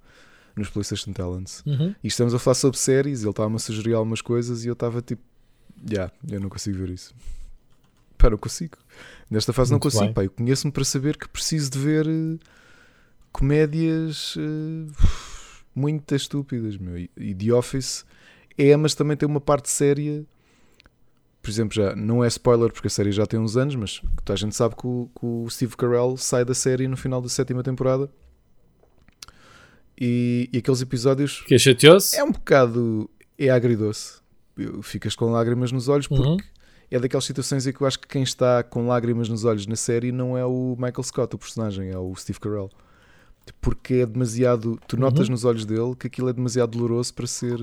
nos PlayStation Talents. Uhum. E estamos a falar sobre séries, ele estava-me a sugerir algumas coisas e eu estava tipo, já, yeah, eu não consigo ver isso. <laughs> Pá, não consigo. Nesta fase Muito não consigo. Pá, eu conheço-me para saber que preciso de ver uh, comédias uh, muito estúpidas, meu. E, e The Office é, mas também tem uma parte séria por exemplo, já não é spoiler porque a série já tem uns anos, mas a gente sabe que o, que o Steve Carell sai da série no final da sétima temporada. E, e aqueles episódios. Que é chateoso? É um bocado. É agridoce. Ficas com lágrimas nos olhos porque uhum. é daquelas situações em que eu acho que quem está com lágrimas nos olhos na série não é o Michael Scott, o personagem, é o Steve Carell. Porque é demasiado. Tu notas uhum. nos olhos dele que aquilo é demasiado doloroso para ser.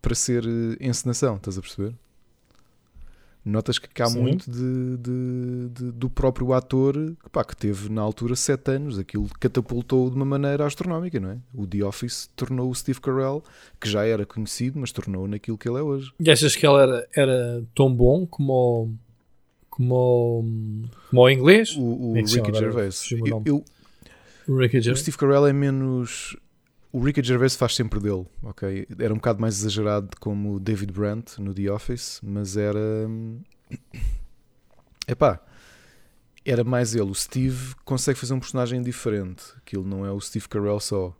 para ser eh, encenação, estás a perceber? Notas que há Sim. muito de, de, de, do próprio ator pá, que teve na altura 7 anos, aquilo catapultou de uma maneira astronómica, não é? O The Office tornou o Steve Carell, que já era conhecido, mas tornou naquilo que ele é hoje. E achas que ele era, era tão bom como o, como, como o inglês? O, o Ricky Gervais. Eu, eu, o, Ricky Gervais. o Steve Carell é menos o Ricky Gervais faz sempre dele, ok? Era um bocado mais exagerado como David Brandt no The Office, mas era. Epá. era mais ele. O Steve consegue fazer um personagem diferente. Aquilo não é o Steve Carell só.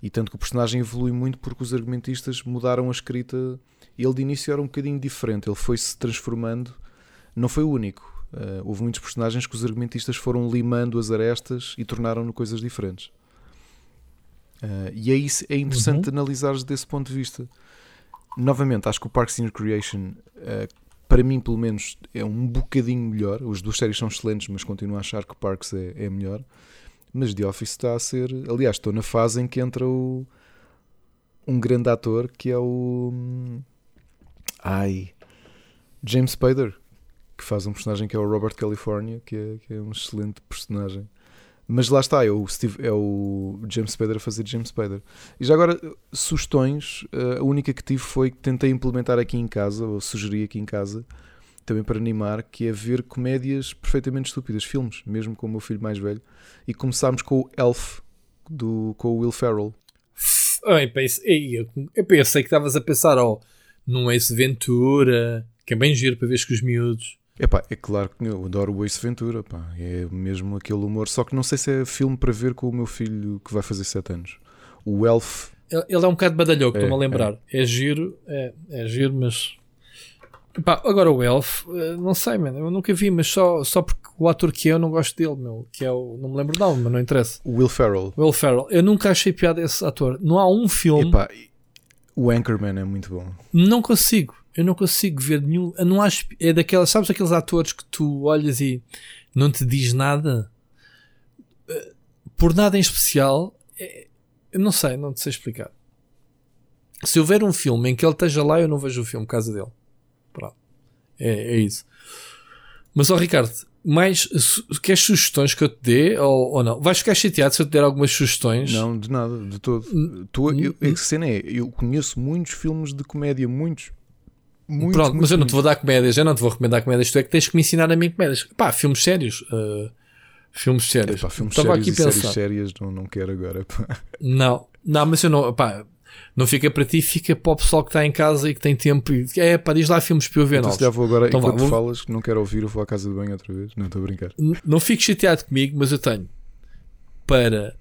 E tanto que o personagem evolui muito porque os argumentistas mudaram a escrita. Ele de início era um bocadinho diferente. Ele foi-se transformando. Não foi o único. Uh, houve muitos personagens que os argumentistas foram limando as arestas e tornaram-no coisas diferentes. Uh, e é, isso, é interessante uhum. analisar desse ponto de vista. Novamente, acho que o Parks and Recreation, uh, para mim, pelo menos, é um bocadinho melhor. As duas séries são excelentes, mas continuo a achar que Parks é, é melhor. Mas The Office está a ser. Aliás, estou na fase em que entra o, um grande ator que é o. Ai. James Spader, que faz um personagem que é o Robert California, que é, que é um excelente personagem. Mas lá está, é o, Steve, é o James Spader a fazer James Spader. E já agora, sugestões, eh, a única que tive foi que tentei implementar aqui em casa, ou sugeri aqui em casa, também para animar, que é ver comédias perfeitamente estúpidas, filmes, mesmo com o meu filho mais velho. E começámos com o Elf, do, com o Will Ferrell. Eu pensei, eu pensei que estavas a pensar oh, num Ace Ventura, que é bem giro para ver com os miúdos. Epá, é claro que eu adoro o Ace Ventura, pá. é mesmo aquele humor. Só que não sei se é filme para ver com o meu filho que vai fazer 7 anos. O Elf. Ele é um bocado badalhoco, é, estou-me a lembrar. É. é, giro, é, é giro, mas. Epá, agora o Elf, eh, não sei, mano, eu nunca vi, mas só, só porque o ator que é eu não gosto dele, meu, que é o. Não me lembro não, mas não interessa. Will Ferrell. Will Ferrell. Eu nunca achei piada esse ator. Não há um filme. Epá, o Anchorman é muito bom. Não consigo eu não consigo ver nenhum. não acho. É daquelas. Sabes aqueles atores que tu olhas e não te diz nada? Eh, por nada em especial. É, eu não sei, não te sei explicar. Se houver um filme em que ele esteja lá, eu não vejo o filme por causa dele. Pronto. É, é isso. Mas, ó Ricardo, mais queres sugestões que eu te dê ou, ou não? Vais ficar chateado se eu te der algumas sugestões? Não, de nada, de todo. Tu, eu, a cena é, eu conheço muitos filmes de comédia, muitos, muito, Pronto, muito, mas eu não te vou dar comédias, eu não te vou recomendar comédias, tu é que tens que me ensinar a mim comédias. Pá, filmes sérios. Uh, filmes sérios. Epá, filmes Estava sérios aqui e séries sérias não, não quero agora. Pá. Não, não, mas eu não, pá, não fica para ti, fica para o pessoal que está em casa e que tem tempo. E, é pá, diz lá filmes para eu ver. Então, se já vou agora, então, enquanto vá, vou... falas, que não quero ouvir, eu vou à casa de banho outra vez. Não estou a brincar. Não, não fico chateado comigo, mas eu tenho para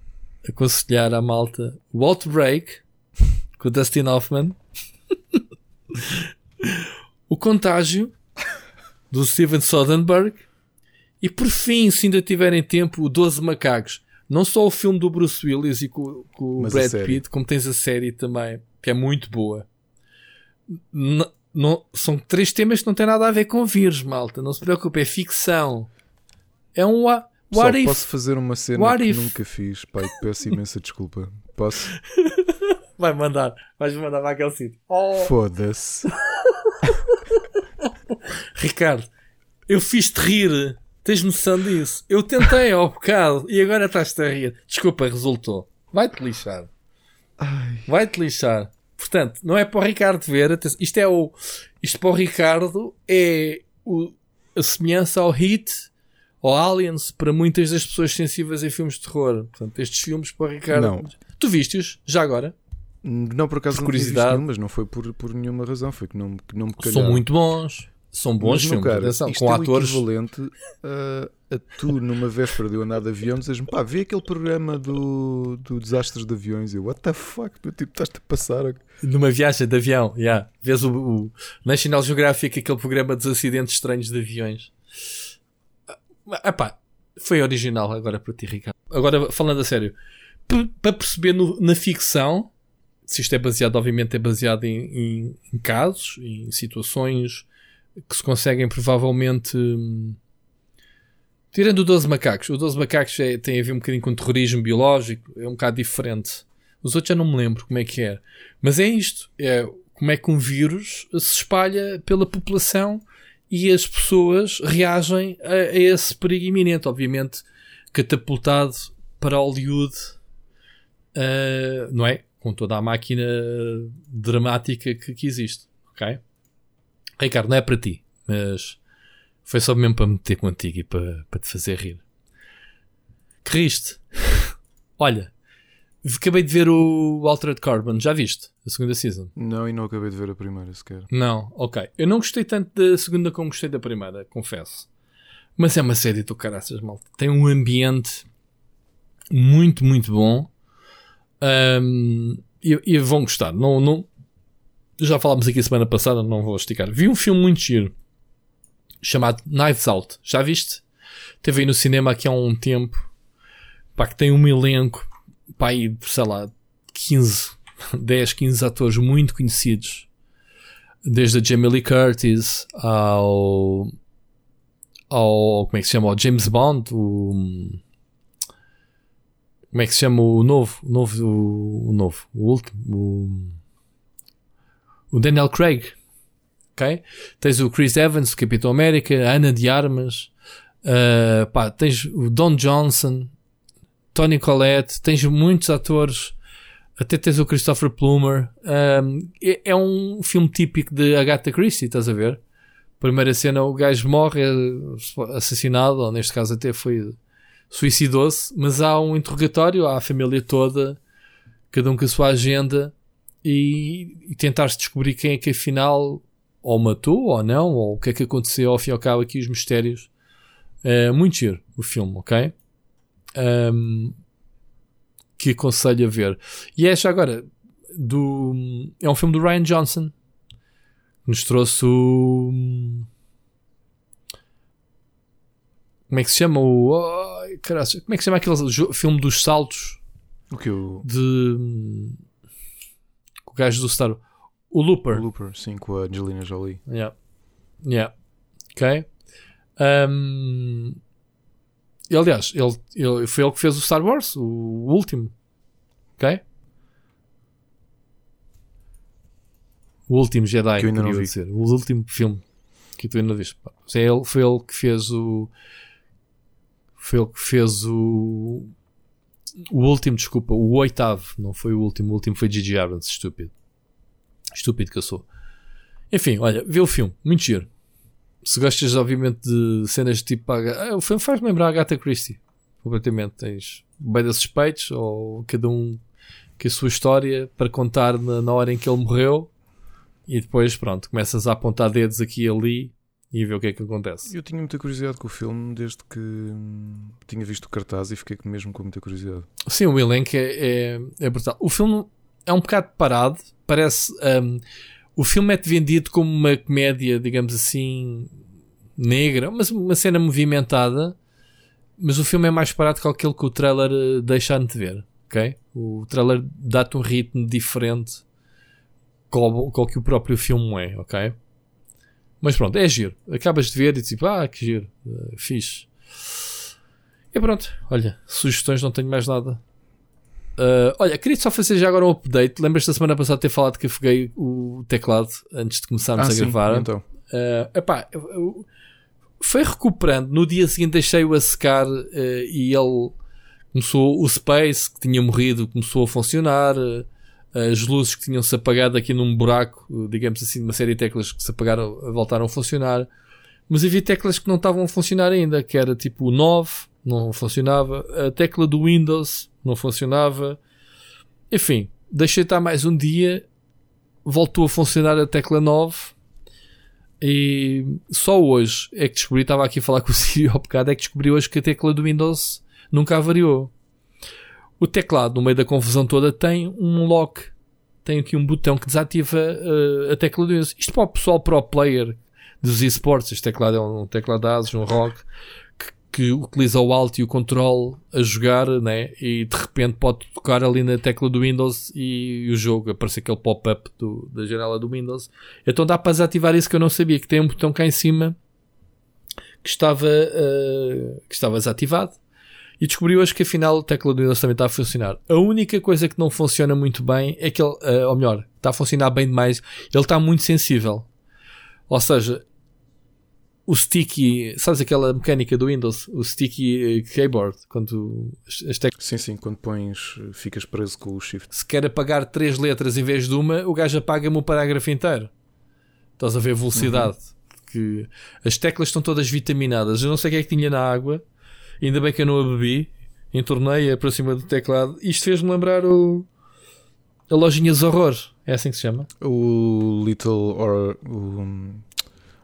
aconselhar à malta o Outbreak com o Dustin Hoffman. <laughs> o Contágio, do Steven Soderbergh, e por fim, se ainda tiverem tempo, o 12 Macacos. Não só o filme do Bruce Willis e com, com o Brad Pitt, como tens a série também, que é muito boa. N não, são três temas que não têm nada a ver com vírus, malta. Não se preocupe, é ficção. É um what Só if. posso fazer uma cena what que if. nunca fiz, pai, peço imensa desculpa. Posso? <laughs> Vai mandar, vais mandar para aquele sítio. Oh. Foda-se. <laughs> Ricardo, eu fiz-te rir. Tens noção disso? Eu tentei ao bocado e agora estás-te a rir. Desculpa, resultou. Vai-te lixar. Vai-te lixar. Portanto, não é para o Ricardo ver. Isto é o. Isto para o Ricardo é o, a semelhança ao Hit ou Aliens para muitas das pessoas sensíveis em filmes de terror. Portanto, estes filmes para o Ricardo. Não. Tu viste-os? Já agora? Não, por acaso por curiosidade. nenhum, mas não foi por, por nenhuma razão, foi que não, que não me calharam. São muito bons. São bons mas, filmes, cara, atenção, com é atores. equivalente a, a tu, numa véspera de eu andar de avião, dizes-me pá, vê aquele programa do, do desastres de aviões. Eu, what the fuck, meu tipo, estás-te a passar. Numa viagem de avião, já. Yeah. Vês o, o, National Geographic, aquele programa dos acidentes estranhos de aviões. Ah, pá, foi original agora para ti, Ricardo. Agora, falando a sério, para perceber no, na ficção se isto é baseado, obviamente, é baseado em, em, em casos, em situações que se conseguem provavelmente. Hum, tirando o 12 macacos, o 12 macacos é, tem a ver um bocadinho com terrorismo biológico, é um bocado diferente. Os outros já não me lembro como é que é. Mas é isto: é como é que um vírus se espalha pela população e as pessoas reagem a, a esse perigo iminente. Obviamente, catapultado para Hollywood, uh, não é? Com toda a máquina dramática que, que existe. Ok? Ricardo, não é para ti, mas foi só mesmo para meter contigo e para, para te fazer rir. Que riste? <laughs> Olha, acabei de ver o Altered Carbon, já viste? A segunda season? Não, e não acabei de ver a primeira sequer. Não, ok. Eu não gostei tanto da segunda como gostei da primeira, confesso. Mas é uma série do caraças, malta. Tem um ambiente muito, muito bom. Um, e, e, vão gostar. Não, não, já falámos aqui semana passada, não vou esticar. Vi um filme muito giro chamado Knives Out. Já viste? Teve aí no cinema aqui há um tempo. Pá, que tem um elenco. Pá, aí, sei lá, 15, 10, 15 atores muito conhecidos. Desde a Jamie Lee Curtis ao. ao. como é que se chama? Ao James Bond. O, como é que se chama o novo? O novo. O, o novo. O último. O, o Daniel Craig. Ok? Tens o Chris Evans, o Capitão América, a Ana de Armas. Uh, pá, tens o Don Johnson, Tony Collette, tens muitos atores. Até tens o Christopher Plummer. Um, é, é, um filme típico de Agatha Christie, estás a ver? Primeira cena, o gajo morre, é assassinado, ou neste caso até foi suicidou-se, mas há um interrogatório à família toda, cada um com a sua agenda, e, e tentar-se descobrir quem é que afinal ou matou ou não, ou o que é que aconteceu ao fim e ao cabo aqui os mistérios. É muito giro o filme, ok? Um, que aconselho a ver. E é já agora do. É um filme do Ryan Johnson. Nos trouxe o. Como é que se chama o. Caralho, como é que se chama aquele filme dos saltos? O que o. De. O gajo do Star. O Looper. O Looper, sim, com a Angelina Jolie. Yeah. Yeah. Ok. Um, e, aliás, ele, ele, foi ele que fez o Star Wars, o, último. Ok? O último Jedi, que eu ainda não vi. Dizer. O último filme que tu ainda viste. É ele, foi ele que fez o foi ele que fez o. O último, desculpa, o oitavo, não foi o último, o último foi Gigi Abrams, estúpido. Estúpido que eu sou. Enfim, olha, vê o filme, muito giro. Se gostas, obviamente, de cenas de tipo. Ah, o filme faz lembrar a Agatha Christie, completamente. Tens bem de suspeitos, ou cada um com a sua história para contar na, na hora em que ele morreu, e depois, pronto, começas a apontar dedos aqui e ali e ver o que é que acontece. Eu tinha muita curiosidade com o filme desde que hum, tinha visto o cartaz e fiquei mesmo com muita curiosidade. Sim, o elenco é, é, é brutal. O filme é um bocado parado, parece. Um, o filme é vendido como uma comédia, digamos assim, negra, mas uma cena movimentada. Mas o filme é mais parado que aquele que o trailer eh, deixa de ver, ok? O trailer dá-te um ritmo diferente com o que o próprio filme é, ok? Mas pronto, é giro. Acabas de ver e tipo, ah, que giro, uh, fixe. E pronto, olha, sugestões não tenho mais nada. Uh, olha, queria só fazer já agora um update. Lembras-te da semana passada de ter falado que afoguei o teclado antes de começarmos ah, a sim, gravar? Então. Uh, epá, eu, eu, foi recuperando. No dia seguinte deixei-o a secar uh, e ele começou. O Space, que tinha morrido, começou a funcionar. Uh, as luzes que tinham-se apagado aqui num buraco, digamos assim, uma série de teclas que se apagaram, voltaram a funcionar. Mas havia teclas que não estavam a funcionar ainda, que era tipo o 9, não funcionava. A tecla do Windows não funcionava. Enfim, deixei estar mais um dia, voltou a funcionar a tecla 9. E só hoje é que descobri, estava aqui a falar com o Siri ao bocado, é que descobri hoje que a tecla do Windows nunca avariou. O teclado, no meio da confusão toda, tem um lock. Tem aqui um botão que desativa uh, a tecla do Windows. Isto para o pessoal pro player dos esportes. Este teclado é um teclado ASUS, um ROG, que, que, utiliza o Alt e o Control a jogar, né? E de repente pode tocar ali na tecla do Windows e, e o jogo aparece aquele pop-up da janela do Windows. Então dá para desativar isso que eu não sabia, que tem um botão cá em cima que estava, uh, que estava desativado e descobri hoje que afinal a tecla do Windows também está a funcionar. A única coisa que não funciona muito bem é que ele, uh, ou melhor, está a funcionar bem demais, ele está muito sensível. Ou seja, o sticky, sabes aquela mecânica do Windows, o sticky uh, keyboard, quando as teclas. Sim, sim, quando pões, ficas preso com o shift. Se quer apagar três letras em vez de uma, o gajo apaga-me o parágrafo inteiro. Estás a ver a velocidade. Uhum. Que as teclas estão todas vitaminadas. Eu não sei o que é que tinha na água Ainda bem que eu não a bebi. Entornei-a para cima do teclado. Isto fez-me lembrar o. A lojinha dos horrores. É assim que se chama? O Little or. O,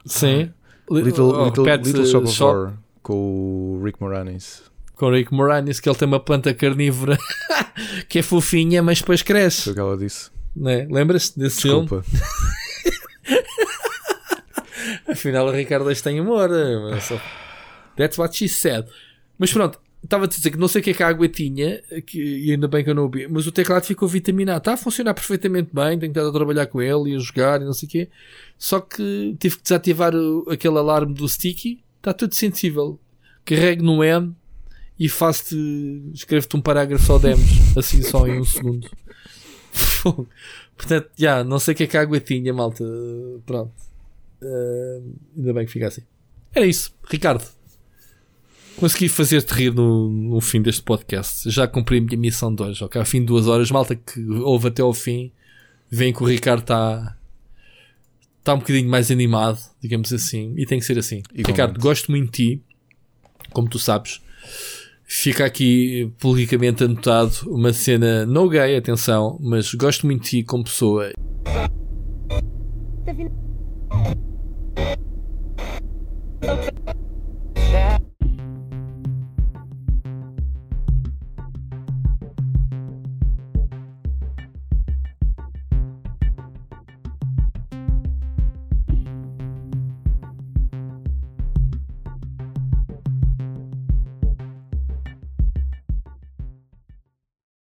Sim. Little, oh, little, Pet little Shop of Shop. Horror. Com o Rick Moranis. Com o Rick Moranis, que ele tem uma planta carnívora <laughs> que é fofinha, mas depois cresce. Foi o que ela disse. Né? Lembras-te desse filme? Desculpa. <laughs> Afinal, o Ricardo hoje tem humor. só- That's what she said. Mas pronto, estava a dizer que não sei o que é que a água tinha, que, e ainda bem que eu não ouvi, mas o teclado ficou vitaminado. Está a funcionar perfeitamente bem, tenho estado a trabalhar com ele e a jogar e não sei o quê. Só que tive que desativar o- aquele alarme do sticky. Está tudo sensível. Carrego no M e faço-te. escrevo-te um parágrafo só demos, <laughs> assim só em um segundo. Portanto, já, não sei o que é que a água tinha, malta. Pronto. Eh, ainda bem que fica assim. Era isso, Ricardo. Consegui fazer-te rir no, no fim deste podcast. Já cumpri a minha missão de hoje. Ok, ao fim de duas horas, malta que ouve até ao fim, vem que o Ricardo está está um bocadinho mais animado, digamos assim, e tem que ser assim. Igualmente. Ricardo, gosto muito de ti, como tu sabes. Fica aqui publicamente anotado uma cena no gay, atenção, mas gosto muito de ti como pessoa. Tá.